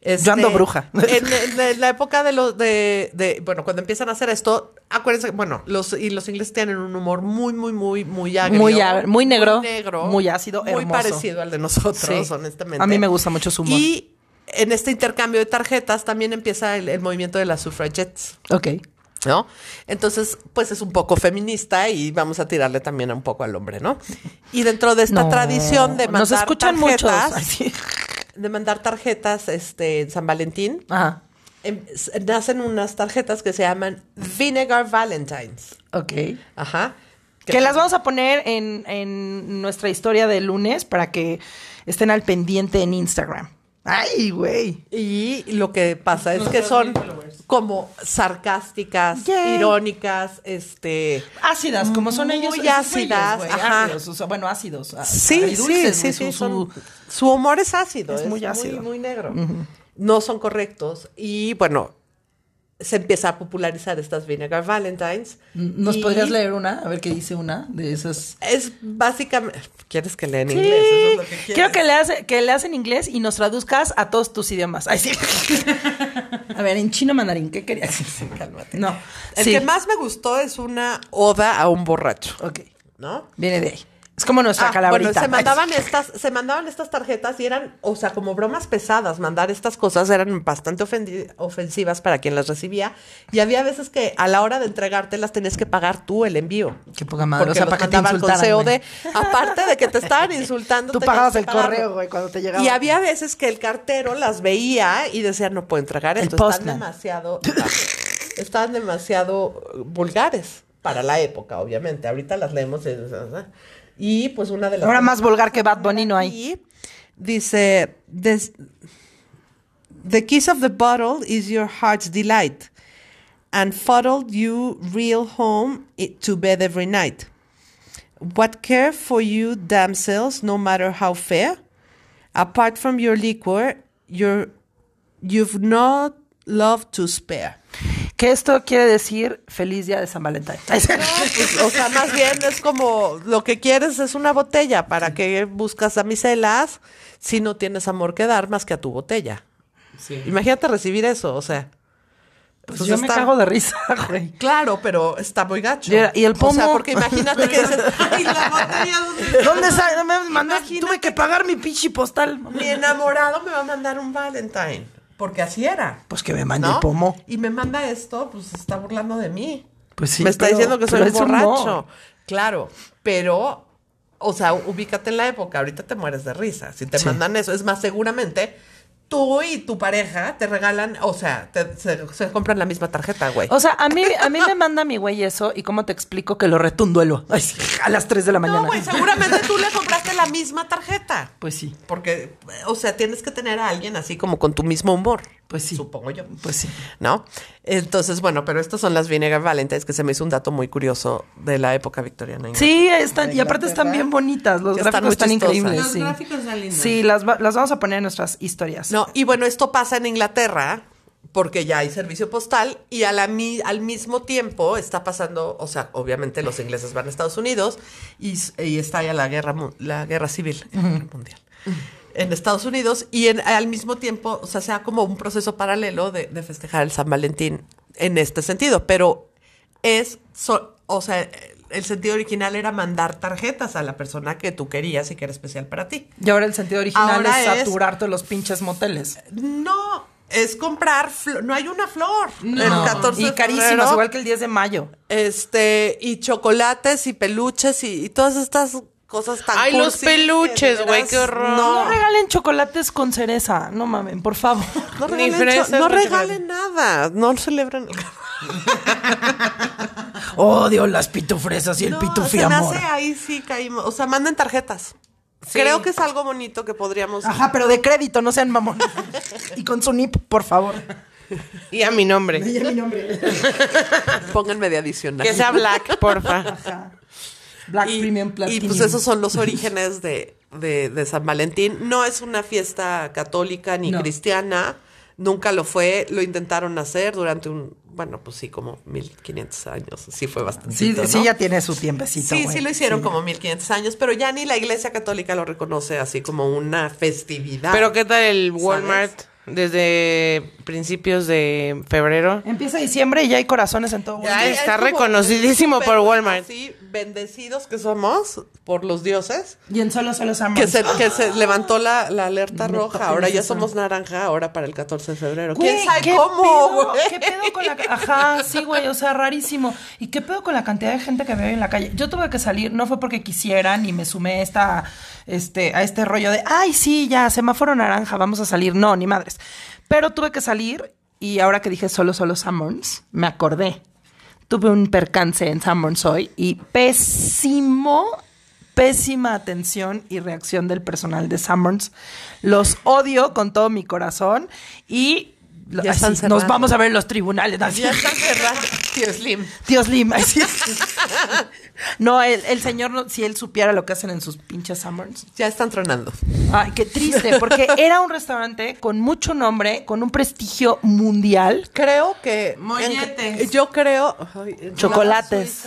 Speaker 4: Este,
Speaker 1: Yo ando bruja.
Speaker 4: En, la época de los de, de- bueno, cuando empiezan a hacer esto, acuérdense, que, bueno, los y los ingleses tienen un humor muy, muy, muy, muy agrio,
Speaker 1: Muy muy negro,
Speaker 4: muy, negro,
Speaker 1: muy ácido,
Speaker 4: muy
Speaker 1: hermoso.
Speaker 4: parecido al de nosotros,
Speaker 1: Sí.
Speaker 4: honestamente.
Speaker 1: A mí me gusta mucho su humor.
Speaker 4: Y en este intercambio de tarjetas también empieza el, el movimiento de las suffragettes.
Speaker 1: Ok.
Speaker 4: ¿No? Entonces, pues es un poco feminista y vamos a tirarle también un poco al hombre, ¿no? Y dentro de esta
Speaker 1: No,
Speaker 4: tradición de mandar
Speaker 1: Nos escuchan
Speaker 4: tarjetas, de mandar tarjetas este en San Valentín,
Speaker 1: Ajá.
Speaker 4: em- nacen unas tarjetas que se llaman Vinegar Valentines.
Speaker 1: Ok.
Speaker 4: Ajá.
Speaker 1: Que las vamos a poner en, en nuestra historia de lunes para que estén al pendiente en Instagram. Ay, güey.
Speaker 4: Y lo que pasa es que son como sarcásticas,
Speaker 1: Yay.
Speaker 4: irónicas, este
Speaker 1: Ácidas, como son
Speaker 4: Muy
Speaker 1: ellos. esos
Speaker 4: ácidas, ajá.
Speaker 1: agrios, o sea, bueno, ácidos.
Speaker 4: Sí,
Speaker 1: agridulces,
Speaker 4: sí, sí, sí.
Speaker 1: su-
Speaker 4: son-
Speaker 1: su-
Speaker 4: su humor es ácido.
Speaker 1: Es
Speaker 4: Es,
Speaker 1: muy
Speaker 4: muy
Speaker 1: ácido.
Speaker 4: Muy, negro. No son correctos. Y bueno, se empieza a popularizar estas Vinegar Valentines.
Speaker 1: ¿Nos podrías leer una? A ver qué dice una de esas.
Speaker 4: Es básicamente. ¿Quieres que lea en inglés? Eso es lo que quieres.
Speaker 1: Quiero que leas, que leas en inglés y nos traduzcas a todos tus idiomas. Ay, sí. a ver, en chino mandarín, ¿qué querías?
Speaker 4: Cálmate.
Speaker 1: No.
Speaker 4: El
Speaker 1: sí.
Speaker 4: que más me gustó es una oda a un borracho.
Speaker 1: Ok.
Speaker 4: ¿No?
Speaker 1: Viene de ahí. Es como nuestra
Speaker 4: Ah. Bueno, se mandaban estas, se mandaban estas tarjetas y eran, o sea, como bromas pesadas. Mandar estas cosas eran bastante ofensivas para quien las recibía. Y había veces que a la hora de entregártelas tenías que pagar tú el envío.
Speaker 1: Qué poca madre.
Speaker 4: Porque
Speaker 1: o sea, para que te insultaran.
Speaker 4: COD. Aparte de que te estaban insultando.
Speaker 1: Tú pagabas el correo, güey, cuando te llegaba.
Speaker 4: Y había veces que el cartero las veía y decía, no puedo entregar
Speaker 1: El
Speaker 4: esto. Están demasiado, están demasiado vulgares para la época, obviamente. Ahorita las leemos. y- Y pues una de las
Speaker 1: Ahora más vulgar que Bad Bunny no hay.
Speaker 4: dice, "This- The kiss of the bottle is your heart's delight, and fuddled you reel home to bed every night. What care for you, damsels, no matter how fair? Apart from your liquor, your, you've not love to spare.
Speaker 1: Que esto quiere decir feliz día de San Valentín.
Speaker 4: Pues, o sea, más bien es como lo que quieres es una botella. ¿Para qué buscas damiselas si no tienes amor que dar más que a tu botella? Imagínate recibir eso, o sea.
Speaker 1: Pues
Speaker 4: pues
Speaker 1: yo me cago de risa, güey.
Speaker 4: Claro, pero está muy gacho.
Speaker 1: Y el- el
Speaker 4: O sea,
Speaker 1: pomo.
Speaker 4: porque imagínate que dices, ay, la botella, ¿dónde
Speaker 1: ¿Dónde está? No me.
Speaker 4: Imagínate.
Speaker 1: Tuve que pagar mi pinche postal.
Speaker 4: Mi enamorado me va a mandar un Valentine. Porque así era.
Speaker 1: Pues que me mande
Speaker 4: ¿no?
Speaker 1: el pomo.
Speaker 4: Y me manda esto, pues se está burlando de mí.
Speaker 1: Pues sí,
Speaker 4: Me está
Speaker 1: pero-
Speaker 4: diciendo que soy un borracho. Claro, pero, o sea, ubícate en la época. Ahorita te mueres de risa. Si te
Speaker 1: Sí.
Speaker 4: mandan eso, es más, seguramente tú y tu pareja te regalan, o sea, te- se, se compran la misma tarjeta, güey.
Speaker 1: O sea, a mí, a mí me manda mi güey eso y cómo te explico que lo reto un duelo Ay, sí, a las 3 de la mañana.
Speaker 4: no, güey, seguramente tú le compraste la misma tarjeta.
Speaker 1: Pues sí,
Speaker 4: Porque, o sea, tienes que tener a alguien así como con tu mismo humor.
Speaker 1: Pues sí.
Speaker 4: Supongo yo.
Speaker 1: pues sí.
Speaker 4: ¿No? Entonces, bueno, pero estas son las Vinegar Valentines, que se me hizo un dato muy curioso de la época victoriana.
Speaker 1: Sí, están, y aparte están bien bonitas, los
Speaker 4: están
Speaker 1: gráficos están
Speaker 4: chistosas.
Speaker 1: increíbles.
Speaker 2: Los
Speaker 1: sí.
Speaker 2: gráficos están lindos.
Speaker 1: Sí, las, va- las vamos a poner en nuestras historias.
Speaker 4: No, y bueno, esto pasa en Inglaterra porque ya hay servicio postal y a la mi- al mismo tiempo está pasando, o sea, obviamente los ingleses van a Estados Unidos y, y está ya la guerra, la guerra civil la guerra mundial en Estados Unidos y en- al mismo tiempo, o sea, sea como un proceso paralelo de, de festejar el San Valentín en este sentido, pero es, so- o sea, el sentido original era mandar tarjetas a la persona que tú querías y que era especial para ti.
Speaker 1: Y ahora el sentido original
Speaker 4: Ahora
Speaker 1: es
Speaker 4: es-
Speaker 1: saturarte los pinches moteles.
Speaker 4: No, es comprar, no hay una flor.
Speaker 1: No.
Speaker 4: El 14
Speaker 1: y carísimas, igual que el 10 de mayo.
Speaker 4: Este, y chocolates y peluches y, y todas estas cosas tan
Speaker 2: Ay, los
Speaker 4: cursi
Speaker 2: peluches, güey, qué horror.
Speaker 1: No
Speaker 4: No,
Speaker 1: regalen chocolates con cereza, no mamen, por favor.
Speaker 4: no
Speaker 2: Ni
Speaker 4: regalen,
Speaker 2: fresas,
Speaker 4: cho- no regalen nada. No celebren el
Speaker 1: Odio las pitufresas y el
Speaker 4: No,
Speaker 1: pitufi
Speaker 4: se me
Speaker 1: amor.
Speaker 4: hace ahí sí caímos. O sea, manden tarjetas. Creo que es algo bonito que podríamos.
Speaker 1: Ajá, pero de crédito, no sean mamones. y con su NIP, por favor.
Speaker 2: Y a mi nombre.
Speaker 1: mi nombre.
Speaker 4: Pónganme de adicional.
Speaker 2: Que sea black, porfa.
Speaker 1: Ajá. Black
Speaker 4: y,
Speaker 1: Premium
Speaker 4: y,
Speaker 1: Platinum.
Speaker 4: pues esos son los orígenes de, de- de San Valentín. No es una fiesta católica ni
Speaker 1: No.
Speaker 4: cristiana. Nunca lo fue. Lo intentaron hacer durante un. Bueno, pues sí, como 1500 años. Sí, fue bastante.
Speaker 1: Sí, sí, ya tiene su tiempecito.
Speaker 4: Sí,
Speaker 1: güey.
Speaker 4: sí lo hicieron como 1500 años, pero ya ni la Iglesia Católica lo reconoce así como una festividad.
Speaker 2: Pero ¿qué tal el Walmart desde principios de febrero?
Speaker 1: Empieza diciembre y ya hay corazones en todo.
Speaker 2: Ya
Speaker 1: Walmart.
Speaker 2: es. está reconocidísimo por Walmart.
Speaker 4: Sí, bendecidos que somos por los dioses.
Speaker 1: Y en solo, solo Summers.
Speaker 4: Que se, que se levantó la, la alerta roja. Ahora ya somos naranja, ahora para el 14 de febrero.
Speaker 1: Güey,
Speaker 4: ¿Quién sabe
Speaker 1: ¿qué
Speaker 4: cómo,
Speaker 1: pedo?
Speaker 4: güey?
Speaker 1: ¿Qué pedo con la Ajá, sí, güey, o sea, rarísimo. ¿Y qué pedo con la cantidad de gente que veo en la calle? Yo tuve que salir, no fue porque quisiera ni me sumé a esta, este, a este rollo de, ay, sí, ya, semáforo naranja, vamos a salir. No, ni madres. Pero tuve que salir y ahora que dije solo, solo Summons, me acordé. Tuve un percance en Summons hoy y pésimo, pésima atención y reacción del personal de Summons. Los odio con todo mi corazón y
Speaker 4: están
Speaker 1: así, nos vamos a ver en los tribunales. así.
Speaker 4: Ya está cerrado. Tío Slim.
Speaker 1: Dios Lim. así. No, el, el señor, no- si él supiera lo que hacen en sus pinches Summers.
Speaker 4: Ya están tronando.
Speaker 1: Ay, qué triste, porque era un restaurante con mucho nombre, con un prestigio mundial.
Speaker 4: Creo que.
Speaker 2: Molletes.
Speaker 4: Yo creo. ay,
Speaker 1: Chocolates.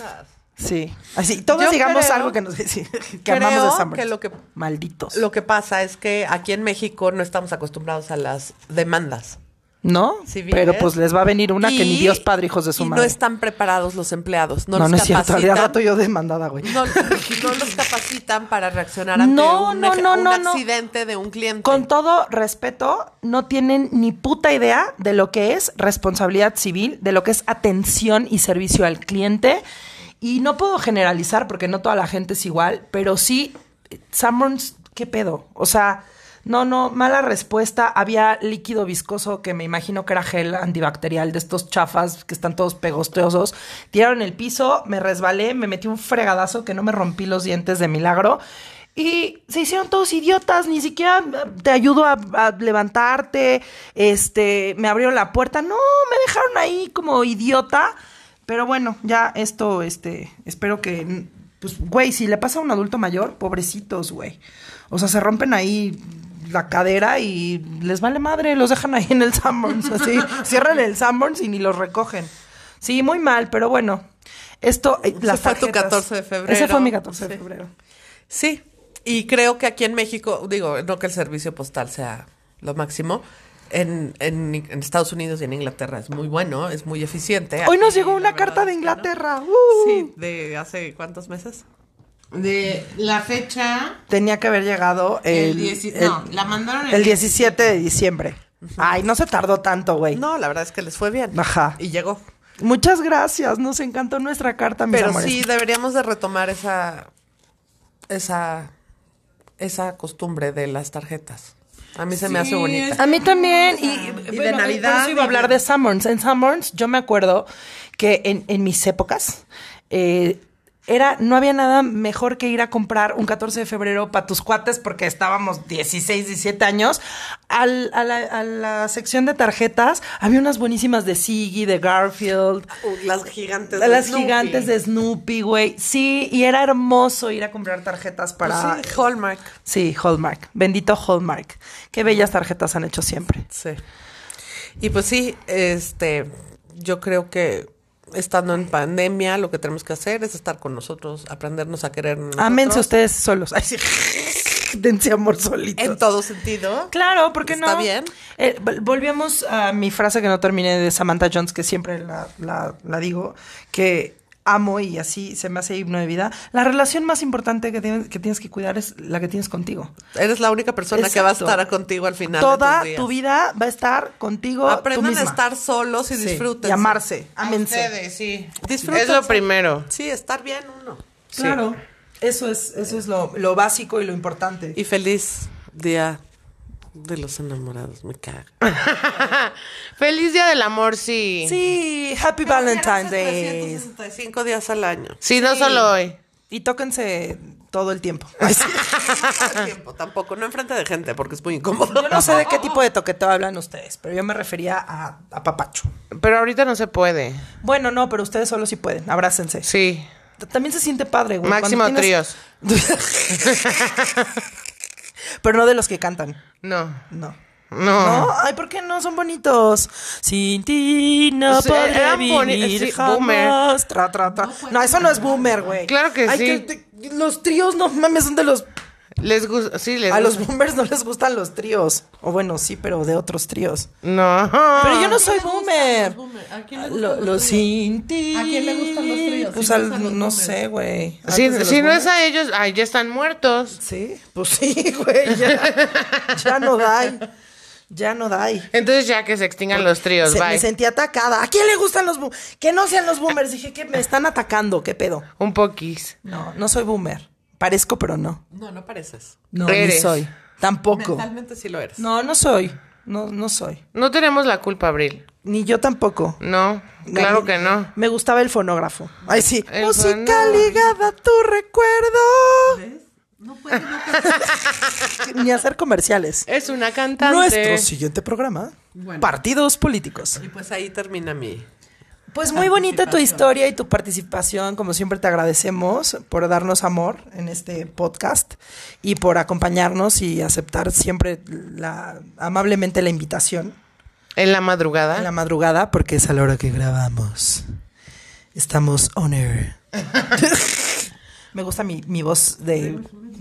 Speaker 1: Sí. Así, todos
Speaker 4: Yo
Speaker 1: digamos
Speaker 4: creo-
Speaker 1: algo que nos sí, que
Speaker 4: creo
Speaker 1: amamos de Summers.
Speaker 4: que lo que-
Speaker 1: Malditos.
Speaker 4: Lo que pasa es que aquí en México no estamos acostumbrados a las demandas.
Speaker 1: ¿No?
Speaker 4: Sí, bien.
Speaker 1: Pero pues les va a venir una que ni Dios padre, hijos de su
Speaker 4: y
Speaker 1: madre.
Speaker 4: no están preparados los empleados. No,
Speaker 1: no,
Speaker 4: los
Speaker 1: no es cierto. Al rato yo demandada, güey.
Speaker 4: No, no los capacitan para reaccionar ante
Speaker 1: No,
Speaker 4: un, accidente de un cliente.
Speaker 1: Con todo respeto, no tienen ni puta idea de lo que es responsabilidad civil, de lo que es atención y servicio al cliente. Y no puedo generalizar porque no toda la gente es igual, pero sí, Sanborns, ¿qué pedo? O sea, no, no, mala respuesta. Había líquido viscoso que me imagino que era gel antibacterial de estos chafas que están todos pegosteosos. Tiraron el piso, me resbalé, me metí un fregadazo que no me rompí los dientes de milagro. Y se hicieron todos idiotas, ni siquiera eh, te ayudo a, a levantarte, este, me abrieron la puerta, no, me dejaron ahí como idiota, pero bueno, ya esto, este, espero que, pues, güey, si le pasa a un adulto mayor, pobrecitos, güey, o sea, se rompen ahí la cadera y les vale madre, los dejan ahí en el Sanborns, así, cierran el Sanborns y ni los recogen. Sí, muy mal, pero bueno, esto, eh,
Speaker 4: Ese
Speaker 1: las
Speaker 4: fue tu
Speaker 1: tarjetas.
Speaker 4: 14 de febrero.
Speaker 1: Ese fue mi 14 de
Speaker 4: Sí.
Speaker 1: febrero.
Speaker 4: Sí, y creo que aquí en México, digo, no que el servicio postal sea lo máximo. En, en- en Estados Unidos y en Inglaterra es muy bueno, es muy eficiente.
Speaker 1: Hoy nos llegó una carta de
Speaker 4: es que no.
Speaker 1: Inglaterra. ¡uh!
Speaker 4: Sí, de hace cuántos meses.
Speaker 2: De la fecha.
Speaker 1: Tenía que haber llegado el,
Speaker 2: El,
Speaker 1: el-
Speaker 2: no, la mandaron el,
Speaker 1: el 17 de diciembre. Ay, no se tardó tanto, güey.
Speaker 4: No, la verdad es que les fue bien.
Speaker 1: Ajá.
Speaker 4: Y llegó.
Speaker 1: Muchas gracias, nos encantó nuestra carta, mis
Speaker 4: Pero
Speaker 1: amores.
Speaker 4: sí deberíamos de retomar esa esa esa costumbre de las tarjetas. A mí se me hace bonita.
Speaker 1: A mí también. Y,
Speaker 4: Y de Navidad,
Speaker 1: por iba a hablar
Speaker 4: de-
Speaker 1: de Summers. En Summers, yo me acuerdo que en, en mis épocas eh, era, no había nada mejor que ir a comprar un 14 de febrero para tus cuates porque estábamos 16, 17 años. Al- a, la, a la sección de tarjetas había unas buenísimas de Siggy, de Garfield.
Speaker 4: Uh, las gigantes.
Speaker 1: De las
Speaker 4: Snoopy.
Speaker 1: gigantes de Snoopy, güey. Sí, y era hermoso ir a comprar tarjetas para...
Speaker 4: Pues sí, Hallmark.
Speaker 1: Sí, Hallmark. Bendito Hallmark. Qué bellas tarjetas han hecho siempre.
Speaker 4: Sí. Y pues sí, este, yo creo que estando en pandemia, lo que tenemos que hacer es estar con nosotros, aprendernos a querer.
Speaker 1: Ámense ustedes solos. Ay, sí. Dense amor solitos.
Speaker 4: En todo sentido.
Speaker 1: Claro, ¿por qué no?
Speaker 4: Está bien.
Speaker 1: Eh, vol- volvíamos a mi frase que no terminé de Samantha Jones, que siempre la, la- la digo, que amo y así se me hace himno de vida. La relación más importante que tienes que, tienes que cuidar es la que tienes contigo.
Speaker 4: Eres la única persona que va a estar contigo al final. de
Speaker 1: Toda
Speaker 4: tus días.
Speaker 1: tu vida va a estar contigo. tú
Speaker 4: Aprendan a estar solos y
Speaker 1: Sí,
Speaker 4: disfruten.
Speaker 1: Y amarse.
Speaker 2: A
Speaker 1: Ámense.
Speaker 2: ustedes, sí.
Speaker 4: Disfrútense.
Speaker 2: Es lo primero.
Speaker 4: Sí, estar bien uno.
Speaker 1: Claro. Eso es, eso es lo, lo básico y lo importante.
Speaker 4: Y feliz día de los enamorados. Me caga.
Speaker 2: Feliz Día del Amor, sí.
Speaker 1: sí, Happy Valentine's Day.
Speaker 4: 365 días al año.
Speaker 2: Sí, no solo hoy.
Speaker 1: Y tóquense todo el tiempo.
Speaker 4: Todo el tiempo, tampoco. No enfrente de gente porque es muy incómodo.
Speaker 1: Yo no sé de qué tipo de toqueteo hablan ustedes, pero yo me refería a, a papacho.
Speaker 2: Pero ahorita no se puede.
Speaker 1: Bueno, no, pero ustedes solo sí pueden. Abrácense.
Speaker 2: Sí.
Speaker 1: T- También se siente padre, güey.
Speaker 2: Máximo
Speaker 1: cuando tienes- pero no de los que cantan.
Speaker 2: No.
Speaker 1: No.
Speaker 2: No.
Speaker 1: No, ay, ¿por qué no? Son bonitos. Sin ti no
Speaker 2: Sí,
Speaker 1: podré vivir
Speaker 2: sí,
Speaker 1: jamás.
Speaker 2: boomer.
Speaker 1: Tra, tra, tra. No, eso no es boomer, güey.
Speaker 2: Claro que
Speaker 1: Ay,
Speaker 2: sí.
Speaker 1: te- los tríos, no mames, son de los...
Speaker 2: Les gusta. Sí, les
Speaker 1: A los boomers no les gustan los tríos. O bueno, sí, pero de otros tríos.
Speaker 2: No.
Speaker 1: Pero yo no soy boomer.
Speaker 3: ¿A quién le
Speaker 1: Lo, lo sin ti.
Speaker 3: ¿A quién le gustan los tríos?
Speaker 1: Pues al-
Speaker 3: los
Speaker 1: no
Speaker 3: boomers.
Speaker 1: sé, güey.
Speaker 2: Si,
Speaker 1: los
Speaker 2: no es a ellos, ay, ya están muertos.
Speaker 1: Sí, pues sí, güey. Ya, ya no da. Ya no da.
Speaker 2: Entonces ya que se extingan los tríos,
Speaker 1: Se- me
Speaker 2: bye.
Speaker 1: sentí atacada. ¿A quién le gustan los boomers? Que no sean los boomers. Dije que me están atacando. ¿Qué pedo?
Speaker 2: Un poquis.
Speaker 1: No, no soy boomer. Parezco, pero no.
Speaker 4: No, no pareces.
Speaker 1: No,
Speaker 2: Eres.
Speaker 1: ni soy. Tampoco.
Speaker 4: Mentalmente sí lo eres.
Speaker 1: No, no soy. No, no soy.
Speaker 2: No tenemos la culpa, Abril.
Speaker 1: Ni yo tampoco.
Speaker 2: No, claro que no.
Speaker 1: Me gustaba el fonógrafo. Ay, sí.
Speaker 2: El
Speaker 1: Música
Speaker 2: fonógrafo.
Speaker 1: ligada a tu recuerdo.
Speaker 3: No puede, no
Speaker 1: Ni hacer comerciales.
Speaker 2: Es una cantante.
Speaker 1: Nuestro siguiente programa.
Speaker 3: Bueno.
Speaker 1: Partidos políticos.
Speaker 4: Y pues ahí termina mi.
Speaker 1: Pues muy bonita tu historia y tu participación. Como siempre te agradecemos por darnos amor en este podcast y por acompañarnos y aceptar siempre la, amablemente la invitación
Speaker 2: En la madrugada.
Speaker 1: en la madrugada porque es a la hora que grabamos. Estamos on air. Me gusta mi, mi voz de,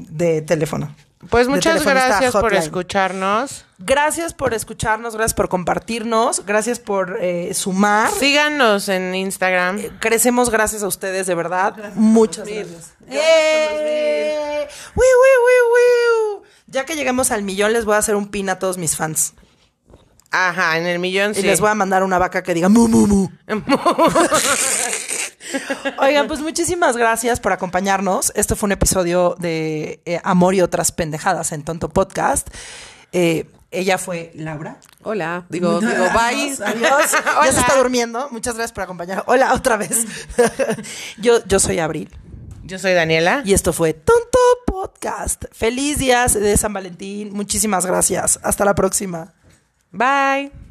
Speaker 1: de teléfono.
Speaker 2: Pues muchas gracias por escucharnos.
Speaker 1: Gracias por escucharnos, gracias por compartirnos, gracias por eh, sumar.
Speaker 2: Síganos en Instagram.
Speaker 1: Crecemos gracias a ustedes, de verdad. Muchas gracias. ¡Eh! ¡Wiu, wiu, wiu, wiu! Ya que lleguemos al millón, les voy a hacer un pin a todos mis fans.
Speaker 2: Ajá, en el millón
Speaker 1: Y
Speaker 2: sí.
Speaker 1: les voy a mandar una vaca que diga mu, mu, mu. Oigan, pues muchísimas gracias por acompañarnos. Esto fue un episodio de eh, Amor y otras pendejadas en Tonto Podcast. Eh, ella fue Laura.
Speaker 4: Hola. Digo, digo, bye.
Speaker 1: Adiós. adiós. Ya se está durmiendo. Muchas gracias por acompañar. Hola, otra vez. yo, yo soy Abril.
Speaker 2: Yo soy Daniela.
Speaker 1: Y esto fue Tonto Podcast. Feliz día de San Valentín. Muchísimas gracias. Hasta la próxima.
Speaker 2: Bye.